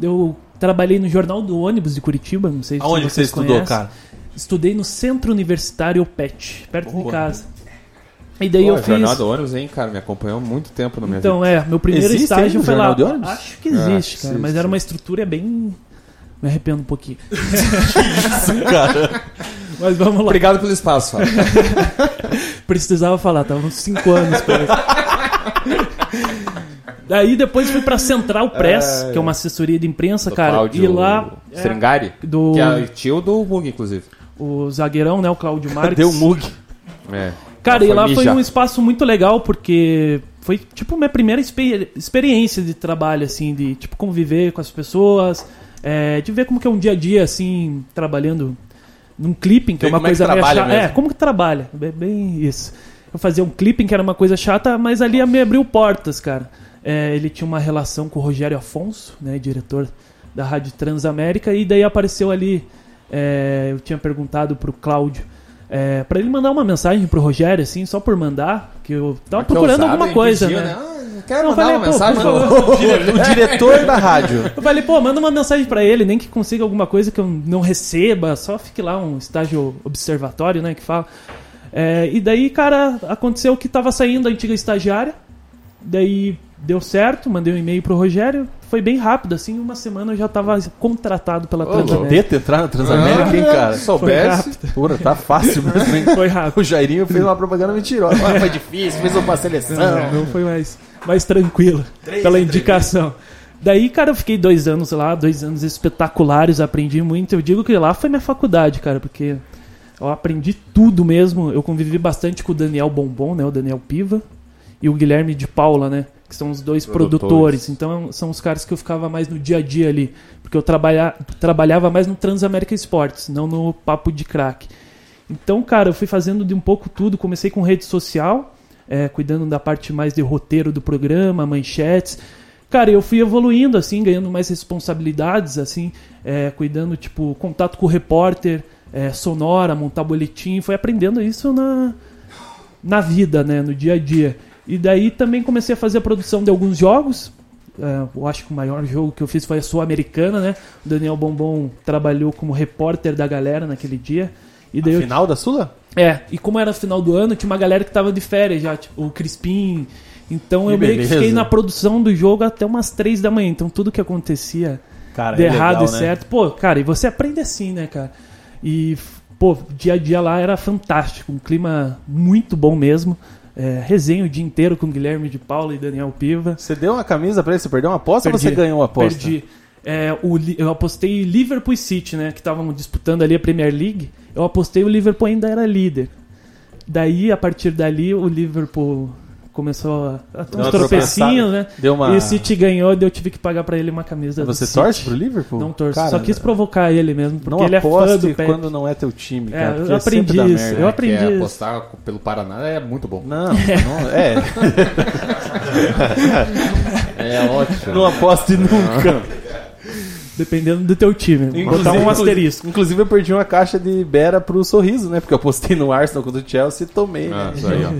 Speaker 8: Eu trabalhei no Jornal do Ônibus de Curitiba, não sei se
Speaker 1: Aonde você
Speaker 8: vocês
Speaker 1: estudou,
Speaker 8: conhecem.
Speaker 1: cara?
Speaker 8: Estudei no Centro Universitário PET, perto de
Speaker 1: Boa.
Speaker 8: casa. E daí
Speaker 5: Pô,
Speaker 8: eu fiz.
Speaker 5: Jornal do ônibus, hein, cara? Me acompanhou há muito tempo na minha
Speaker 8: Então,
Speaker 5: vida.
Speaker 8: é, meu primeiro
Speaker 1: Existe
Speaker 8: estágio foi
Speaker 1: Jornal
Speaker 8: lá.
Speaker 1: de ônibus?
Speaker 8: Acho que
Speaker 5: Ah,
Speaker 8: existe,
Speaker 5: acho que
Speaker 8: cara, mas
Speaker 5: existe.
Speaker 8: era uma estrutura bem. Me arrependo um pouquinho. <laughs>
Speaker 1: cara.
Speaker 8: Mas vamos lá.
Speaker 5: Obrigado pelo espaço, Fábio. <laughs>
Speaker 8: Precisava falar, tava uns 5 anos por aí. <laughs> Daí depois fui pra Central Press, que é uma assessoria de imprensa, cara.
Speaker 5: Cláudio
Speaker 8: E lá. é,
Speaker 5: Stringari,
Speaker 8: do-
Speaker 5: que é tio do Bug, inclusive.
Speaker 8: o zagueirão, né? O Cláudio <laughs> Marques.
Speaker 1: Deu Mug.
Speaker 5: É.
Speaker 8: Cara, e lá foi um espaço muito legal, porque foi tipo minha primeira exper- experiência de trabalho, assim, de tipo conviver com as pessoas, é, de ver como que é um dia a dia, assim, trabalhando num clipping, que é uma
Speaker 1: é que
Speaker 8: coisa meio
Speaker 1: trabalha
Speaker 8: chata.
Speaker 1: mesmo.
Speaker 8: É, como que trabalha? Bem, bem isso. Eu fazia um clipping que era uma coisa chata, mas ali me abriu portas, cara. É, ele tinha uma relação com o Rogério Afonso, né, diretor da Rádio Transamérica, e daí apareceu ali. é, eu tinha perguntado pro Cláudio é, para ele mandar uma mensagem pro Rogério, assim, só por mandar, que eu tava
Speaker 5: Que
Speaker 8: procurando
Speaker 5: ousado,
Speaker 8: alguma coisa,
Speaker 5: Pediu,
Speaker 8: né?
Speaker 5: Ah, quero
Speaker 8: Não,
Speaker 5: mandar
Speaker 8: falei,
Speaker 5: uma mensagem.
Speaker 8: favor.
Speaker 1: O, <laughs> dire- o diretor da rádio.
Speaker 8: Eu falei, pô, manda uma mensagem pra ele, nem que consiga alguma coisa que eu não receba, só fique lá um estágio observatório, né, que fala. É, e daí, cara, aconteceu que tava saindo a antiga estagiária, daí deu certo, mandei um e-mail pro Rogério, foi bem rápido, assim, uma semana eu já tava contratado pela Transamérica.
Speaker 1: Tenta entrar na Transamérica, hein, cara?
Speaker 5: Soubesse.
Speaker 1: Pura, tá fácil <laughs> mesmo, hein?
Speaker 8: Foi rápido.
Speaker 1: O Jairinho fez uma propaganda mentirosa. Ah, foi difícil, fez uma seleção.
Speaker 8: Não, não foi mais, mais tranquilo pela indicação. Daí, cara, eu fiquei dois anos lá, dois anos espetaculares, aprendi muito. Eu digo que lá foi minha faculdade, cara, porque eu aprendi tudo mesmo. Eu convivi bastante com o Daniel Bombom, né, o Daniel Piva, e o Guilherme de Paula, né, que são os dois
Speaker 5: Produtores.
Speaker 8: produtores. Então, são os caras que eu ficava mais no dia a dia ali, porque eu trabalha, trabalhava mais no Transamérica Esportes, não no Papo de Crack. Então, cara, eu fui fazendo de um pouco tudo. Comecei com rede social, é, cuidando da parte mais de roteiro do programa, manchetes. Cara, eu fui evoluindo, assim, ganhando mais responsabilidades, assim, é, cuidando, tipo, contato com o repórter, é, sonora, montar boletim. Foi aprendendo isso na, na vida, né, no dia a dia. E daí também comecei a fazer a produção de alguns jogos. É, eu acho que o maior jogo que eu fiz foi a Sul-Americana, né? O Daniel Bombom trabalhou como repórter da galera naquele dia. E daí eu
Speaker 1: Final da Sula?
Speaker 8: é, e como era final do ano, tinha uma galera que tava de férias já, tipo, o Crispim. Então
Speaker 1: Que
Speaker 8: eu meio que
Speaker 1: beleza.
Speaker 8: fiquei na produção do jogo até umas três da manhã. Então tudo que acontecia
Speaker 1: Cara,
Speaker 8: de
Speaker 1: é
Speaker 8: errado
Speaker 1: legal,
Speaker 8: e
Speaker 1: né?
Speaker 8: certo. Pô, cara, e você aprende assim, né, cara? E, pô, dia a dia lá era fantástico. Um clima muito bom mesmo. É, resenha o dia inteiro com Guilherme de Paula e Daniel Piva.
Speaker 1: Você deu uma camisa pra ele? Você perdeu uma aposta ou você ganhou uma aposta?
Speaker 8: Perdi. É, o, eu apostei Liverpool e City, né? Que estavam disputando ali a Premier League. Eu apostei o Liverpool ainda era líder. Daí, a partir dali, o Liverpool começou a, a ter uns tropecinhos, né?
Speaker 1: Deu uma...
Speaker 8: E o City ganhou, daí eu tive que pagar pra ele uma camisa do
Speaker 1: Você
Speaker 8: City.
Speaker 1: torce pro Liverpool?
Speaker 8: Não torço.
Speaker 1: Cara,
Speaker 8: Só quis provocar ele mesmo, porque
Speaker 1: não
Speaker 8: ele é fã
Speaker 1: aposte
Speaker 8: do Pepe.
Speaker 1: quando não é teu time,
Speaker 8: É,
Speaker 1: cara.
Speaker 8: eu
Speaker 1: porque
Speaker 8: aprendi
Speaker 1: dá
Speaker 8: isso,
Speaker 1: merda.
Speaker 8: eu aprendi
Speaker 5: Que é
Speaker 8: isso.
Speaker 5: apostar pelo Paraná é muito bom.
Speaker 1: Não, <laughs> não é. <laughs>
Speaker 5: É ótimo.
Speaker 1: não aposte nunca. <laughs>
Speaker 8: Dependendo do teu time. Botar um asterisco.
Speaker 1: Inclusive, eu perdi uma caixa de Bera pro sorriso, né? Porque eu apostei no Arsenal contra o Chelsea e tomei.
Speaker 5: Ah,
Speaker 1: né?
Speaker 5: isso aí, ó.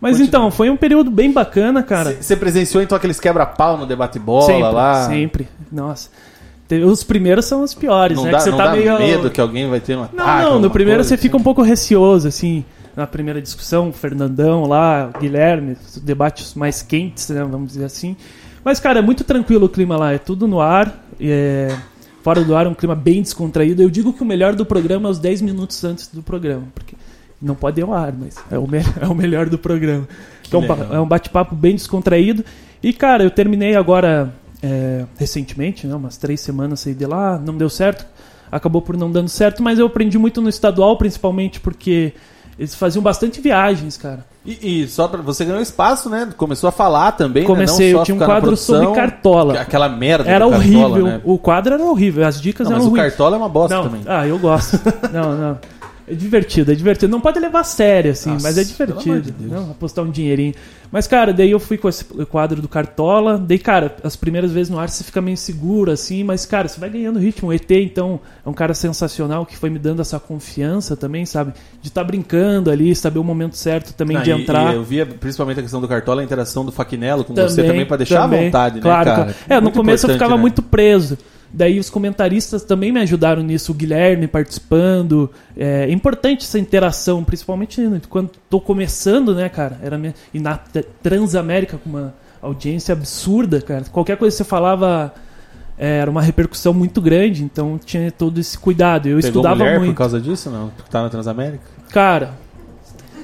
Speaker 8: Mas então, foi um período bem bacana, cara.
Speaker 1: Você presenciou então aqueles quebra-pau no debate bola
Speaker 8: sempre,
Speaker 1: lá?
Speaker 8: sempre. Nossa. Os primeiros são os piores,
Speaker 1: Não
Speaker 8: né?
Speaker 1: dá,
Speaker 8: que você
Speaker 1: não
Speaker 8: tá
Speaker 1: dá
Speaker 8: meio.
Speaker 1: medo que alguém vai ter um
Speaker 8: Não, não, no primeiro
Speaker 1: coisa,
Speaker 8: você fica um
Speaker 1: assim?
Speaker 8: pouco receoso, assim. Na primeira discussão, o Fernandão lá, o Guilherme, debates mais quentes, né? Vamos dizer assim. Mas, cara, é muito tranquilo o clima lá, é tudo no ar. e É... Fora do ar é um clima bem descontraído. Eu digo que o melhor do programa é os 10 minutos antes do programa. Porque não pode ir ao ar, mas é o, me- <laughs> é o melhor do programa. Então,
Speaker 1: legal.
Speaker 8: é um bate-papo bem descontraído. E, cara, eu terminei agora é, recentemente, né, umas três semanas saí de lá, não deu certo. Acabou por não dando certo, mas eu aprendi muito no estadual, principalmente porque eles faziam bastante viagens, cara.
Speaker 1: E, e só pra você ganhou espaço, né? Começou a falar também,
Speaker 8: Comecei,
Speaker 1: né? Não só
Speaker 8: eu tinha um quadro
Speaker 1: produção,
Speaker 8: sobre cartola.
Speaker 1: Aquela merda
Speaker 8: Era
Speaker 1: Cartola,
Speaker 8: horrível,
Speaker 1: né?
Speaker 8: o quadro era horrível, as dicas
Speaker 1: Não,
Speaker 8: eram
Speaker 1: mas o
Speaker 8: ruins.
Speaker 1: Cartola é uma bosta
Speaker 8: Não,
Speaker 1: também.
Speaker 8: Ah, eu gosto. não, não. É divertido, é divertido. Não pode levar a sério, assim,
Speaker 1: Nossa,
Speaker 8: mas é divertido.
Speaker 1: de
Speaker 8: não, apostar um dinheirinho. Mas, cara, daí eu fui com esse quadro do Cartola. Daí, cara, as primeiras vezes no ar você fica meio seguro, assim, mas, cara, você vai ganhando ritmo. O ET, então, é um cara sensacional que foi me dando essa confiança também, sabe? De estar brincando ali, saber o momento certo também
Speaker 1: Ah,
Speaker 8: de
Speaker 1: e-
Speaker 8: entrar.
Speaker 1: E eu via principalmente a questão do Cartola, a interação do Faquinello com você também, pra deixar
Speaker 8: também.
Speaker 1: à vontade,
Speaker 8: claro,
Speaker 1: né, cara?
Speaker 8: É, no começo eu ficava
Speaker 1: né?
Speaker 8: muito preso. Daí os comentaristas também me ajudaram nisso, o Guilherme participando. É importante essa interação, principalmente quando tô começando, né, cara? Era minha... E na Transamérica, com uma audiência absurda, cara. Qualquer coisa que você falava é, era uma repercussão muito grande, então tinha todo esse cuidado. Eu
Speaker 1: Pegou
Speaker 8: estudava
Speaker 1: mulher
Speaker 8: muito.
Speaker 1: por causa disso, não? Porque tá na Transamérica?
Speaker 8: Cara,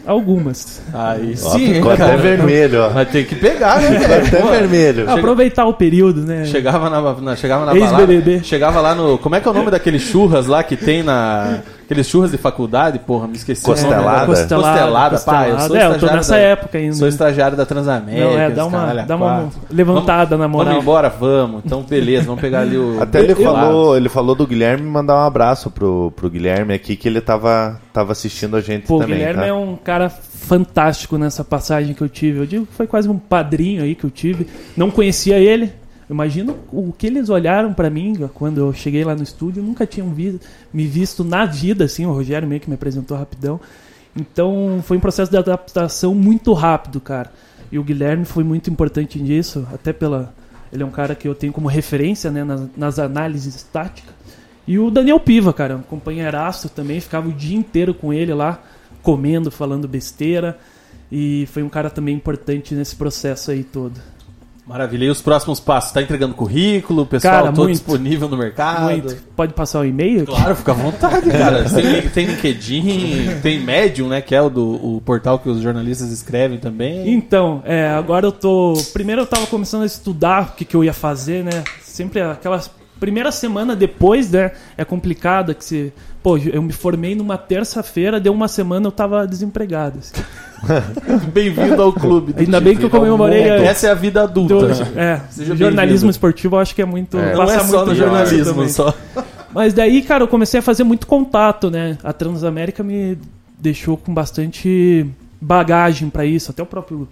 Speaker 8: algumas.
Speaker 1: Aí
Speaker 6: Ó,
Speaker 1: sim,
Speaker 6: ficou
Speaker 1: cara.
Speaker 6: até vermelho, ó.
Speaker 1: Vai ter que pegar, né, <laughs>
Speaker 6: Ficou até
Speaker 1: Pô,
Speaker 6: vermelho.
Speaker 8: Aproveitar o período, né?
Speaker 1: Chegava na, na- chegava na balada, chegava lá no... Como é que é o nome daqueles churras lá que tem na... Aqueles churras de faculdade, porra, me esqueci. o
Speaker 6: Costelada.
Speaker 1: agora. Costelada, pá, eu sou
Speaker 8: É, eu tô nessa
Speaker 1: da-
Speaker 8: época ainda.
Speaker 1: Sou estagiário da Transamérica.
Speaker 8: Não, é, dá uma,
Speaker 1: a
Speaker 8: dá uma levantada na moral.
Speaker 1: Vamos embora, vamos. Então, beleza, vamos pegar ali o. <laughs>
Speaker 6: Até ele
Speaker 1: o
Speaker 6: falou, ele falou do Guilherme mandar um abraço pro, pro Guilherme aqui, que ele tava, tava assistindo a gente
Speaker 8: Pô, o
Speaker 6: também.
Speaker 8: Guilherme
Speaker 6: tá?
Speaker 8: é um cara fantástico nessa passagem que eu tive. Eu digo que foi quase um padrinho aí que eu tive. Não conhecia ele. Imagino o que eles olharam pra mim quando eu cheguei lá no estúdio. Nunca tinham vi- me visto na vida, assim. O Rogério meio que me apresentou rapidão. Então foi um processo de adaptação muito rápido, cara. E o Guilherme foi muito importante nisso, até pela. Ele é um cara que eu tenho como referência né, nas, nas análises táticas. E o Daniel Piva, cara, um companheiraço também, ficava o dia inteiro com ele lá, comendo, falando besteira. E foi um cara também importante nesse processo aí todo.
Speaker 1: Maravilha. E os próximos passos? Tá entregando currículo? Pessoal
Speaker 8: Cara,
Speaker 1: todo
Speaker 8: muito.
Speaker 1: disponível no mercado?
Speaker 8: Muito. Pode passar o e-mail?
Speaker 1: Claro, fica à vontade, cara. <laughs> Tem, tem LinkedIn, tem Medium, né? Que é o, do, o portal que os jornalistas escrevem também.
Speaker 8: Então, é, agora eu tô. Primeiro eu tava começando a estudar o que, que eu ia fazer, né? Sempre aquelas. Primeira semana depois, né? É complicada que se. Pô, eu me formei numa terça-feira, deu uma semana eu tava desempregado. assim. <laughs>
Speaker 1: Bem-vindo ao clube.
Speaker 8: Ainda bem que eu comemorei a-
Speaker 1: Essa é a vida adulta.
Speaker 8: Do- é, jornalismo esportivo eu acho que é muito.
Speaker 5: É.
Speaker 1: Não é só no jornalismo, só.
Speaker 8: Mas daí, cara, eu comecei a fazer muito contato, né? A Transamérica me deixou com bastante bagagem pra isso. Até o próprio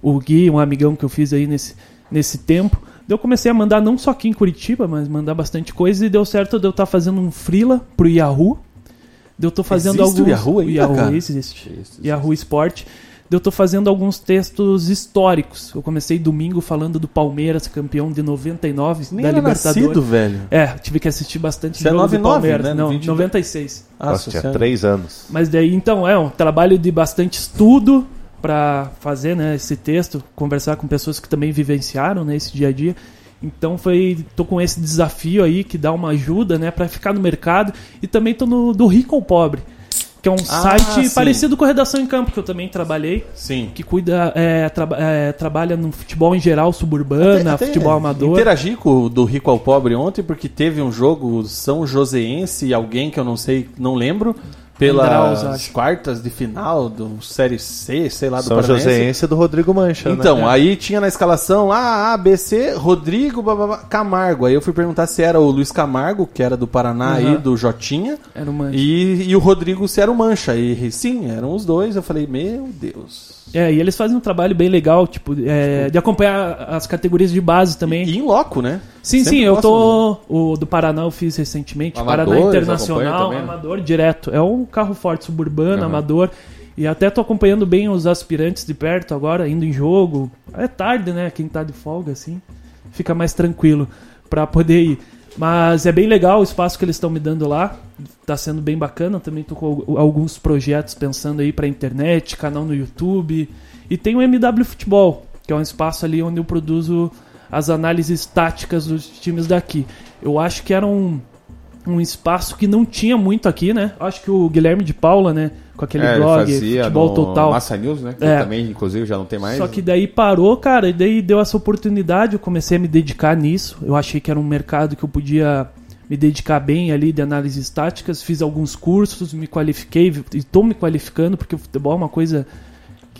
Speaker 8: o Gui, um amigão que eu fiz aí nesse, nesse tempo. Daí eu comecei a mandar não só aqui em Curitiba, mas mandar bastante coisa e deu certo de eu estar fazendo um freela pro Yahoo. Daí eu tô fazendo
Speaker 1: Existe o
Speaker 8: alguns
Speaker 1: Yahoo ainda,
Speaker 8: Yahoo
Speaker 1: cara?
Speaker 8: existe.
Speaker 5: Isso,
Speaker 8: Yahoo Sport. Eu tô fazendo alguns textos históricos. Eu comecei domingo falando do Palmeiras, campeão de 99
Speaker 1: Nem
Speaker 8: da
Speaker 1: era
Speaker 8: Libertadores.
Speaker 1: nascido, velho.
Speaker 8: É, tive que assistir bastante
Speaker 1: Você é
Speaker 8: jogo
Speaker 1: 99,
Speaker 8: do Palmeiras.
Speaker 1: né?
Speaker 8: Não,
Speaker 1: 22.
Speaker 8: 96.
Speaker 1: Ah,
Speaker 6: Nossa, tinha
Speaker 1: sério?
Speaker 6: três anos.
Speaker 8: Mas daí, então, é um trabalho de bastante estudo pra fazer né, esse texto, conversar com pessoas que também vivenciaram né, esse dia a dia. Então foi, tô com esse desafio aí que dá uma ajuda, né, para ficar no mercado e também tô no do Rico ao Pobre, que é um
Speaker 1: Ah,
Speaker 8: site
Speaker 1: sim.
Speaker 8: parecido com Redação em Campo que eu também trabalhei,
Speaker 1: Sim.
Speaker 8: que cuida, é, traba- é, trabalha no futebol em geral, suburbana, futebol amador.
Speaker 1: Interagi com o do Rico ao Pobre ontem porque teve um jogo São Joséense e alguém que eu não sei, não lembro, pelas
Speaker 8: acho.
Speaker 1: quartas de final do Série C, sei lá, do
Speaker 6: São
Speaker 1: Paranense.
Speaker 6: Joséense do Rodrigo Mancha,
Speaker 1: Então,
Speaker 6: né?
Speaker 1: aí tinha na escalação lá A, B, C, Rodrigo bababá, Camargo. Aí eu fui perguntar se era o Luiz Camargo, que era do Paraná aí,
Speaker 8: Aham.
Speaker 1: do Jotinha,
Speaker 8: Era uma...
Speaker 1: e, e o Rodrigo se era o Mancha. E sim, eram os dois. Eu falei, meu Deus.
Speaker 8: É, e eles fazem um trabalho bem legal, tipo, é, de acompanhar as categorias de base também.
Speaker 1: E em loco, né?
Speaker 8: Sim,
Speaker 1: Sempre
Speaker 8: sim, eu tô. O do Paraná eu fiz recentemente.
Speaker 5: Amadores,
Speaker 8: Paraná Internacional,
Speaker 5: né?
Speaker 8: amador direto. É um carro forte suburbano,
Speaker 5: Aham.
Speaker 8: amador. E até tô acompanhando bem os aspirantes de perto agora, indo em jogo. É tarde, né? Quem tá de folga, assim, fica mais tranquilo pra poder ir. Mas é bem legal o espaço que eles estão me dando lá. Tá sendo bem bacana. Também tô com al- alguns projetos pensando aí pra internet, canal no YouTube. E tem o MW Futebol, que é um espaço ali onde eu produzo as análises táticas dos times daqui. Eu acho que era um, um espaço que não tinha muito aqui, né? Acho que o Guilherme de Paula, né? Com aquele
Speaker 5: É,
Speaker 8: blog Futebol Total.
Speaker 5: Massa News, né? Que
Speaker 8: É.
Speaker 5: também, inclusive, já não tem mais.
Speaker 8: Só que daí parou, cara, e daí deu essa oportunidade, eu comecei a me dedicar nisso. Eu achei que era um mercado que eu podia me dedicar bem ali de análises táticas, fiz alguns cursos, me qualifiquei e tô me qualificando porque o futebol é uma coisa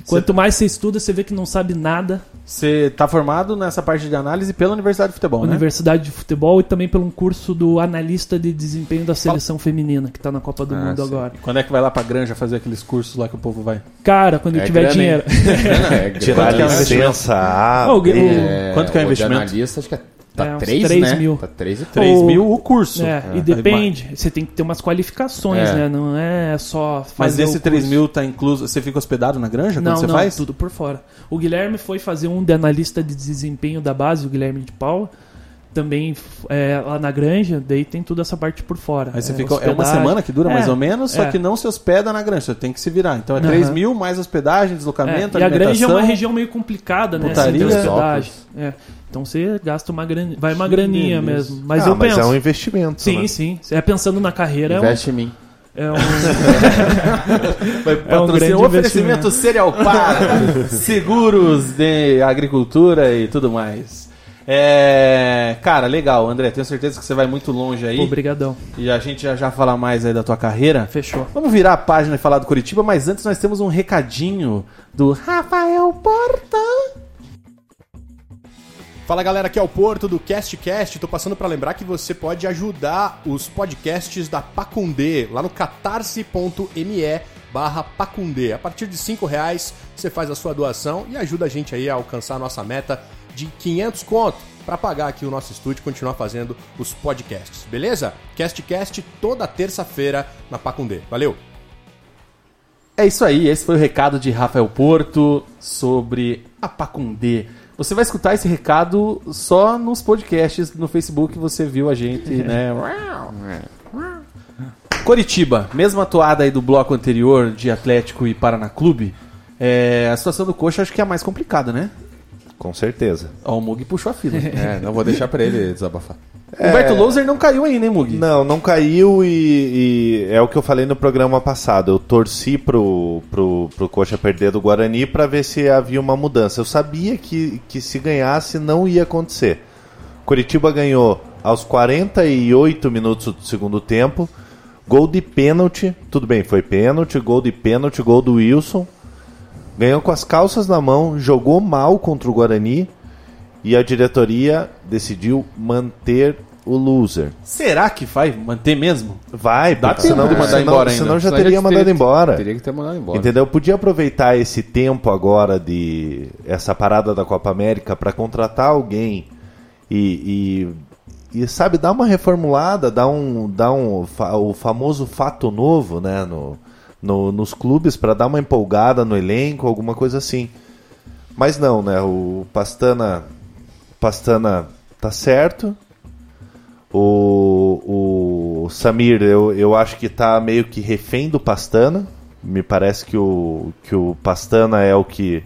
Speaker 8: quanto mais você estuda, você vê que não sabe nada.
Speaker 1: Você tá formado nessa parte de análise pela Universidade de Futebol, né?
Speaker 8: Universidade de Futebol e também pelo um curso do analista de desempenho da seleção feminina que tá na Copa do
Speaker 5: Ah,
Speaker 8: Mundo
Speaker 5: sim.
Speaker 8: agora.
Speaker 1: Quando é que vai lá pra Granja fazer aqueles cursos lá que o povo vai?
Speaker 8: Cara, quando eu
Speaker 5: É
Speaker 8: tiver
Speaker 5: grana,
Speaker 8: dinheiro. <laughs>
Speaker 5: É,
Speaker 6: Tirar
Speaker 1: Quanto que é o
Speaker 6: licença
Speaker 8: Não, o-.
Speaker 5: É,
Speaker 1: Quanto que é o
Speaker 5: o de
Speaker 1: investimento?
Speaker 5: analista, acho que é, tá
Speaker 8: É, uns
Speaker 5: 3,
Speaker 8: 3
Speaker 5: né?
Speaker 8: mil.
Speaker 5: Tá 3 e
Speaker 1: 3
Speaker 8: O-
Speaker 1: mil o curso.
Speaker 8: É,
Speaker 1: É.
Speaker 8: e depende. Você tem que ter umas qualificações,
Speaker 5: É.
Speaker 8: né? Não é só fazer
Speaker 1: Mas esse
Speaker 8: o
Speaker 1: 3
Speaker 8: curso.
Speaker 1: mil tá incluso. Você fica hospedado na Granja
Speaker 8: Não,
Speaker 1: quando você
Speaker 8: não,
Speaker 1: faz?
Speaker 8: tudo por fora. O Guilherme foi fazer um de analista de desempenho da base, o Guilherme de Paula. Também é, lá na Granja, daí tem toda essa parte por fora.
Speaker 1: Aí você
Speaker 8: É,
Speaker 1: fica. É uma semana que dura
Speaker 8: É,
Speaker 1: mais ou menos, só
Speaker 8: é.
Speaker 1: que não se hospeda na Granja. Você tem que se virar. Então é
Speaker 8: Aham.
Speaker 1: 3 mil mais hospedagem, deslocamento,
Speaker 8: É, e a Granja é uma região meio complicada, né?
Speaker 1: putaria.
Speaker 8: Assim, hospedagem. É. Então você gasta uma graninha, vai uma graninha
Speaker 1: beleza.
Speaker 8: mesmo. Mas
Speaker 6: Ah,
Speaker 8: eu penso.
Speaker 6: é um investimento.
Speaker 8: Sim,
Speaker 6: né?
Speaker 8: sim. É pensando na carreira, é um,
Speaker 5: Investe em mim.
Speaker 8: é um- <laughs>
Speaker 1: Vai <laughs>
Speaker 8: É um grande
Speaker 1: oferecimento Cereal Par, <laughs> seguros de agricultura e tudo mais. É, cara, legal, André. Tenho certeza que você vai muito longe aí.
Speaker 8: Obrigadão.
Speaker 1: E a gente já já fala mais aí da tua carreira.
Speaker 8: Fechou.
Speaker 1: Vamos virar a página e falar do Curitiba, mas antes nós temos um recadinho do Rafael Porta.
Speaker 9: Fala galera, aqui é o Porto do CastCast. Tô passando pra lembrar que você pode ajudar os podcasts da Pacundê lá no catarse.me barra Pacundê. A partir de 5 reais você faz a sua doação e ajuda a gente aí a alcançar a nossa meta de 500 conto para pagar aqui o nosso estúdio e continuar fazendo os podcasts, beleza? CastCast toda terça-feira na Pacundê. Valeu!
Speaker 1: É isso aí, esse foi o recado de Rafael Porto sobre a Pacundê. Você vai escutar esse recado só nos podcasts no Facebook, você viu a gente, <laughs> né? Coritiba, mesma toada aí do bloco anterior de Atlético e Paraná Clube. É, a situação do Coxa acho que é a mais complicada, né?
Speaker 6: Com certeza.
Speaker 1: Ó, o Mug puxou a fila.
Speaker 5: É, não vou deixar pra ele desabafar. <laughs>
Speaker 1: Humberto Louser não caiu ainda, hein, Mug?
Speaker 6: Não, não caiu e, e é o que eu falei no programa passado. Eu torci pro, pro, pro Coxa perder do Guarani para ver se havia uma mudança. Eu sabia que, que se ganhasse não ia acontecer. Curitiba ganhou aos 48 minutos do segundo tempo. Gol de pênalti. Tudo bem, foi pênalti, gol de pênalti, gol do Wilson. Ganhou com as calças na mão, jogou mal contra o Guarani e a diretoria decidiu manter o loser.
Speaker 1: Será que vai manter mesmo?
Speaker 6: Vai,
Speaker 1: Dá
Speaker 6: porque
Speaker 1: tempo
Speaker 6: senão,
Speaker 1: de mandar
Speaker 6: senão-
Speaker 1: embora ainda.
Speaker 6: senão já
Speaker 5: Senão
Speaker 6: teria mandado
Speaker 5: teria-
Speaker 6: embora.
Speaker 5: Teria que ter mandado embora.
Speaker 6: Entendeu? Podia aproveitar esse tempo agora de essa parada da Copa América para contratar alguém e, e, e, sabe dar uma reformulada, dar um, dar um o famoso fato novo, né, no, no- nos clubes para dar uma empolgada no elenco, alguma coisa assim. Mas não, né? O Pastana, Pastana tá certo. O, o Samir, eu, eu acho que tá meio que refém do Pastana. Me parece que o, que o Pastana é o que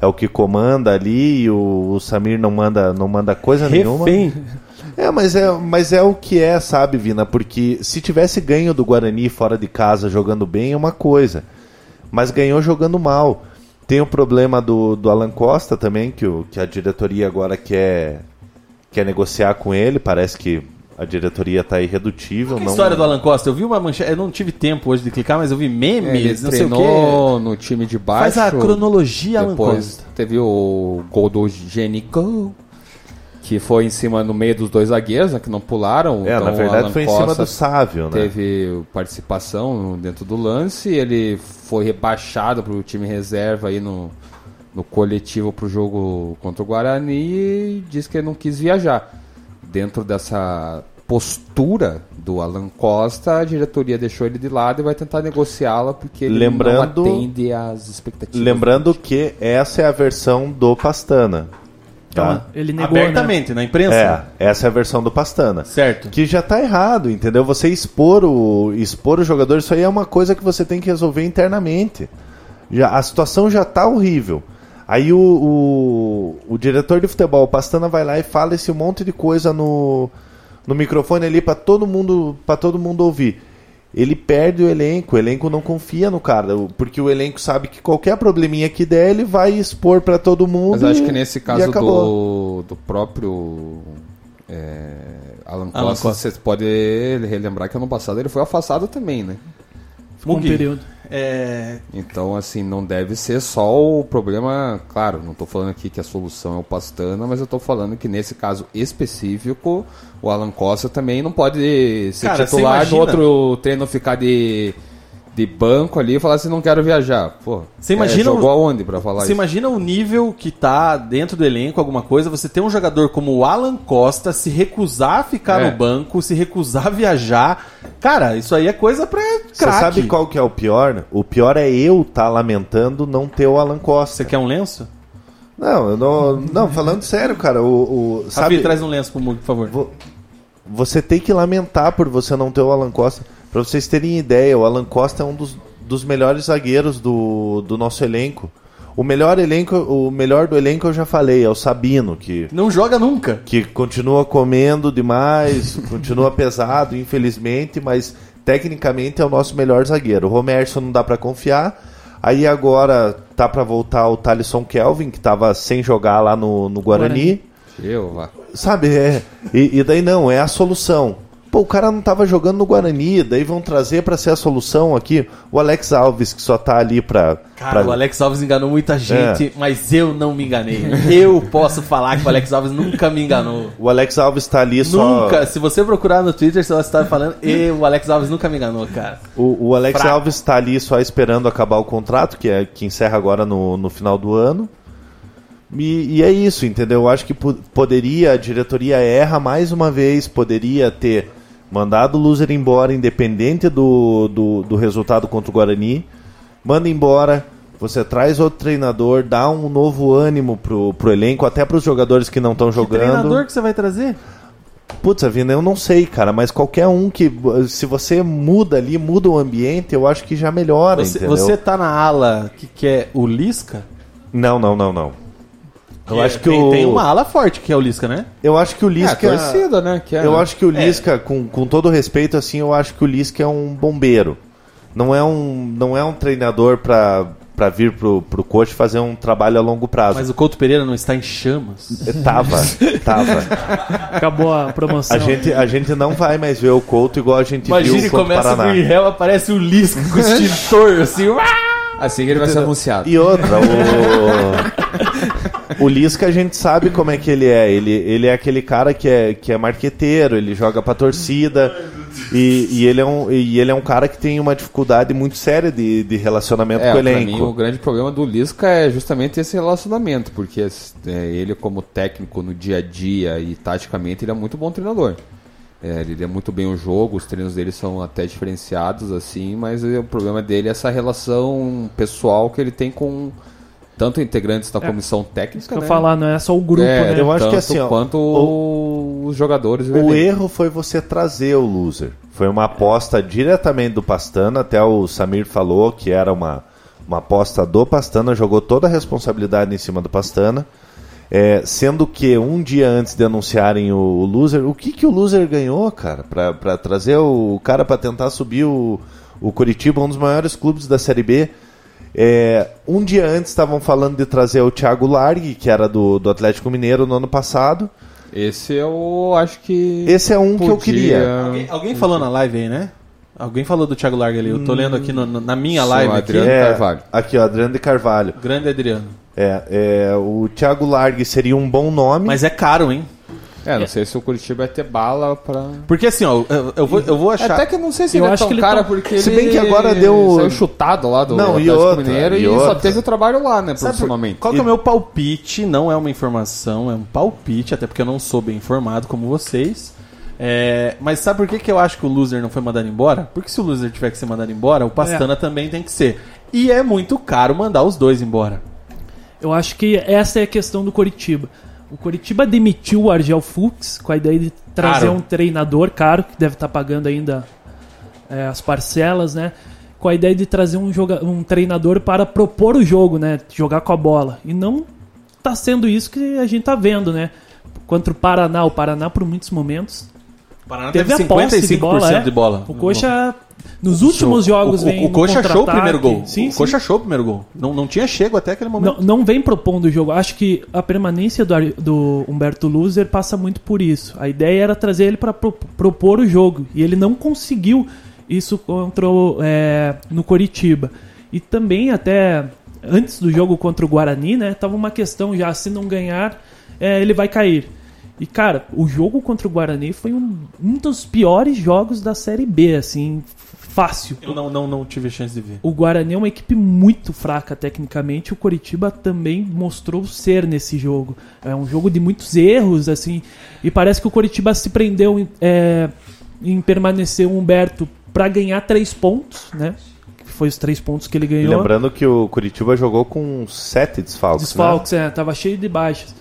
Speaker 6: é o que comanda ali e o, o Samir não manda não manda coisa nenhuma.
Speaker 1: Refém.
Speaker 6: É, mas é, mas é o que é, sabe, Vina? Porque se tivesse ganho do Guarani fora de casa jogando bem é uma coisa. Mas ganhou jogando mal. Tem o problema do, do Alan Costa também, que, o, que a diretoria agora quer, quer negociar com ele. Parece que a diretoria está irredutível.
Speaker 1: É a
Speaker 6: não-
Speaker 1: história do Alan Costa? Eu vi uma manchete, eu não tive tempo hoje de clicar, mas eu vi
Speaker 5: Ele
Speaker 1: memes, não sei o quê.
Speaker 5: treinou no time de baixo.
Speaker 1: Faz a cronologia, Alan
Speaker 5: Depois
Speaker 1: Costa.
Speaker 5: teve o gol do Genico, que foi em cima no meio dos dois zagueiros, né, que não pularam.
Speaker 6: É,
Speaker 5: Então,
Speaker 6: na verdade foi em cima do Sávio, né?
Speaker 5: Teve participação dentro do lance, ele foi rebaixado para o time reserva aí no, no coletivo para o jogo contra o Guarani e disse que ele não quis viajar. Dentro dessa postura do Alan Costa, a diretoria deixou ele de lado e vai tentar negociá-la porque ele
Speaker 6: Lembrando-
Speaker 5: não atende às expectativas.
Speaker 6: Lembrando que essa é a versão do Pastana.
Speaker 8: Calma,
Speaker 6: Tá?
Speaker 8: ele negou, né?
Speaker 1: Abertamente, na imprensa.
Speaker 6: É, essa é a versão do Pastana.
Speaker 1: Certo.
Speaker 6: Que já tá errado, entendeu? Você expor o, expor o jogador, isso aí é uma coisa que você tem que resolver internamente. Já, a situação já tá horrível. Aí o, o, o diretor de futebol, o Pastana, vai lá e fala esse monte de coisa no, no microfone ali para todo mundo para todo mundo ouvir. Ele perde o elenco, o elenco não confia no cara, porque o elenco sabe que qualquer probleminha que der, ele vai expor para todo mundo.
Speaker 5: Mas acho
Speaker 6: e-
Speaker 5: que nesse
Speaker 6: e
Speaker 5: caso
Speaker 6: acabou.
Speaker 5: do, do próprio é, Alan
Speaker 1: Alan
Speaker 5: Costa,
Speaker 1: Costa.
Speaker 5: você pode relembrar que ano passado ele foi afastado também, né?
Speaker 8: Ficou um
Speaker 1: Mugi.
Speaker 8: período.
Speaker 1: É,
Speaker 5: Então, assim, não deve ser só o problema. Claro, não estou falando aqui que a solução é o Pastana, mas eu estou falando que nesse caso específico, o Alan Costa também não pode ser
Speaker 1: Cara,
Speaker 5: titular no outro treino ficar de, de banco ali e falar assim: não quero viajar. Pô,
Speaker 1: Você imagina
Speaker 5: é, jogou
Speaker 1: o-
Speaker 5: aonde para falar
Speaker 1: Você
Speaker 5: isso?
Speaker 1: imagina o nível que tá dentro do elenco, alguma coisa, você tem um jogador como o Alan Costa se recusar a ficar
Speaker 5: É.
Speaker 1: no banco, se recusar a viajar. Cara, isso aí é coisa pra
Speaker 6: Você
Speaker 1: craque.
Speaker 6: sabe qual que é o pior? O pior é eu estar lamentando não ter o Alan Costa.
Speaker 1: Você quer um lenço?
Speaker 6: Não, eu não, não, falando sério, cara, o, o
Speaker 1: Sabe,
Speaker 6: sabe,
Speaker 1: traz um lenço pro Mug, por favor.
Speaker 6: vo- você tem que lamentar por você não ter o Alan Costa. Pra vocês terem ideia, o Alan Costa é um dos, dos melhores zagueiros do, do nosso elenco. O melhor elenco, o melhor do elenco eu já falei, é o Sabino, que
Speaker 1: Não joga nunca.
Speaker 6: que continua comendo demais, <laughs> continua pesado, infelizmente, mas tecnicamente é o nosso melhor zagueiro. O Romerson não dá pra confiar. Aí agora tá pra voltar o Thalisson Kelvin, que tava sem jogar lá no, no Guarani.
Speaker 5: Eu, vá.
Speaker 6: Sabe, é. E, e daí não, é a solução. Pô, o cara não tava jogando no Guarani, daí vão trazer pra ser a solução aqui o Alex Alves, que só tá ali pra.
Speaker 1: Cara,
Speaker 6: pra-
Speaker 1: o Alex Alves enganou muita gente,
Speaker 6: É.
Speaker 1: mas eu não me enganei. Eu posso falar que o Alex Alves nunca me enganou.
Speaker 6: O Alex Alves tá ali só.
Speaker 1: Nunca. Se você procurar no Twitter, você vai estar falando, e o Alex Alves nunca me enganou, cara.
Speaker 6: O, o Alex
Speaker 1: Fraco.
Speaker 6: Alves está ali só esperando acabar o contrato, que, é, que encerra agora no, no final do ano. E, e é isso, entendeu? Eu acho que po- poderia, a diretoria erra mais uma vez, poderia ter mandado o loser embora, independente do, do, do resultado contra o Guarani. Manda embora, você traz outro treinador, dá um novo ânimo pro, pro elenco, até pros jogadores que não estão jogando.
Speaker 1: Treinador que você vai trazer?
Speaker 6: Putz, Avina, eu não sei, cara, mas qualquer um que. Se você muda ali, muda o ambiente, eu acho que já melhora,
Speaker 1: Você,
Speaker 6: entendeu?
Speaker 1: você tá na ala que quer o Lisca?
Speaker 6: Não, não, não, não. Eu acho que
Speaker 1: tem,
Speaker 6: o
Speaker 1: tem uma ala forte que é o Lisca, né?
Speaker 6: eu acho que o
Speaker 5: É, a
Speaker 6: Lisca
Speaker 5: torcida, né? Que é,
Speaker 6: Eu acho que o Lisca, com, com todo respeito, assim, eu acho que o Lisca é um bombeiro. Não é um, não é um treinador pra, pra vir pro, pro coach fazer um trabalho a longo prazo.
Speaker 1: Mas o Couto Pereira não está em chamas.
Speaker 6: Eh, Tava, tava. <laughs>
Speaker 8: Acabou a promoção.
Speaker 6: A gente, a gente não vai mais ver o Couto igual a gente viu
Speaker 1: Imagine,
Speaker 6: contra o
Speaker 1: começa o
Speaker 6: Paraná.
Speaker 1: Green Hell, aparece o Lisca com o extintor, assim.
Speaker 5: Assim que ele vai ser anunciado.
Speaker 6: E outra, o, <laughs> o Lisca a gente sabe como é que ele é. Ele, ele é aquele cara que é, que é marqueteiro, ele joga pra torcida. E, e ele é um, e ele é um cara que tem uma dificuldade muito séria de, de relacionamento
Speaker 5: É,
Speaker 6: com o elenco.
Speaker 5: mim, o grande problema do Lisca é justamente esse relacionamento, porque é, ele, como técnico no dia a dia e taticamente, ele é muito bom treinador. É, ele lê muito bem o jogo, os treinos dele são até diferenciados, assim, mas o problema dele é essa relação pessoal que ele tem com tanto integrantes da comissão técnica,
Speaker 8: Isso que eu
Speaker 5: né?
Speaker 8: falar, não é só o grupo,
Speaker 5: É,
Speaker 8: né?
Speaker 6: eu acho que
Speaker 5: tanto
Speaker 6: assim, ó,
Speaker 5: quanto
Speaker 6: o-
Speaker 5: os jogadores.
Speaker 6: O erro foi você trazer o loser. Foi uma aposta diretamente do Pastana, até o Samir falou que era uma, uma aposta do Pastana, jogou toda a responsabilidade em cima do Pastana. É, sendo que um dia antes de anunciarem o, o loser, o que, que o loser ganhou, cara? Pra, pra trazer o cara pra tentar subir o, o Curitiba, um dos maiores clubes da Série B. É, um dia antes estavam falando de trazer o Thiago Largue, que era do, do Atlético Mineiro no ano passado.
Speaker 5: Esse eu acho que.
Speaker 6: Esse é um que eu
Speaker 5: podia-
Speaker 6: queria.
Speaker 1: Alguém, alguém falou na live aí, né? Alguém falou do Thiago Larga ali. Eu tô lendo aqui no- na minha
Speaker 5: Sim,
Speaker 1: live.
Speaker 5: o
Speaker 1: Aqui.
Speaker 5: Adriano.
Speaker 6: É,
Speaker 5: Carvalho.
Speaker 6: Aqui, ó, Adriano de Carvalho.
Speaker 1: Grande Adriano.
Speaker 6: É, é, o Thiago Largue seria um bom nome.
Speaker 1: Mas é caro, hein?
Speaker 5: É, não sei se o Curitiba vai ter bala pra.
Speaker 1: Porque assim, ó, eu, eu vou, eu vou achar.
Speaker 5: Até que eu não sei se
Speaker 8: Eu
Speaker 5: ele é
Speaker 8: acho
Speaker 5: tão
Speaker 8: que ele
Speaker 5: cara,
Speaker 8: tá-
Speaker 5: porque
Speaker 6: Se
Speaker 5: ele
Speaker 6: bem que agora deu-
Speaker 5: saiu chutado lá do
Speaker 6: Não, e outra,
Speaker 5: Mineiro
Speaker 6: e
Speaker 5: e,
Speaker 6: outra.
Speaker 5: só teve o trabalho lá, né, profissionalmente.
Speaker 1: qual que é o meu palpite? Não é uma informação, é um palpite, até porque eu não sou bem informado como vocês. É, mas sabe por que, que eu acho que o loser não foi mandado embora? Porque se o loser tiver que ser mandado embora, o Pastana também tem que ser. E é muito caro mandar os dois embora.
Speaker 8: Eu acho que essa é a questão do Coritiba. O Coritiba demitiu o Argel Fux com a ideia de trazer um treinador caro, que deve estar pagando ainda é, as parcelas, né? Com a ideia de trazer um, joga um treinador para propor o jogo, né? Jogar com a bola. E não tá sendo isso que a gente tá vendo, né? Contra o Paraná. O Paraná, por muitos momentos,
Speaker 1: Paraná
Speaker 8: teve
Speaker 1: teve
Speaker 8: a posse
Speaker 1: 55%
Speaker 8: de bola. é.
Speaker 1: de bola.
Speaker 8: O Coxa, nos últimos jogos,
Speaker 1: o,
Speaker 8: vem
Speaker 1: o, o Coxa achou o primeiro gol.
Speaker 8: Sim,
Speaker 1: o
Speaker 8: sim.
Speaker 1: Coxa achou o primeiro gol. Não, não tinha chego até aquele momento.
Speaker 8: Não, não vem propondo o jogo. Acho que a permanência do, do Humberto Loser passa muito por isso. A ideia era trazer ele para propor o jogo. E ele não conseguiu isso contra o, é, no Coritiba. E também até antes do jogo contra o Guarani, né? Tava uma questão já, se não ganhar, é, ele vai cair. E, cara, o jogo contra o Guarani foi um, um dos piores jogos da Série B, assim, fácil.
Speaker 1: Eu não, não, não tive chance de ver.
Speaker 8: O Guarani é uma equipe muito fraca tecnicamente. O Coritiba também mostrou ser nesse jogo. É um jogo de muitos erros, assim. E parece que o Coritiba se prendeu em, é, em permanecer o Humberto para ganhar três pontos, né? Que foi os três pontos que ele
Speaker 6: E
Speaker 8: ganhou.
Speaker 6: lembrando que o Curitiba jogou com sete desfalques.
Speaker 8: Desfalques, é, tava cheio de baixas.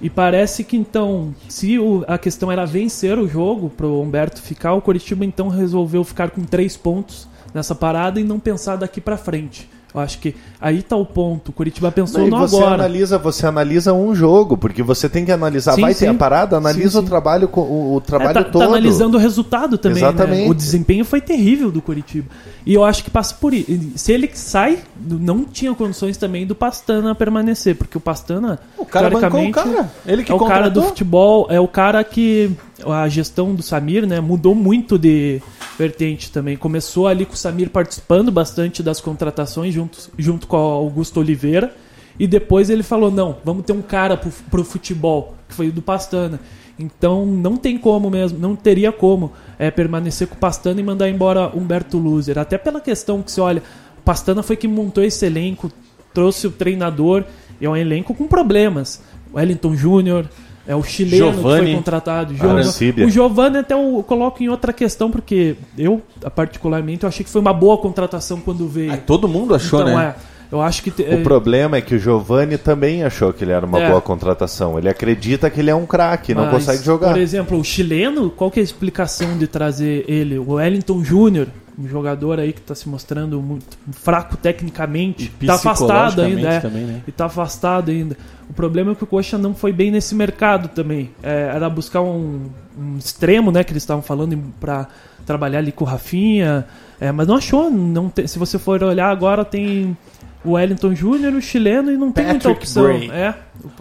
Speaker 8: E parece que então, se o- a questão era vencer o jogo pro Humberto ficar, o Coritiba então resolveu ficar com três pontos nessa parada e não pensar daqui pra frente. Eu acho que aí tá o ponto. O Curitiba pensou
Speaker 6: Não,
Speaker 8: no
Speaker 6: você
Speaker 8: agora.
Speaker 6: analisa, você analisa um jogo, porque você tem que analisar,
Speaker 8: Sim,
Speaker 6: vai ter
Speaker 8: sim.
Speaker 6: a parada, analisa
Speaker 8: Sim,
Speaker 6: o trabalho, o, o
Speaker 8: É,
Speaker 6: trabalho
Speaker 8: tá, tá
Speaker 6: todo.
Speaker 8: analisando o resultado também. né?
Speaker 6: Exatamente.
Speaker 8: O desempenho foi terrível do Curitiba. E eu acho que passa por isso. Se ele sai, não tinha condições também do Pastana permanecer, porque o Pastana.
Speaker 1: O cara bancou o
Speaker 8: teoricamente,
Speaker 1: cara. Ele que
Speaker 8: é o cara do
Speaker 1: contratou.
Speaker 8: futebol, é o cara que a gestão do Samir, né, mudou muito de vertente também. Começou ali com o Samir participando bastante das contratações junto, junto com o Augusto Oliveira. E depois ele falou: não, vamos ter um cara pro, pro futebol, que foi o do Pastana. Então não tem como mesmo, não teria como é, permanecer com o Pastana e mandar embora Humberto Loser. Até pela questão que se olha, o Pastana foi quem montou esse elenco, trouxe o treinador, e é um elenco com problemas. Wellington Júnior, é o chileno que
Speaker 1: Giovani.
Speaker 8: foi contratado.
Speaker 6: Arancíbia.
Speaker 8: O Giovanni até eu coloco em outra questão, porque eu, particularmente, eu achei que foi uma boa contratação quando veio.
Speaker 1: Ah, todo mundo achou,
Speaker 8: então,
Speaker 1: né?
Speaker 8: é. Eu acho que.
Speaker 6: O problema é que o Giovani também achou que ele era uma
Speaker 8: É.
Speaker 6: boa contratação. Ele acredita que ele é um craque, não consegue jogar.
Speaker 8: Por exemplo, o chileno, qual que é a explicação de trazer ele? O Wellington Júnior, um jogador aí que tá se mostrando muito fraco tecnicamente. Tá afastado ainda, é.
Speaker 1: também, né?
Speaker 8: E tá afastado ainda. O problema é que o Coxa não foi bem nesse mercado também. É, era buscar um, um extremo, né? Que eles estavam falando pra trabalhar ali com o Rafinha. É, mas não achou. Não te- se você for olhar agora, tem o Wellington Júnior, o chileno, e não tem muita
Speaker 1: Patrick
Speaker 8: opção.
Speaker 1: Bray.
Speaker 8: É.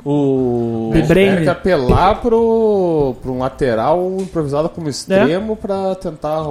Speaker 1: O.
Speaker 5: Tiveram que apelar pro, pro um lateral improvisado como extremo pra tentar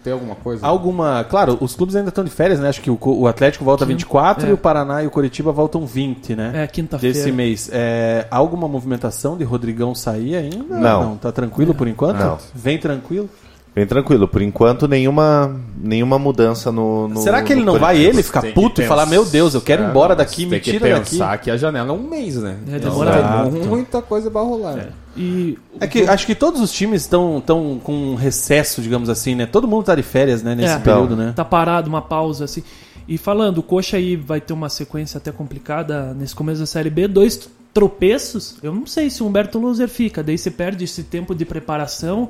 Speaker 5: ó, ter alguma coisa.
Speaker 1: Alguma. Claro, os clubes ainda estão de férias, né? Acho que o, o Atlético volta 24
Speaker 8: É.
Speaker 1: e o Paraná e o Curitiba voltam 20, né?
Speaker 8: É, quinta-feira.
Speaker 1: Desse mês. É, alguma movimentação de Rodrigão sair ainda?
Speaker 6: Não.
Speaker 1: Tá tranquilo por enquanto?
Speaker 6: Não.
Speaker 1: Vem tranquilo.
Speaker 6: Bem tranquilo, por enquanto nenhuma, nenhuma mudança no, no
Speaker 1: Será que ele não vai ele ficar
Speaker 5: Tem
Speaker 1: puto e falar, meu Deus, eu quero ir
Speaker 5: É,
Speaker 1: embora daqui,
Speaker 5: tem
Speaker 1: me
Speaker 5: que
Speaker 1: tira daqui.
Speaker 5: pensar que a janela é um mês, né?
Speaker 8: É,
Speaker 5: Então,
Speaker 8: demora
Speaker 5: muita coisa pra rolar. né?
Speaker 8: E
Speaker 1: É que acho que todos os times estão tão com um recesso, digamos assim, né? Todo mundo tá de férias, né? Nesse
Speaker 8: É.
Speaker 1: período, né?
Speaker 8: tá parado, uma pausa assim. E falando, o Coxa aí vai ter uma sequência até complicada nesse começo da Série B, dois tropeços. Eu não sei se o Humberto Loser fica, daí você perde esse tempo de preparação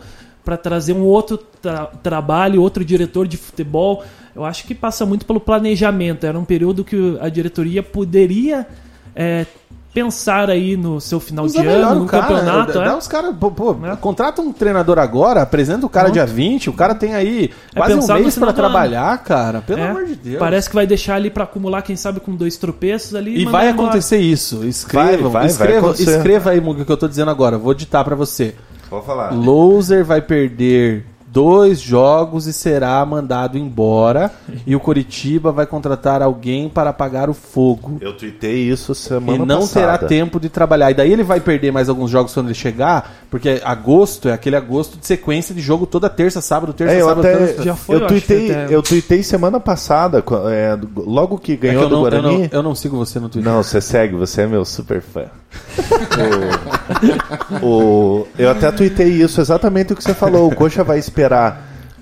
Speaker 8: para trazer um outro tra- trabalho, outro diretor de futebol. Eu acho que passa muito pelo planejamento. Era um período que a diretoria poderia é, pensar aí no seu final
Speaker 1: Usa
Speaker 8: de
Speaker 1: melhor
Speaker 8: ano, no
Speaker 1: cara,
Speaker 8: campeonato.
Speaker 1: Dá,
Speaker 8: é.
Speaker 1: dá os caras, pô, pô,
Speaker 8: É.
Speaker 1: contrata um treinador agora, apresenta o cara
Speaker 8: Pronto.
Speaker 1: dia 20, o cara tem aí
Speaker 8: É
Speaker 1: quase um mês
Speaker 8: ano.
Speaker 1: trabalhar, cara. Pelo
Speaker 8: É,
Speaker 1: amor de Deus.
Speaker 8: Parece que vai deixar ali para acumular, quem sabe, com dois tropeços ali.
Speaker 1: E vai
Speaker 8: embora.
Speaker 1: acontecer isso. Escrevam,
Speaker 6: Vai, vai, vai
Speaker 1: escrevam,
Speaker 6: acontecer.
Speaker 1: escreva aí, Muga, o que eu tô dizendo agora. Vou ditar pra você.
Speaker 6: Vou falar.
Speaker 1: Loser vai perder dois jogos e será mandado embora. e o Coritiba vai contratar alguém para apagar o fogo.
Speaker 6: Eu tuitei isso semana
Speaker 1: e não
Speaker 6: passada.
Speaker 1: terá tempo de trabalhar. E daí ele vai perder mais alguns jogos quando ele chegar, porque agosto é aquele agosto de sequência de jogo toda terça, sábado, terça,
Speaker 6: É, eu
Speaker 1: sábado,
Speaker 6: até
Speaker 1: terça.
Speaker 8: Já foi,
Speaker 6: eu
Speaker 8: eu
Speaker 6: tuitei,
Speaker 8: até-
Speaker 6: eu tuitei semana passada, é, logo que
Speaker 1: É que
Speaker 6: ganhou
Speaker 1: eu,
Speaker 6: do
Speaker 1: não, eu,
Speaker 6: Guarani.
Speaker 1: não, eu não sigo você no Twitter.
Speaker 6: Não, você segue, você é meu super fã. <laughs> o, o- eu até tuitei isso, exatamente o que você falou. O Coxa vai esperar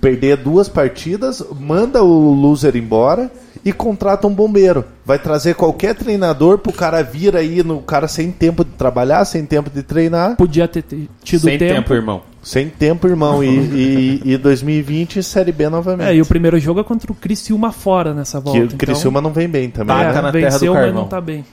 Speaker 6: perder duas partidas, manda o loser embora e contrata um bombeiro. Vai trazer qualquer treinador pro cara vir aí, no cara sem tempo de trabalhar, sem tempo de treinar.
Speaker 8: Podia ter tido
Speaker 5: Sem
Speaker 8: tempo.
Speaker 5: tempo, irmão.
Speaker 6: Sem tempo, irmão. E, e, e 2020, Série B novamente.
Speaker 8: É, e o primeiro jogo é contra o Criciúma fora nessa volta.
Speaker 6: que o Criciúma não vem bem também.
Speaker 1: Taca
Speaker 6: né?
Speaker 1: na terra do
Speaker 8: venceu, mas não tá bem.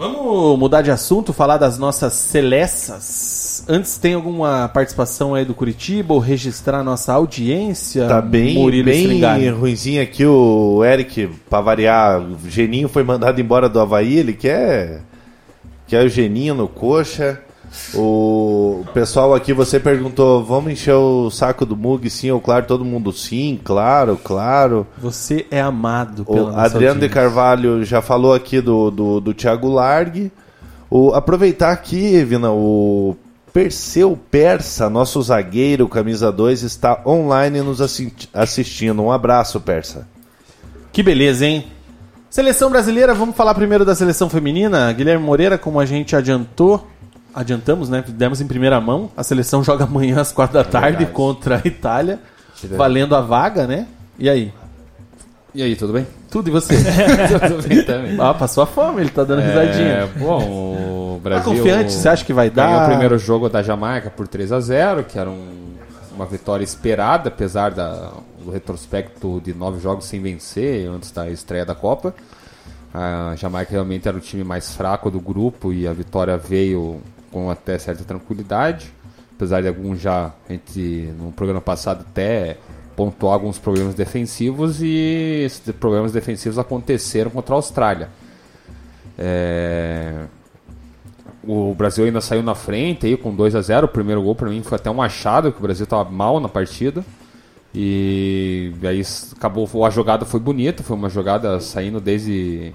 Speaker 1: Vamos mudar de assunto, falar das nossas seleças. Antes, tem alguma participação aí do Curitiba ou registrar nossa audiência?
Speaker 6: Tá bem,
Speaker 1: Murilo
Speaker 6: bem
Speaker 1: Stringari?
Speaker 6: ruimzinho aqui o Eric, pra variar. O Geninho foi mandado embora do Havaí, ele quer, quer o Geninho no coxa. O pessoal aqui, você perguntou, vamos encher o saco do Mug, sim ou claro? Todo mundo sim, claro, claro.
Speaker 1: Você é amado
Speaker 6: O
Speaker 1: pela nossa
Speaker 6: Adriano de
Speaker 1: audiência.
Speaker 6: Carvalho já falou aqui do, do, do Thiago Largue. O, aproveitar aqui, Vina, o Perseu Persa, nosso zagueiro, camisa 2, está online nos assi- assistindo. Um abraço, Persa.
Speaker 1: Que beleza, hein? Seleção brasileira, vamos falar primeiro da seleção feminina. Guilherme Moreira, como a gente adiantou, adiantamos, né? Demos em primeira mão. A seleção joga amanhã às quatro da tarde
Speaker 5: verdade.
Speaker 1: contra a Itália, valendo a vaga, né? E aí?
Speaker 5: E aí, tudo bem?
Speaker 1: Tudo e você? <laughs> <laughs>
Speaker 5: tudo bem também.
Speaker 1: ah, passou a fome, ele tá dando risadinha.
Speaker 5: É, bom, o
Speaker 1: Tá
Speaker 5: Brasil...
Speaker 1: confiante? Você acha que vai
Speaker 5: Ganhou
Speaker 1: dar?
Speaker 5: o primeiro jogo da Jamaica por 3 a 0 que era um- uma vitória esperada, apesar da, do retrospecto de nove jogos sem vencer antes da estreia da Copa. A Jamaica realmente era o time mais fraco do grupo e a vitória veio com até certa tranquilidade. Apesar de alguns já, a gente no programa passado até pontuou alguns problemas defensivos e esses problemas defensivos aconteceram contra a Austrália. É, o Brasil ainda saiu na frente aí com 2 a 0 O primeiro gol para mim foi até um achado, que o Brasil estava mal na partida. E aí acabou, a jogada foi bonita, foi uma jogada saindo desde.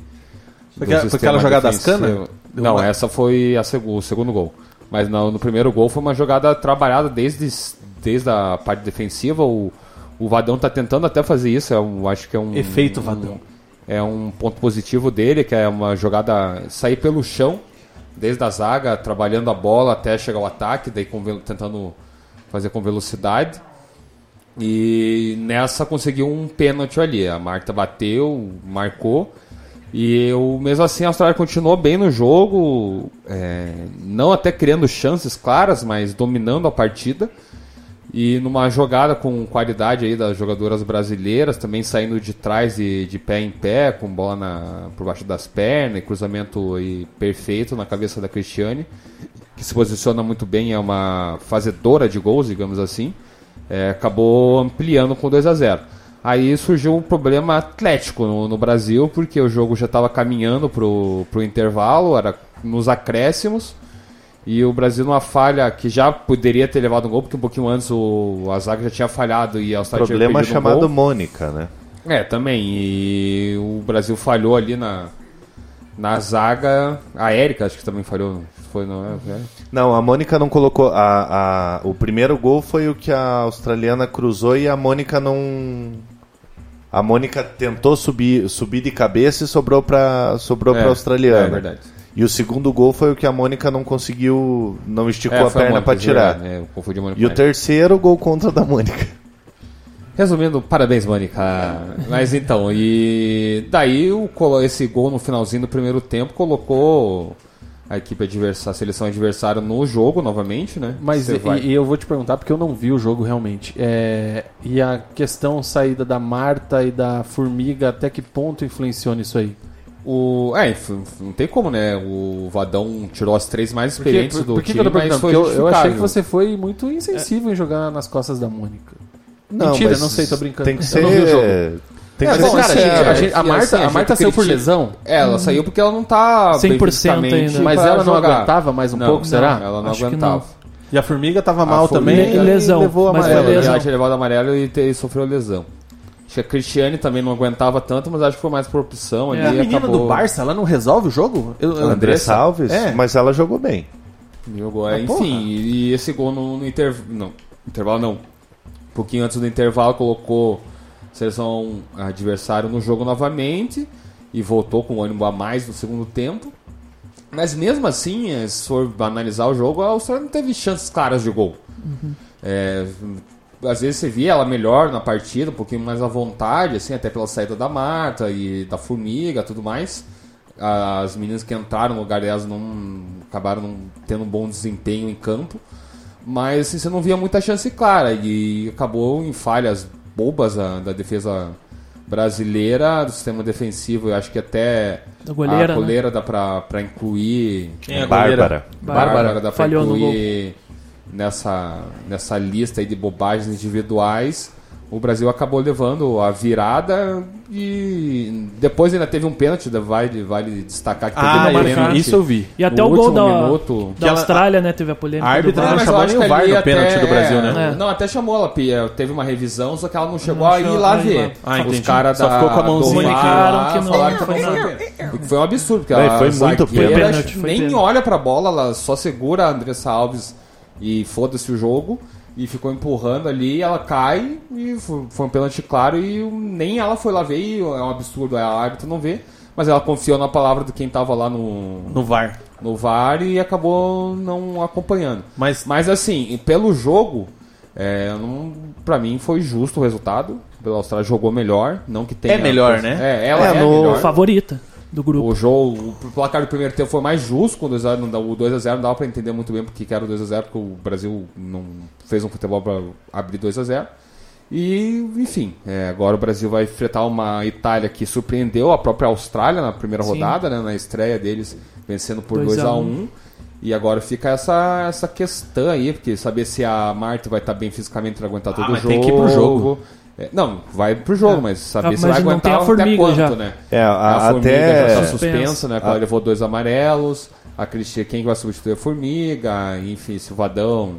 Speaker 1: Foi aquela- jogada das canas?
Speaker 5: Não,
Speaker 1: uma-
Speaker 5: essa foi a seg- o segundo gol. Mas no, no primeiro gol foi uma jogada trabalhada desde, desde a parte defensiva. O, o Vadão tá tentando até fazer isso, eu acho que é um.
Speaker 1: Efeito
Speaker 5: um-
Speaker 1: Vadão.
Speaker 5: é um ponto positivo dele, que é uma jogada sair pelo chão, desde a zaga, trabalhando a bola até chegar ao ataque, daí com tentando fazer com velocidade. E nessa conseguiu um pênalti ali. A Marta bateu, marcou. E eu, mesmo assim, a Austrália continuou bem no jogo, é, não até criando chances claras, mas dominando a partida. E numa jogada com qualidade aí das jogadoras brasileiras, também saindo de trás e de pé em pé, com bola na, por baixo das pernas, e cruzamento aí perfeito na cabeça da Cristiane, que se posiciona muito bem, é uma fazedora de gols, digamos assim, é, acabou ampliando com 2 a 0 Aí surgiu um problema atlético no, no Brasil, porque o jogo já estava caminhando pro, pro intervalo, era nos acréscimos, e o Brasil numa falha que já poderia ter levado um gol, porque um pouquinho antes o, a zaga já tinha falhado e a Austrália tinha
Speaker 6: Problema
Speaker 5: um
Speaker 6: chamado
Speaker 5: gol.
Speaker 6: Mônica, né?
Speaker 5: É, também. E o Brasil falhou ali na, na zaga. A Érica acho que também falhou. Foi, não? É.
Speaker 6: Não, a Mônica não colocou. A, a, o primeiro gol foi o que a australiana cruzou e a Mônica não. A Mônica tentou subir, subir de cabeça e sobrou para sobrou
Speaker 5: É,
Speaker 6: pra australiana.
Speaker 5: é verdade.
Speaker 6: E o segundo gol foi o que a Mônica não conseguiu, não esticou
Speaker 5: É,
Speaker 6: a perna para tirar.
Speaker 5: é,
Speaker 6: E o terceiro gol contra da Mônica.
Speaker 5: Resumindo, parabéns, Mônica. Mas então, e daí o, esse gol no finalzinho do primeiro tempo colocou a equipe adversária, a seleção adversária no jogo novamente, né?
Speaker 1: Mas e,
Speaker 5: vai-
Speaker 1: e eu vou te perguntar porque eu não vi o jogo realmente. É, e a questão saída da Marta e da Formiga, até que ponto influenciou nisso aí?
Speaker 5: O, é, não tem como, né? O Vadão tirou as três mais
Speaker 1: Por que,
Speaker 5: experientes
Speaker 1: por,
Speaker 5: do
Speaker 1: por que que
Speaker 5: time,
Speaker 1: eu tô perguntando?
Speaker 5: mas foi
Speaker 1: Porque eu, eu achei que você foi muito insensível em jogar nas costas da Mônica.
Speaker 6: Não,
Speaker 1: Mentira,
Speaker 6: mas
Speaker 1: não sei, tô brincando.
Speaker 6: Tem que
Speaker 1: Eu
Speaker 6: ser. Tem
Speaker 5: É,
Speaker 6: que
Speaker 5: bom,
Speaker 1: cara, a, gente- a gente- a
Speaker 5: E
Speaker 1: Marta,
Speaker 5: assim, a
Speaker 1: a Marta saiu por lesão,
Speaker 5: É, ela saiu porque ela não tá
Speaker 8: 100%
Speaker 5: bem fisicamente
Speaker 8: ainda.
Speaker 1: mas
Speaker 5: pra
Speaker 1: ela não
Speaker 5: jogar.
Speaker 1: aguentava mais um
Speaker 5: Não,
Speaker 1: pouco,
Speaker 5: não,
Speaker 1: será?
Speaker 5: Ela não
Speaker 8: Acho
Speaker 5: aguentava.
Speaker 8: não.
Speaker 1: E a Formiga tava mal
Speaker 5: Formiga-
Speaker 1: também
Speaker 8: Le- lesão,
Speaker 1: e levou
Speaker 8: mas
Speaker 1: amarelo.
Speaker 8: foi lesão.
Speaker 5: Ela tinha levado amarelo e te- sofreu lesão. Acho que a Cristiane também não aguentava tanto, mas acho que foi mais por opção ali.
Speaker 1: É, a menina
Speaker 5: acabou...
Speaker 1: do Barça, ela não resolve o jogo? Eu, eu-
Speaker 6: Andressa Alves,
Speaker 1: É.
Speaker 6: mas ela jogou bem.
Speaker 5: Jogou, é,
Speaker 1: Ah,
Speaker 5: enfim, e, e esse gol no, no intervalo. Não, intervalo não. Um pouquinho antes do intervalo colocou a seleção adversário no jogo novamente e voltou com ânimo a mais no segundo tempo. Mas mesmo assim, eh, se for analisar o jogo, a Austrália não teve chances claras de gol. É, às vezes você via ela melhor na partida, um pouquinho mais à vontade, assim, até pela saída da Marta e da Formiga tudo mais. As meninas que entraram no lugar delas não acabaram não tendo um bom desempenho em campo. Mas assim, você não via muita chance clara e acabou em falhas bobas a- da defesa brasileira, do sistema defensivo. Eu acho que até
Speaker 8: Da goleira,
Speaker 5: a
Speaker 8: né?
Speaker 5: goleira dá pra, pra incluir.
Speaker 1: Quem é a goleira?
Speaker 6: Bárbara.
Speaker 5: Bárbara, dá pra
Speaker 8: falhou
Speaker 5: incluir nessa, nessa lista aí de bobagens individuais. O Brasil acabou levando a virada e depois ainda teve um pênalti, da- vale, vale destacar que teve
Speaker 1: Ah,
Speaker 5: pênalti
Speaker 1: isso eu vi.
Speaker 8: E até o gol
Speaker 5: último
Speaker 8: da,
Speaker 5: minuto.
Speaker 8: da
Speaker 1: Que ela-
Speaker 8: Austrália, né? Teve a polêmica.
Speaker 1: A árbitra não chamou nem o
Speaker 5: que
Speaker 1: VAR no pênalti do Brasil, né?
Speaker 8: É.
Speaker 5: Não, até chamou ela, Pia. Teve uma revisão, só que ela não chegou
Speaker 8: Não
Speaker 5: a ir
Speaker 8: chegou
Speaker 5: lá ver.
Speaker 8: lá.
Speaker 1: Ah.
Speaker 5: Os caras
Speaker 1: Só
Speaker 5: da
Speaker 1: ficou com a mãozinha
Speaker 8: aqui. Comunicaram que não
Speaker 5: falaram
Speaker 8: foi
Speaker 5: não
Speaker 8: nada.
Speaker 5: O que foi um absurdo, porque
Speaker 6: Foi-
Speaker 5: a
Speaker 6: foi muito
Speaker 8: pênalti.
Speaker 5: Nem olha pra bola, ela só segura a Andressa Alves e foda-se o jogo. E ficou empurrando ali, ela cai e foi, foi um pênalti claro e nem ela foi lá ver e é um absurdo, a árbitra não vê. Mas ela confiou na palavra de quem tava lá no,
Speaker 1: No VAR.
Speaker 5: no VAR e acabou não acompanhando.
Speaker 1: Mas
Speaker 5: Mas assim, pelo jogo, é, não, pra mim foi justo o resultado. A Austrália jogou melhor, não que tenha...
Speaker 1: É melhor, né?
Speaker 5: É, ela
Speaker 6: É,
Speaker 5: é,
Speaker 6: no-
Speaker 5: melhor.
Speaker 8: Favorita do grupo.
Speaker 5: O jogo, o placar do primeiro tempo foi mais justo com o 2x0, não dá- o 2x0 não dava pra entender muito bem porque que era o 2x0, porque o Brasil não fez um futebol pra abrir 2x0. E, enfim, é, agora o Brasil vai enfrentar uma Itália que surpreendeu a própria Austrália na primeira
Speaker 8: Sim.
Speaker 5: rodada, né, na estreia deles, vencendo por
Speaker 8: 2 a
Speaker 5: 2x1. E agora fica essa, essa questão aí, porque saber se a Marta vai estar bem fisicamente para aguentar todo o jogo.
Speaker 1: tem que ir pro jogo.
Speaker 5: É, não, vai pro jogo, mas saber
Speaker 8: Ah,
Speaker 5: se vai
Speaker 8: não tem
Speaker 5: aguentar
Speaker 8: a
Speaker 5: até
Speaker 8: Formiga
Speaker 5: quanto,
Speaker 8: já.
Speaker 5: né?
Speaker 6: É, a-
Speaker 5: a Formiga
Speaker 6: até-
Speaker 5: já tá
Speaker 8: Suspensa.
Speaker 5: suspensa, né? que Ela levou dois amarelos. A Cristian, quem vai substituir a Formiga? Enfim, se o Vadão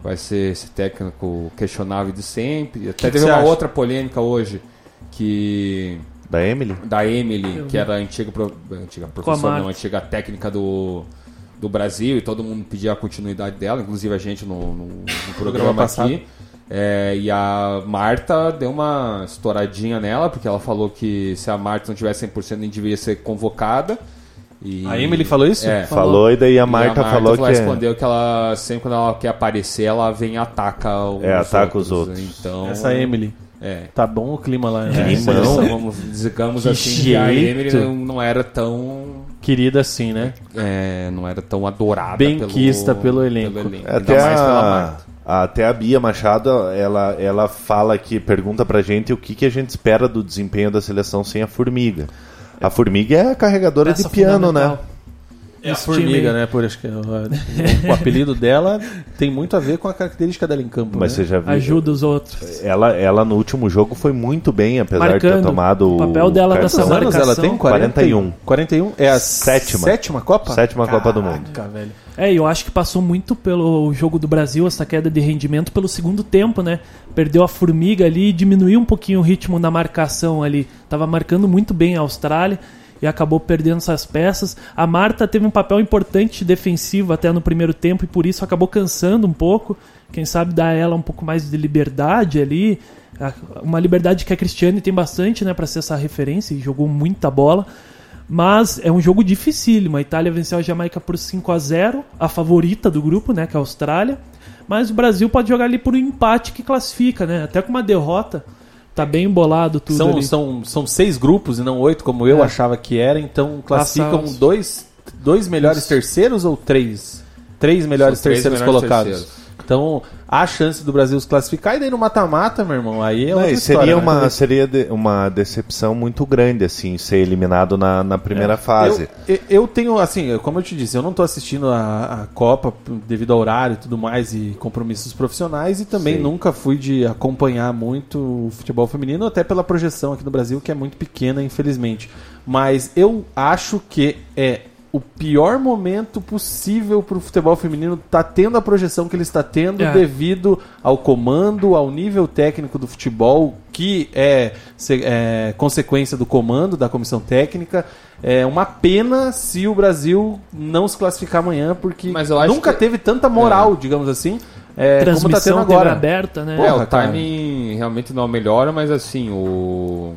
Speaker 5: vai ser esse técnico questionável de sempre. Até
Speaker 1: que
Speaker 5: teve
Speaker 1: você
Speaker 5: uma
Speaker 1: acha?
Speaker 5: outra polêmica hoje que
Speaker 6: Da Emily?
Speaker 5: da Emily, que era a antiga, pro- antiga professora, não, antiga técnica do, do Brasil, e todo mundo pedia a continuidade dela, inclusive a gente no, no- no programa
Speaker 1: passado.
Speaker 5: aqui. É, e a Marta deu uma estouradinha nela, porque ela falou que se a Marta não tivesse 100% nem deveria ser convocada. E,
Speaker 1: a Emily falou isso?
Speaker 5: É.
Speaker 6: Falou e daí a
Speaker 5: E
Speaker 6: Marta, falou que. é-
Speaker 5: respondeu que ela sempre quando ela quer aparecer, ela vem e ataca os,
Speaker 6: É, ataca os outros.
Speaker 5: Então,
Speaker 1: Essa Emily.
Speaker 5: É.
Speaker 1: Tá bom o clima lá. né?
Speaker 6: Climão.
Speaker 5: Então, vamos, digamos
Speaker 1: Que
Speaker 5: assim, que a
Speaker 1: jeito.
Speaker 5: Emily não, não era tão
Speaker 1: Querida assim, né?
Speaker 5: é, não era tão adorada
Speaker 1: Benquista pelo elenco.
Speaker 5: Ainda
Speaker 6: Até
Speaker 5: mais pela
Speaker 6: a,
Speaker 5: Marta.
Speaker 6: Até a Bia Machado, ela, ela fala que pergunta pra gente o que, que a gente espera do desempenho da seleção sem a Formiga. A Formiga é a carregadora
Speaker 8: Peça
Speaker 6: de piano, né?
Speaker 1: É a formiga, né? Por, acho que, o, o apelido dela tem muito a ver com a característica dela em campo.
Speaker 6: Mas
Speaker 1: né?
Speaker 6: você já viu.
Speaker 8: Ajuda os outros.
Speaker 6: Ela, ela no último jogo foi muito bem, apesar de ter
Speaker 8: Marcando.
Speaker 6: tomado
Speaker 8: O papel dela
Speaker 1: Quantos anos ela tem?
Speaker 6: 41.
Speaker 1: 41? É a
Speaker 6: Sétima.
Speaker 1: sétima Copa?
Speaker 6: Sétima Copa do Mundo.
Speaker 1: Caraca, velho.
Speaker 8: É, e eu acho que passou muito pelo jogo do Brasil, essa queda de rendimento, pelo segundo tempo, né? Perdeu a formiga ali e diminuiu um pouquinho o ritmo na marcação ali. Tava marcando muito bem a Austrália e acabou perdendo essas peças. A Marta teve um papel importante defensivo até no primeiro tempo e por isso acabou cansando um pouco. Quem sabe dar ela um pouco mais de liberdade ali. Uma liberdade que a Cristiane tem bastante, né, para ser essa referência e jogou muita bola. Mas é um jogo dificílimo. A Itália venceu a Jamaica por 5 a 0 a favorita do grupo, né, que é a Austrália. Mas o Brasil pode jogar ali por um empate que classifica, né? Até com uma derrota, tá bem embolado tudo
Speaker 1: São,
Speaker 8: ali.
Speaker 1: são, são seis grupos e não oito, como eu
Speaker 8: É.
Speaker 1: achava que era. Então classificam
Speaker 8: Passados.
Speaker 1: dois, dois melhores terceiros ou três? Três melhores
Speaker 5: três
Speaker 1: terceiros
Speaker 5: melhores
Speaker 1: colocados.
Speaker 5: terceiros.
Speaker 1: Então, há chance do Brasil se classificar e daí no mata-mata, meu irmão, aí é
Speaker 6: Não,
Speaker 1: outra
Speaker 6: seria
Speaker 1: história, né?
Speaker 6: uma, seria de- uma decepção muito grande, assim, ser eliminado na, na primeira fase.
Speaker 1: Eu, eu- tenho, assim, como eu te disse, eu não tô assistindo a, a Copa devido ao horário e tudo mais e compromissos profissionais e também
Speaker 6: Sim.
Speaker 1: nunca fui de acompanhar muito o futebol feminino, até pela projeção aqui no Brasil, que é muito pequena, infelizmente. Mas eu acho que é o pior momento possível para o futebol feminino tá tendo a projeção que ele está tendo
Speaker 8: É.
Speaker 1: devido ao comando, ao nível técnico do futebol, que é, é consequência do comando da comissão técnica. É uma pena se o Brasil não se classificar amanhã, porque
Speaker 5: Mas eu acho
Speaker 1: nunca
Speaker 5: que-
Speaker 1: teve tanta moral, digamos assim, é, como tá
Speaker 8: Transmissão
Speaker 1: tendo agora.
Speaker 8: aberta, né?
Speaker 5: É,
Speaker 1: Porra,
Speaker 5: o
Speaker 1: cara.
Speaker 5: timing realmente não melhora, mas assim, o.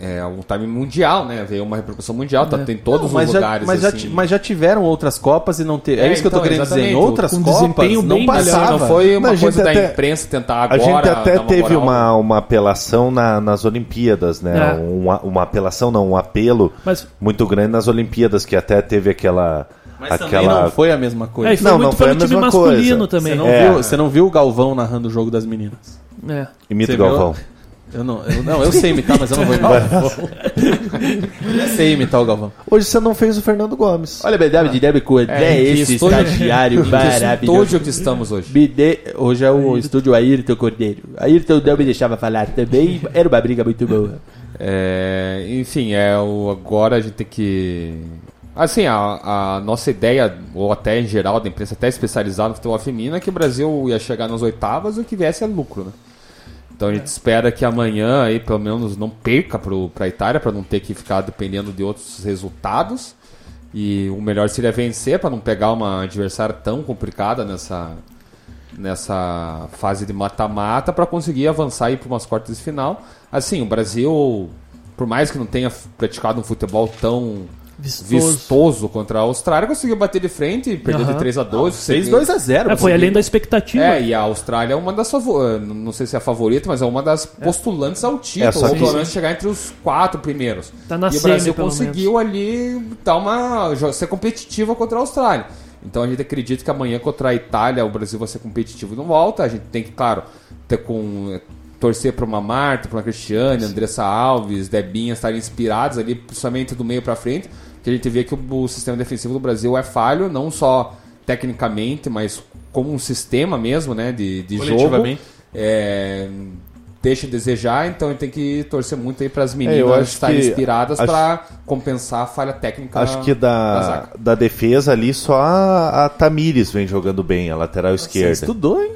Speaker 5: É um time mundial, né? Veio uma repercussão mundial, tá, tem todos
Speaker 1: Não,
Speaker 5: os
Speaker 1: já,
Speaker 5: lugares.
Speaker 1: mas, já
Speaker 5: assim.
Speaker 1: ti- mas já tiveram outras Copas e não teve. É,
Speaker 5: É,
Speaker 1: isso que eu tô
Speaker 5: então,
Speaker 1: querendo dizer. Em outras
Speaker 8: Com
Speaker 1: Copas
Speaker 8: desempenho
Speaker 1: não passava.
Speaker 5: Não foi uma
Speaker 6: Não, a
Speaker 5: coisa
Speaker 6: gente
Speaker 5: da
Speaker 6: até-
Speaker 5: imprensa tentar
Speaker 6: A
Speaker 5: agora.
Speaker 6: gente até
Speaker 5: dar uma
Speaker 6: teve
Speaker 5: moral.
Speaker 6: uma, uma apelação na- nas Olimpíadas, né?
Speaker 8: É.
Speaker 6: Uma, uma apelação, não, um apelo
Speaker 8: Mas
Speaker 6: muito grande nas Olimpíadas, que até teve aquela.
Speaker 1: Mas também
Speaker 6: aquela...
Speaker 1: não foi a mesma coisa.
Speaker 8: é, foi
Speaker 6: Não,
Speaker 8: muito
Speaker 6: não foi
Speaker 8: pelo
Speaker 6: a
Speaker 8: time
Speaker 6: mesma
Speaker 8: masculino
Speaker 6: coisa.
Speaker 8: também.
Speaker 1: Você não,
Speaker 6: É.
Speaker 1: viu, você não viu o Galvão narrando o jogo das meninas?
Speaker 8: É.
Speaker 6: Imita o Galvão.
Speaker 1: viu? Eu não, eu, não, eu sei imitar, mas eu não vou imitar o. <laughs> Eu sei imitar o Galvão.
Speaker 6: Hoje você não fez o Fernando Gomes.
Speaker 1: Olha, BW de Deb Coelho.
Speaker 5: É,
Speaker 1: É, esse
Speaker 5: estúdio-
Speaker 1: estagiário maravilhoso.
Speaker 5: estúdio que estamos hoje.
Speaker 1: BD, hoje é o estúdio Ayrton Cordeiro. Ayrton não me deixava falar também. Era uma briga muito boa.
Speaker 5: É, enfim, é o, agora a gente tem que. Assim, a, a nossa ideia, ou até em geral da imprensa, até especializada no futebol feminino, é que o Brasil ia chegar nas oitavas e o que viesse é lucro, né? Então a gente espera que amanhã aí pelo menos não perca para a Itália, para não ter que ficar dependendo de outros resultados. E o melhor seria vencer para não pegar uma adversária tão complicada nessa, nessa fase de mata-mata para conseguir avançar aí para umas quartas de final. Assim, o Brasil, por mais que não tenha praticado um futebol tão
Speaker 8: Vistoso.
Speaker 5: vistoso contra a Austrália, conseguiu bater de frente e perdeu de
Speaker 8: Aham.
Speaker 5: 3 a 2
Speaker 1: Fez 2x0.
Speaker 8: É, foi além da expectativa.
Speaker 5: É, e a Austrália é uma das favoritas, não sei se é a favorita, mas é uma das postulantes ao
Speaker 6: É,
Speaker 5: título,
Speaker 6: só
Speaker 5: ou pelo menos chegar entre os quatro primeiros.
Speaker 8: Tá na
Speaker 5: e o Brasil conseguiu ali dar uma ser competitiva contra a Austrália. Então a gente acredita que amanhã contra a Itália o Brasil vai ser competitivo e não volta. A gente tem que, claro, ter com torcer para uma Marta, para uma Cristiane, Andressa Alves, Debinha estarem inspirados ali, principalmente do meio para frente, que a gente vê que o, o sistema defensivo do Brasil é falho, não só tecnicamente, mas como um sistema mesmo, né, de, de jogo. É, deixa a desejar, então a gente tem que torcer muito aí para as
Speaker 6: É, eu
Speaker 5: meninas
Speaker 6: acho
Speaker 5: estarem
Speaker 6: que-
Speaker 5: inspiradas para compensar a falha técnica.
Speaker 6: Acho que
Speaker 5: da
Speaker 6: da, defesa ali só a, a Tamires vem jogando bem, a lateral
Speaker 1: Você
Speaker 6: esquerda.
Speaker 1: estudou, hein?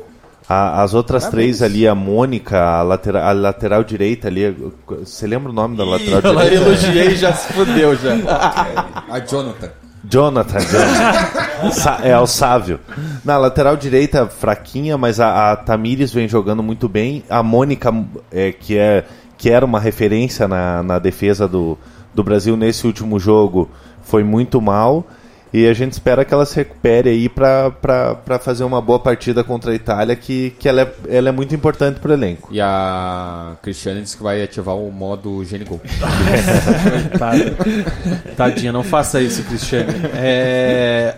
Speaker 6: A- as outras
Speaker 1: Parabéns.
Speaker 6: três ali, a Mônica, a, latera, a lateral direita ali. Você lembra o nome da lateral
Speaker 1: Ela
Speaker 6: direita?
Speaker 1: elogiei e já se fudeu já.
Speaker 5: A Jonathan.
Speaker 6: Jonathan, Jonathan. É o Sávio. Na lateral direita, fraquinha, mas a, a Tamires vem jogando muito bem. A Mônica, é, que, é, que era uma referência na, na defesa do, do Brasil nesse último jogo, foi muito mal. E a gente espera que ela se recupere aí para fazer uma boa partida contra a Itália, que, que ela, é, ela é muito importante para o elenco.
Speaker 5: E a Cristiane disse que vai ativar o modo Genigo.
Speaker 1: Coitada. <laughs> Tadinha, não faça isso, Cristiane. É,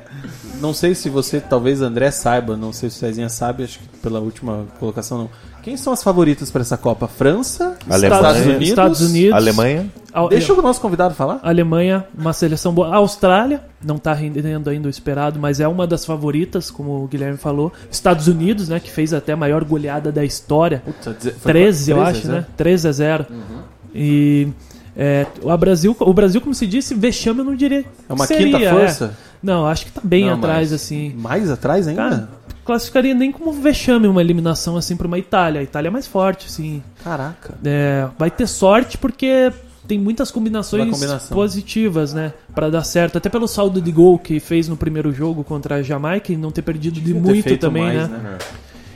Speaker 1: não sei se você, talvez André saiba, não sei se o Cezinha sabe, acho que pela última colocação não. Quem são as favoritas para essa Copa? França,
Speaker 6: Alemanha.
Speaker 1: Estados Unidos,
Speaker 8: Estados Unidos.
Speaker 6: Alemanha.
Speaker 8: Al-
Speaker 1: Deixa o nosso convidado falar.
Speaker 8: Alemanha, uma seleção boa. A Austrália, não tá rendendo ainda o esperado, mas é uma das favoritas, como o Guilherme falou. Estados Unidos, né, que fez até a maior goleada da história.
Speaker 1: Puta, dizer- foi
Speaker 8: 13, eu
Speaker 1: 13 a
Speaker 8: acho,
Speaker 1: 0?
Speaker 8: né? 13 a 0. E é, o Brasil, o Brasil, como se disse, vexame eu não diria.
Speaker 1: É uma
Speaker 8: que seria,
Speaker 1: quinta força?
Speaker 8: é. Não, acho que tá bem
Speaker 5: Não,
Speaker 8: atrás,
Speaker 5: mas-
Speaker 8: assim.
Speaker 1: Mais atrás ainda?
Speaker 8: Cara, classificaria nem como vexame uma eliminação assim pra uma Itália. A Itália é mais forte, assim.
Speaker 1: Caraca.
Speaker 8: É, vai ter sorte porque tem muitas combinações positivas, né? Pra dar certo. Até pelo saldo de gol que fez no primeiro jogo contra a Jamaica e não ter perdido de
Speaker 1: Devia ter
Speaker 8: muito também,
Speaker 1: mais,
Speaker 8: né?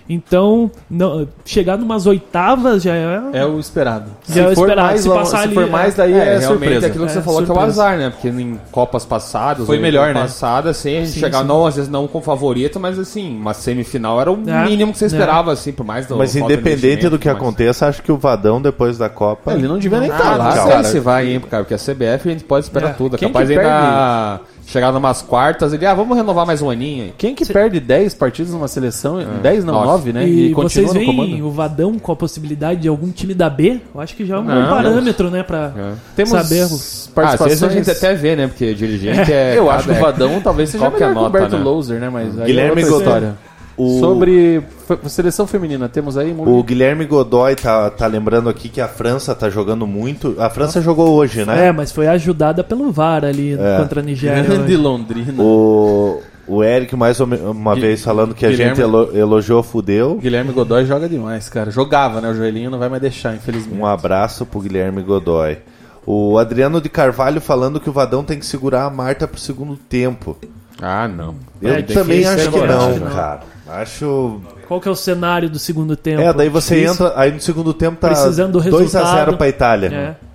Speaker 8: Então, não- chegar numas oitavas já é.
Speaker 1: É o esperado.
Speaker 8: Já é o esperado. Se
Speaker 1: longe-
Speaker 8: passar
Speaker 1: se
Speaker 8: ali,
Speaker 1: for
Speaker 8: é.
Speaker 1: mais, daí é,
Speaker 5: realmente
Speaker 1: surpresa.
Speaker 5: aquilo que
Speaker 8: É,
Speaker 5: você falou que é o
Speaker 8: surpresa.
Speaker 5: azar, né? Porque em Copas passadas,
Speaker 1: Foi melhor, né?
Speaker 5: Passada, assim, a gente
Speaker 8: Sim,
Speaker 5: chegava,
Speaker 8: sim.
Speaker 5: não, às vezes não com favorito, mas assim, uma semifinal era o
Speaker 8: É,
Speaker 5: mínimo que você
Speaker 8: é.
Speaker 5: esperava, assim, por mais do
Speaker 6: Mas independente do que
Speaker 5: mas-
Speaker 6: aconteça, acho que o Vadão, depois da Copa.
Speaker 1: Ele não devia nem estar
Speaker 5: não
Speaker 1: lá,
Speaker 5: sei
Speaker 1: cara.
Speaker 5: se vai, hein, cara, porque a CBF a gente pode esperar
Speaker 8: É.
Speaker 5: tudo. É
Speaker 1: Quem
Speaker 5: capaz
Speaker 1: que
Speaker 5: ainda chegar numas quartas e ah, vamos renovar mais um aninho. aí.
Speaker 1: Quem que perde 10 partidas numa seleção, 10 não,
Speaker 5: Nove.
Speaker 1: 9, né?
Speaker 8: E,
Speaker 1: continua
Speaker 8: vocês
Speaker 1: no
Speaker 8: veem
Speaker 1: comando.
Speaker 8: o Vadão com a possibilidade de algum time da B? Eu acho que já é um bom
Speaker 5: Não.
Speaker 8: parâmetro, né? Pra
Speaker 5: É.
Speaker 1: Temos
Speaker 8: saber.
Speaker 5: Ah, às vezes
Speaker 1: participações...
Speaker 5: a gente até vê, né? Porque dirigente é.
Speaker 1: eu
Speaker 5: cada-
Speaker 1: acho que o Vadão talvez seja
Speaker 5: Qual que é a nota,
Speaker 1: Humberto
Speaker 5: né?
Speaker 1: Louser, né? Mas aí
Speaker 6: Guilherme
Speaker 1: é outra.
Speaker 6: O-
Speaker 1: Sobre seleção feminina, temos aí...
Speaker 6: O Guilherme Godoy tá, tá lembrando aqui que a França tá jogando muito. A França jogou hoje, né?
Speaker 8: É, mas foi ajudada pelo VAR ali contra a Nigéria.
Speaker 1: Grande
Speaker 8: hoje.
Speaker 1: Londrina.
Speaker 6: O, o Eric, mais uma- vez, falando que a
Speaker 1: Guilherme-
Speaker 6: gente elo- elogiou fudeu.
Speaker 1: Guilherme Godoy joga demais, cara. Jogava, né? O joelhinho não vai mais deixar, infelizmente.
Speaker 6: Um abraço pro Guilherme Godoy. O Adriano de Carvalho falando que o Vadão tem que segurar a Marta pro segundo tempo.
Speaker 5: Ah, não.
Speaker 6: Eu
Speaker 8: É
Speaker 6: também acho que
Speaker 8: agora,
Speaker 6: não,
Speaker 8: né?
Speaker 6: cara. Acho.
Speaker 8: Qual que é o cenário do segundo tempo?
Speaker 6: É, daí você
Speaker 8: Difícil.
Speaker 6: entra. Aí no segundo tempo tá
Speaker 8: Precisando do
Speaker 6: 2x0
Speaker 8: resultado.
Speaker 6: pra Itália.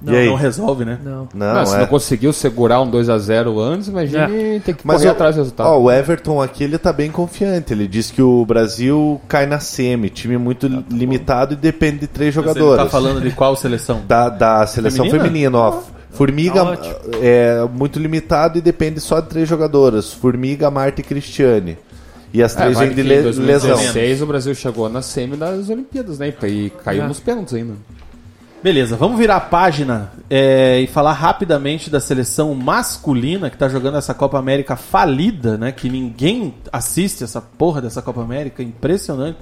Speaker 8: É,
Speaker 6: e aí?
Speaker 1: Não resolve, né?
Speaker 8: Não.
Speaker 6: Não,
Speaker 5: Não, se
Speaker 6: é.
Speaker 5: não conseguiu segurar um 2x0 antes, imagine ter que
Speaker 6: Mas
Speaker 5: correr
Speaker 6: o,
Speaker 5: atrás do resultado.
Speaker 6: ó, o Everton aqui ele tá bem confiante. Ele diz que o Brasil cai na semi, time muito li- limitado e depende de três
Speaker 1: Você
Speaker 6: jogadoras.
Speaker 1: tá falando de qual seleção?
Speaker 6: da, da seleção
Speaker 1: Feminina?
Speaker 6: feminina, ó. Formiga
Speaker 8: Tá
Speaker 6: é muito limitado e depende só de três jogadoras: Formiga, Marta e Cristiane. E as
Speaker 5: É,
Speaker 6: três
Speaker 5: vale
Speaker 6: vêm de
Speaker 5: em
Speaker 6: le- lesão.
Speaker 5: 2016 o Brasil chegou na semi das Olimpíadas, né? E caiu
Speaker 8: É.
Speaker 5: nos pênaltis ainda.
Speaker 1: Beleza, vamos virar a página é, e falar rapidamente da seleção masculina que tá jogando essa Copa América falida, né? Que ninguém assiste essa porra dessa Copa América, impressionante.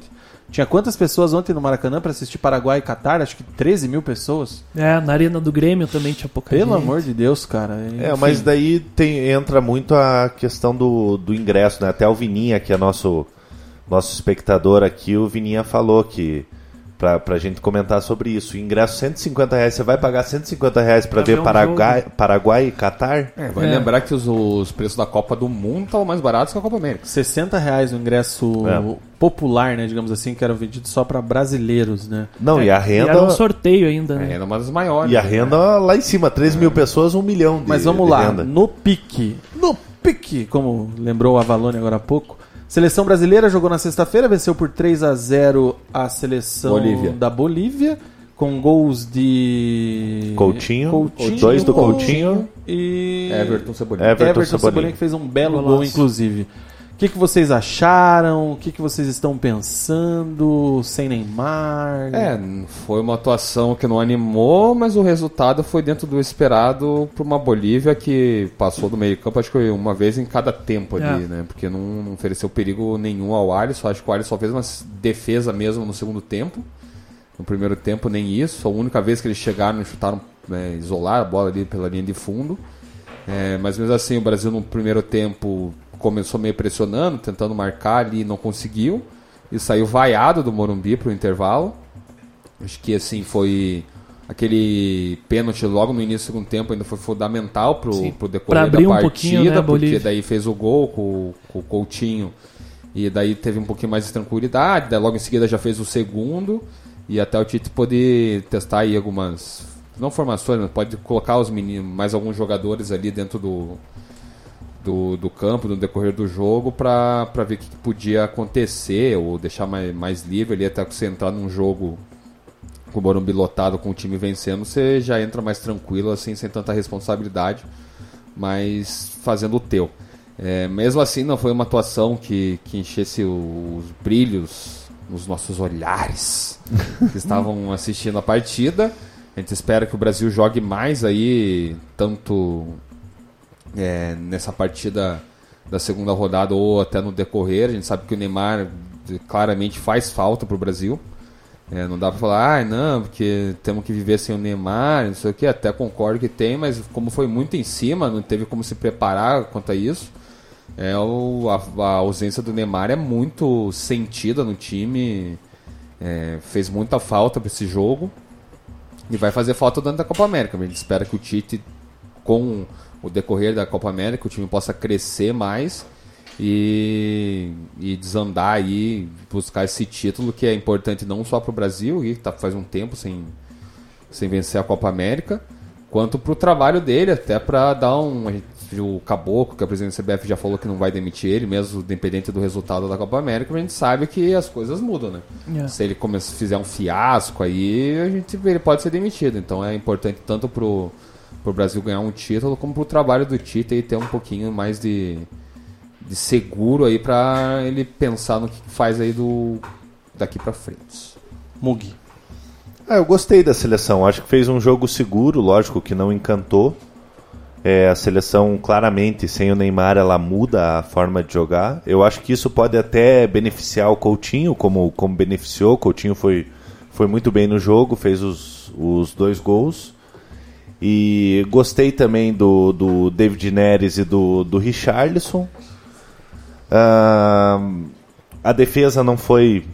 Speaker 1: Tinha quantas pessoas ontem no Maracanã para assistir Paraguai e Catar? Acho que 13 mil pessoas.
Speaker 8: É, na arena do Grêmio também tinha pouca
Speaker 1: Pelo
Speaker 8: gente.
Speaker 1: amor de Deus, cara.
Speaker 6: É,
Speaker 1: Enfim.
Speaker 6: mas daí tem, entra muito a questão do, do ingresso, né? Até o Vininha, que é nosso, nosso espectador aqui, o Vininha falou que. Pra, pra gente comentar sobre isso. Ingresso 150 reais, você vai pagar 150 reais pra
Speaker 8: Pra
Speaker 6: ver
Speaker 8: ver um
Speaker 6: Paraguai, Paraguai e Catar?
Speaker 5: É, vai
Speaker 8: É.
Speaker 5: lembrar que os, os preços da Copa do Mundo estavam mais baratos que a Copa América.
Speaker 1: 60 reais o ingresso
Speaker 6: É.
Speaker 1: popular, né? Digamos assim, que era vendido só para brasileiros, né?
Speaker 6: Não, e a
Speaker 8: E
Speaker 6: renda.
Speaker 8: era um sorteio ainda,
Speaker 5: É,
Speaker 8: né?
Speaker 5: era uma das maiores.
Speaker 6: E a
Speaker 5: né?
Speaker 6: renda lá em cima, 3 mil pessoas, 1 milhão de
Speaker 1: Mas vamos
Speaker 6: de
Speaker 1: lá,
Speaker 6: renda.
Speaker 1: no pique. No pique, como lembrou o Avalone agora há pouco. Seleção brasileira jogou na sexta-feira, venceu por 3 a 0 a seleção
Speaker 5: Bolívia.
Speaker 1: da Bolívia, com gols de
Speaker 6: Coutinho, dois do Coutinho.
Speaker 1: e
Speaker 5: Everton Cebolinha.
Speaker 6: Everton
Speaker 1: Everton
Speaker 6: Cebolinha.
Speaker 1: Cebolinha que fez um belo
Speaker 8: Golaço.
Speaker 1: gol, inclusive. O que, que vocês acharam? O que, que vocês estão pensando? Sem Neymar?
Speaker 5: É, foi uma atuação que não animou, mas o resultado foi dentro do esperado para uma Bolívia que passou do meio campo, acho que foi uma vez em cada tempo ali,
Speaker 8: É.
Speaker 5: né? Porque não, não ofereceu perigo nenhum ao Alisson. Acho que o Alisson só fez uma defesa mesmo no segundo tempo. No primeiro tempo, nem isso. A única vez que eles chegaram e chutaram, né, isolaram a bola ali pela linha de fundo. É, mas mesmo assim, o Brasil no primeiro tempo começou meio pressionando, tentando marcar ali, não conseguiu. E saiu vaiado do Morumbi pro intervalo. Acho que assim foi aquele pênalti logo no início do segundo tempo ainda foi fundamental pro,
Speaker 8: Sim.
Speaker 5: pro decorrer da
Speaker 8: um
Speaker 5: partida,
Speaker 8: pouquinho, né,
Speaker 5: porque
Speaker 8: Bolívia.
Speaker 5: daí fez o gol com, com o Coutinho e daí teve um pouquinho mais de tranquilidade, daí logo em seguida já fez o segundo e até o Tite poder testar aí algumas não formações, mas pode colocar os meninos, mais alguns jogadores ali dentro do do, do campo no decorrer do jogo para ver o que, que podia acontecer ou deixar mais, mais livre ali até você entrar num jogo com o Morumbi lotado com o time vencendo você já entra mais tranquilo assim sem tanta responsabilidade mas fazendo o teu É, mesmo assim, não foi uma atuação que, que enchesse os brilhos nos nossos olhares que <laughs> estavam assistindo a partida. A gente espera que o Brasil jogue mais aí, tanto é, nessa partida da segunda rodada ou até no decorrer. A gente sabe que o Neymar claramente faz falta para o Brasil. É, não dá para falar, ah, não, porque temos que viver sem o Neymar, não sei o que. Até concordo que tem, mas como foi muito em cima, não teve como se preparar quanto a isso. É, a, a ausência do Neymar é muito sentida no time. É, fez muita falta para esse jogo. E vai fazer falta dentro da Copa América. A gente espera que o Tite, com o decorrer da Copa América, o time possa crescer mais e, e desandar aí, buscar esse título que é importante não só para o Brasil, que tá, faz um tempo sem, sem vencer a Copa América, quanto para o trabalho dele, até para dar um. a O Caboclo, que é o presidente do CBF, já falou que não vai demitir ele, mesmo independente do resultado da Copa América, a gente sabe que as coisas mudam, né?
Speaker 8: Yeah.
Speaker 5: Se ele come- fizer um fiasco aí, a gente ele pode ser demitido. Então é importante tanto pro, pro Brasil ganhar um título, como pro trabalho do Tite e ter um pouquinho mais de, de seguro aí para ele pensar no que faz aí do daqui para frente.
Speaker 1: Mugi.
Speaker 6: Ah, eu gostei da seleção. Acho que fez um jogo seguro, lógico que não encantou. É, a seleção, claramente, sem o Neymar, ela muda a forma de jogar. Eu acho que isso pode até beneficiar o Coutinho, como, como beneficiou. O Coutinho foi, foi muito bem no jogo, fez os, os dois gols. E gostei também do, do David Neres e do, do Richarlison. Ah, a defesa não foi,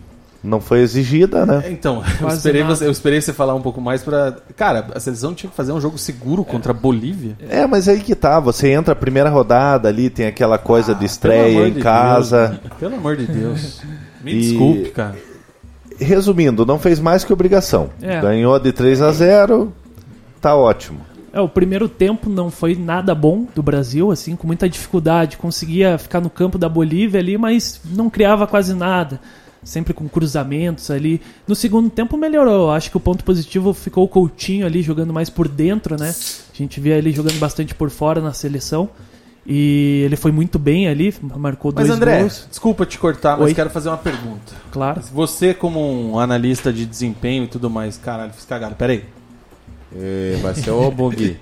Speaker 6: não foi exigida, né?
Speaker 1: Então, <laughs> eu esperei, você, eu esperei você falar um pouco mais pra. Cara, a seleção tinha que fazer um jogo seguro contra a Bolívia.
Speaker 6: É, mas aí que tá, você entra a primeira rodada ali, tem aquela coisa de
Speaker 1: Pelo
Speaker 6: estreia em
Speaker 1: de
Speaker 6: casa.
Speaker 1: Deus, cara. pelo amor de Deus. <laughs> Me
Speaker 6: E-
Speaker 1: desculpe, cara.
Speaker 6: Resumindo, não fez mais que obrigação.
Speaker 8: É.
Speaker 6: Ganhou de 3 a 0 tá ótimo.
Speaker 8: É, o primeiro tempo não foi nada bom do Brasil, assim, com muita dificuldade. Conseguia ficar no campo da Bolívia ali, mas não criava quase nada. Sempre com cruzamentos ali. No segundo tempo melhorou. Acho que o ponto positivo ficou o Coutinho ali jogando mais por dentro, né? A gente via ele jogando bastante por fora na seleção. E ele foi muito bem ali, marcou
Speaker 1: Mas
Speaker 8: dois
Speaker 1: André,
Speaker 8: gols.
Speaker 1: desculpa te cortar, mas
Speaker 8: Oi.
Speaker 1: quero fazer uma pergunta.
Speaker 8: Claro.
Speaker 1: Você, como um analista de desempenho e tudo mais, caralho, fiz cagada. Peraí.
Speaker 5: E vai ser o Bug.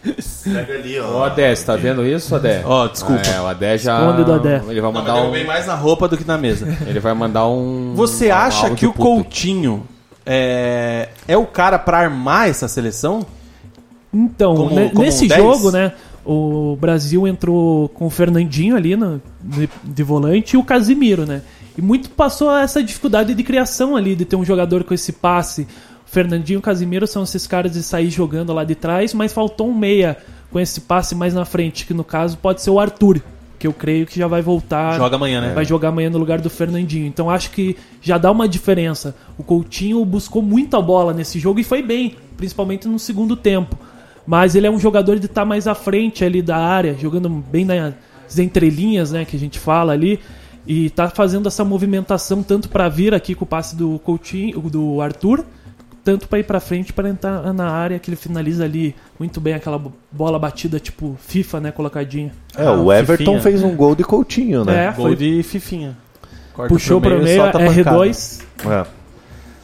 Speaker 5: Ô Adé, você tá vendo isso, Adé?
Speaker 1: Ó, desculpa.
Speaker 5: É, o Adé já.
Speaker 8: Esconde do Adé.
Speaker 5: Ele vai mandar um.
Speaker 1: mais na roupa do que na mesa.
Speaker 5: Ele vai mandar um.
Speaker 1: Você
Speaker 5: um
Speaker 1: acha que o
Speaker 5: puto.
Speaker 1: Coutinho é, é o cara pra armar essa seleção?
Speaker 8: Então,
Speaker 1: Como-
Speaker 8: ne-
Speaker 1: como
Speaker 8: nesse
Speaker 1: um 10?
Speaker 8: jogo, né? O Brasil entrou com o Fernandinho ali no, de, de volante e o Casimiro, né? E muito passou essa dificuldade de criação ali, de ter um jogador com esse passe. Fernandinho e Casimiro são esses caras de sair jogando lá de trás, mas faltou um meia com esse passe mais na frente, que no caso pode ser o Arthur, que eu creio que já vai voltar.
Speaker 1: Joga amanhã, né?
Speaker 8: Vai jogar amanhã no lugar do Fernandinho. Então acho que já dá uma diferença. O Coutinho buscou muita bola nesse jogo e foi bem, principalmente no segundo tempo. Mas ele é um jogador de estar mais à frente ali da área, jogando bem nas entrelinhas, né, que a gente fala ali. E tá fazendo essa movimentação tanto para vir aqui com o passe do Coutinho, do Arthur, tanto para ir para frente para entrar na área que ele finaliza ali muito bem aquela bo- bola batida tipo FIFA, né, colocadinha.
Speaker 6: É,
Speaker 1: Ah,
Speaker 6: o Everton
Speaker 1: Fifinha.
Speaker 6: fez um gol de Coutinho, né?
Speaker 8: É,
Speaker 1: Gol
Speaker 8: foi
Speaker 1: de Fifinha. Corta
Speaker 8: puxou
Speaker 1: pro
Speaker 8: para o meio,
Speaker 1: pancada.
Speaker 8: R2.
Speaker 6: É.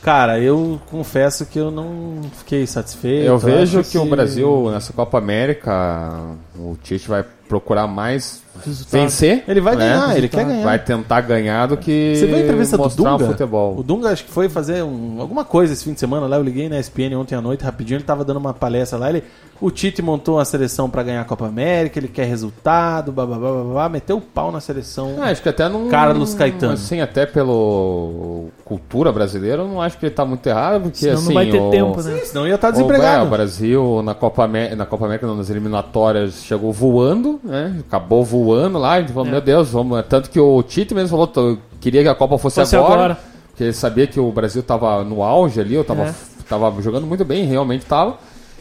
Speaker 1: Cara, eu confesso que eu não fiquei satisfeito.
Speaker 5: Eu vejo
Speaker 1: acho
Speaker 5: que o Brasil, nessa Copa América, o Tite vai procurar mais
Speaker 8: Resultado.
Speaker 5: vencer.
Speaker 1: Ele vai
Speaker 5: né?
Speaker 1: ganhar, ele quer ganhar.
Speaker 5: Vai tentar ganhar do que
Speaker 1: Você viu a entrevista do Dunga?
Speaker 5: um futebol.
Speaker 1: O Dunga acho que foi fazer um- alguma coisa esse fim de semana lá. Eu liguei na ESPN ontem à noite rapidinho. Ele tava dando uma palestra lá. Ele, o Tite montou a seleção pra ganhar a Copa América. Ele quer resultado, babá, babá, meteu o pau na seleção.
Speaker 5: Ah, acho que até não.
Speaker 1: Carlos Caetano.
Speaker 5: Assim, até pelo cultura brasileira, eu não acho que ele tá muito errado, porque
Speaker 8: Senão
Speaker 5: assim.
Speaker 8: não vai ter
Speaker 5: o-
Speaker 8: tempo, né?
Speaker 1: Senão ia estar
Speaker 5: O, é,
Speaker 1: desempregado.
Speaker 5: o Brasil na Copa, Amé- na Copa América, não, nas eliminatórias, chegou voando, né? Acabou voando lá. A gente falou,
Speaker 8: É.
Speaker 5: meu Deus, vamos. Tanto que o Tite mesmo falou, "Tô- queria que a Copa fosse,
Speaker 8: Fosse
Speaker 5: agora,
Speaker 8: agora.
Speaker 5: Porque ele sabia que o Brasil tava no auge ali, eu tava,
Speaker 8: É.
Speaker 5: tava jogando muito bem, realmente tava.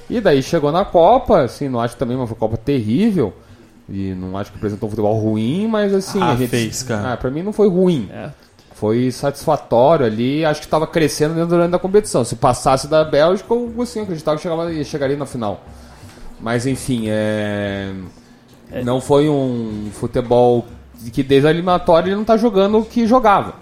Speaker 5: E daí chegou na Copa, assim, não acho também uma Copa terrível. E não acho que apresentou um futebol ruim, mas assim.
Speaker 1: Ah,
Speaker 5: a gente,
Speaker 1: fez, cara.
Speaker 5: Ah, pra mim não foi ruim.
Speaker 8: É.
Speaker 5: Foi satisfatório ali, acho que estava crescendo dentro durante da competição. Se passasse da Bélgica, eu assim, acreditava que chegava, chegaria na final. Mas enfim, é... não foi um futebol que desde a eliminatória ele não tá jogando o que jogava.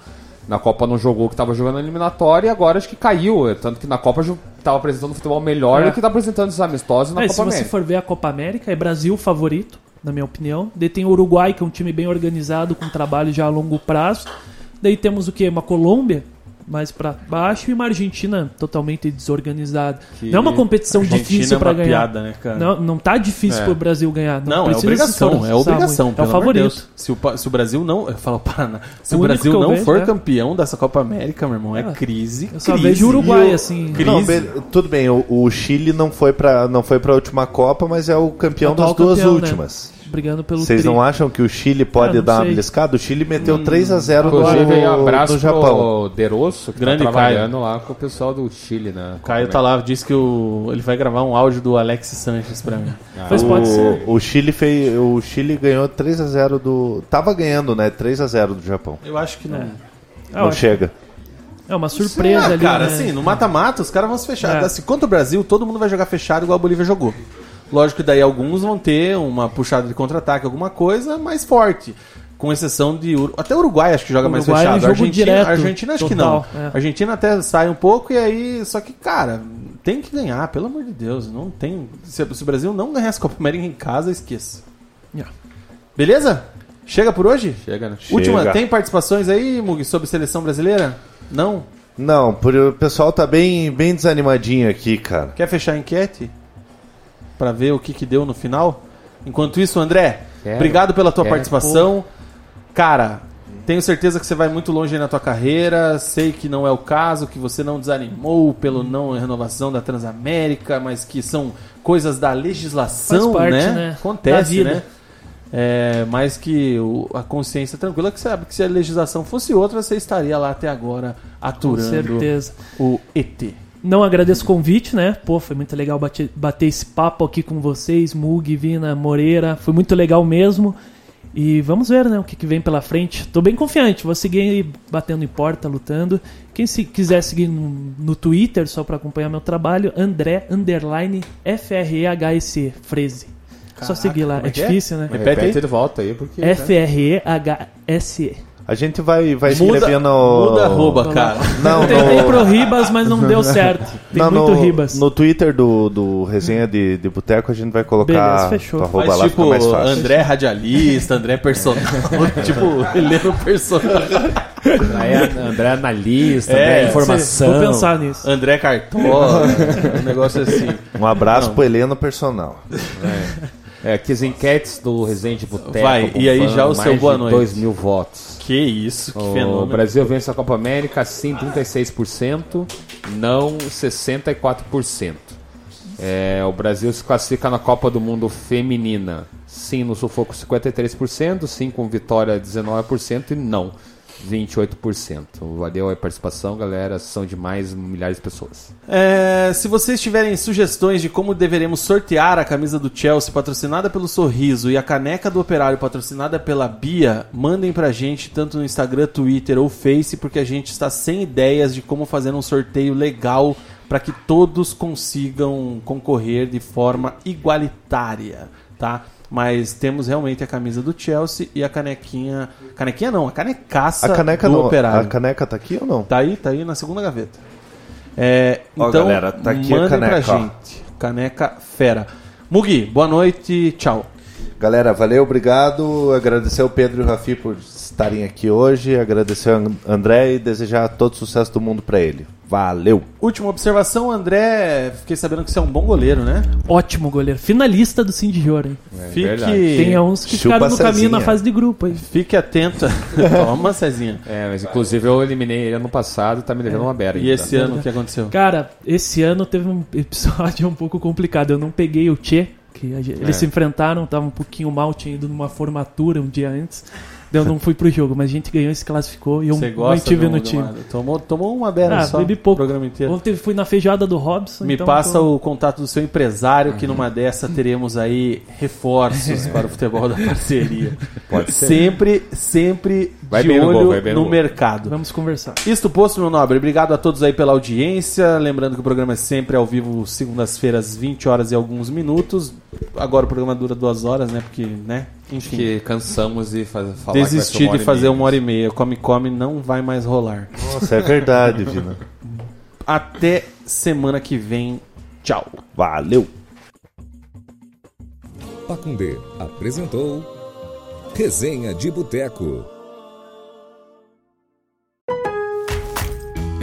Speaker 5: Na Copa não jogou o que tava jogando na eliminatória e agora acho que caiu. é, Tanto que na Copa ju- tava apresentando futebol melhor
Speaker 8: É.
Speaker 5: do que tá apresentando esses amistosos na
Speaker 8: É,
Speaker 5: Copa
Speaker 8: se você
Speaker 5: América.
Speaker 8: for ver a Copa América, é Brasil favorito, na minha opinião. Daí tem o Uruguai, que é um time bem organizado, com trabalho já a longo prazo. Daí temos o que? Uma Colômbia, mais pra baixo, e uma Argentina totalmente desorganizada.
Speaker 1: Que
Speaker 8: Não é uma competição
Speaker 1: Argentina
Speaker 8: difícil
Speaker 1: é
Speaker 8: pra
Speaker 1: uma
Speaker 8: ganhar.
Speaker 1: piada, né, cara?
Speaker 8: Não, não tá difícil
Speaker 1: É.
Speaker 8: pro Brasil ganhar.
Speaker 1: Não, é
Speaker 8: precisa se
Speaker 1: obrigação, é obrigação.
Speaker 8: É
Speaker 1: pelo
Speaker 8: o favorito.
Speaker 1: Deus. Se o, se o Brasil não. Eu falo Paraná. Se
Speaker 8: O
Speaker 1: o, Brasil não
Speaker 8: vejo,
Speaker 1: for
Speaker 8: é.
Speaker 1: campeão dessa Copa América, meu irmão, é
Speaker 8: Ah,
Speaker 1: crise.
Speaker 8: Eu só
Speaker 1: crise.
Speaker 8: vejo o Uruguai,
Speaker 6: o-
Speaker 8: assim.
Speaker 1: Crise.
Speaker 6: Não, be- tudo bem, o, o Chile não foi pra não foi pra última Copa, mas é o campeão das duas
Speaker 8: campeão, né? Brigando pelo
Speaker 6: Vocês não acham que o Chile pode
Speaker 8: Ah,
Speaker 6: dar uma beliscada? O Chile meteu 3 a 0
Speaker 5: Inclusive,
Speaker 6: no,
Speaker 5: abraço
Speaker 6: no Japão.
Speaker 5: pro Derosso, que
Speaker 1: Grande
Speaker 5: tá trabalhando lá com o pessoal do Chile, né?
Speaker 1: O Caio tá lá, disse que o, ele vai gravar um áudio do Alex Sanches pra mim.
Speaker 8: Mas pode ser.
Speaker 6: O, Chile fez, o Chile ganhou 3 a 0 do, tava ganhando, né? 3 a 0 do Japão.
Speaker 1: Eu acho que não.
Speaker 8: Ah, eu
Speaker 6: não
Speaker 8: acho-
Speaker 6: chega.
Speaker 8: É uma surpresa
Speaker 1: Ah,
Speaker 8: ali.
Speaker 1: cara,
Speaker 8: né?
Speaker 1: assim, no mata-mata os caras vão se fechar.
Speaker 8: É.
Speaker 1: Assim, contra o Brasil, todo mundo vai jogar fechado igual a Bolívia jogou. Lógico que daí alguns vão ter uma puxada de contra-ataque, alguma coisa mais forte. Com exceção de. Ur- Até o Uruguai acho que joga mais
Speaker 8: Uruguai é
Speaker 1: fechado.
Speaker 8: jogo
Speaker 1: Argentina,
Speaker 8: direto,
Speaker 1: Argentina acho que
Speaker 8: total,
Speaker 1: não.
Speaker 8: é.
Speaker 1: Argentina até sai um pouco e aí. Só que, cara, tem que ganhar, pelo amor de Deus. Não tem. Se, se o Brasil não ganhar essa Copa América em casa, esqueça.
Speaker 8: Yeah.
Speaker 1: Beleza? Chega por hoje?
Speaker 5: Chega, né?
Speaker 1: Última,
Speaker 6: Chega.
Speaker 1: tem participações aí, Mug, sobre seleção brasileira? Não?
Speaker 6: Não, por, o pessoal tá bem, bem desanimadinho aqui, cara.
Speaker 1: Quer fechar a enquete? Pra ver o que, que deu no final? Enquanto isso, André,
Speaker 5: Quero.
Speaker 1: obrigado pela tua
Speaker 5: Quero.
Speaker 1: participação. Cara, tenho certeza que você vai muito longe na tua carreira. Sei que não é o caso, que você não desanimou pelo não renovação da Transamérica, mas que são coisas da legislação,
Speaker 8: parte,
Speaker 1: né?
Speaker 8: né?
Speaker 1: Acontece, né? É, mas que o- a consciência tranquila que sabe que se a legislação fosse outra, você estaria lá até agora
Speaker 8: Com
Speaker 1: aturando
Speaker 8: certeza.
Speaker 1: o ET.
Speaker 8: Não agradeço o convite, né? Pô, foi muito legal bater, bater esse papo aqui com vocês, Mug, Vina, Moreira. Foi muito legal mesmo. E vamos ver, né, o que, que vem pela frente. Tô bem confiante, vou seguir aí batendo em porta, lutando. Quem se quiser seguir no, no Twitter, só para acompanhar meu trabalho, André, underline, F-R-E-H-S-E, Freze. Só
Speaker 1: Caraca,
Speaker 8: seguir lá, é
Speaker 1: é é?
Speaker 8: difícil, né?
Speaker 1: Repete aí.
Speaker 5: Repete de volta aí, porque...
Speaker 8: F-R-E-H-S-E.
Speaker 6: A gente vai, vai
Speaker 1: Muda,
Speaker 6: escrevendo.
Speaker 1: muda arroba, cara.
Speaker 6: Não,
Speaker 8: Tentei
Speaker 6: no,
Speaker 8: pro Ribas, mas não deu <laughs> certo. Tem
Speaker 6: não,
Speaker 8: muito
Speaker 6: no,
Speaker 8: Ribas.
Speaker 6: no Twitter do, do Resenha de, de Boteco a gente vai colocar
Speaker 8: Beleza, fechou.
Speaker 6: tua arroba
Speaker 1: Faz
Speaker 6: lá,
Speaker 1: tipo
Speaker 6: fica mais fácil.
Speaker 1: André radialista, André personal, <laughs> tipo, Heleno personal,
Speaker 5: Aí a- André analista,
Speaker 1: É,
Speaker 5: André informação.
Speaker 8: Vou pensar nisso.
Speaker 1: André Cartola, um negócio assim.
Speaker 6: Um abraço
Speaker 1: Não.
Speaker 6: pro Heleno Personal.
Speaker 5: É, <laughs> aqui as enquetes do Resende Boteco.
Speaker 1: Vai, e aí já o seu boa noite.
Speaker 5: 2 mil votos.
Speaker 1: Que isso, que
Speaker 5: O
Speaker 1: fenômeno.
Speaker 5: Brasil vence a Copa América, sim, 36%, não 64%. É, o Brasil se classifica na Copa do Mundo Feminina, sim no sufoco 53%, sim com vitória 19% e não 28%. Valeu a participação, galera, são demais milhares de pessoas.
Speaker 1: É, se vocês tiverem sugestões de como deveremos sortear a camisa do Chelsea patrocinada pelo Sorriso e a caneca do Operário patrocinada pela Bia, mandem pra gente tanto no Instagram, Twitter ou Face, porque a gente está sem ideias de como fazer um sorteio legal para que todos consigam concorrer de forma igualitária, tá? Mas temos realmente a camisa do Chelsea e a canequinha. Canequinha não, a canecaça
Speaker 6: A caneca
Speaker 1: do
Speaker 6: não,
Speaker 1: Operário.
Speaker 6: a caneca tá aqui ou não?
Speaker 1: Tá aí, tá aí na segunda gaveta. É,
Speaker 6: Ó,
Speaker 1: então,
Speaker 6: galera, tá aqui a caneca,
Speaker 1: pra
Speaker 6: ó.
Speaker 1: gente. Caneca fera. Mugi, boa noite, tchau.
Speaker 6: Galera, valeu, obrigado. Agradecer ao Pedro e o Rafi por estarem aqui hoje. Agradecer ao André e desejar todo sucesso do mundo pra ele. Valeu!
Speaker 1: Última observação, André, fiquei sabendo que você é um bom goleiro, né?
Speaker 8: Ótimo goleiro. Finalista do Cindy de Ouro, hein?
Speaker 1: Fique,
Speaker 5: verdade.
Speaker 8: Tem uns que
Speaker 6: Chupa
Speaker 8: ficaram no caminho na fase de grupo aí.
Speaker 1: fique atento. <laughs> Toma, Cezinha.
Speaker 5: É, mas inclusive eu eliminei ele ano passado, tá me devendo uma bera
Speaker 1: E esse ano o que aconteceu?
Speaker 8: Cara, esse ano teve um episódio <laughs> um pouco complicado. Eu não peguei o Tchê, que gente- eles
Speaker 5: É.
Speaker 8: se enfrentaram, tava um pouquinho mal, tinha ido numa formatura um dia antes. Eu não fui pro jogo, mas a gente ganhou e se classificou e eu
Speaker 1: Você gosta
Speaker 8: mantive no time.
Speaker 1: Tomou, tomou uma beira
Speaker 8: Ah,
Speaker 1: só
Speaker 8: bebi pouco.
Speaker 1: programa inteiro.
Speaker 8: Ontem fui na feijoada do Robson.
Speaker 1: Me
Speaker 8: então
Speaker 1: passa
Speaker 8: tô-
Speaker 1: o contato do seu empresário, que numa dessa teremos aí reforços <laughs> para o futebol da parceria.
Speaker 5: Pode ser.
Speaker 1: Sempre, sempre
Speaker 5: Vai
Speaker 1: de
Speaker 5: bem no
Speaker 1: olho
Speaker 5: gol, vai bem no
Speaker 1: no mercado.
Speaker 8: Vamos conversar.
Speaker 1: Isto posto, meu nobre. Obrigado a todos aí pela audiência. Lembrando que o programa é sempre ao vivo, segundas-feiras, 20 horas e alguns minutos. agora o programa dura duas horas, né? Porque, né? Enfim.
Speaker 5: Que cansamos e faz, falar
Speaker 1: Desistir de fazer uma hora e meia. Come Come não vai mais rolar.
Speaker 6: Nossa, é verdade, Vina.
Speaker 1: Até semana que vem. Tchau.
Speaker 6: Valeu!
Speaker 3: Pacundê apresentou Resenha de Boteco.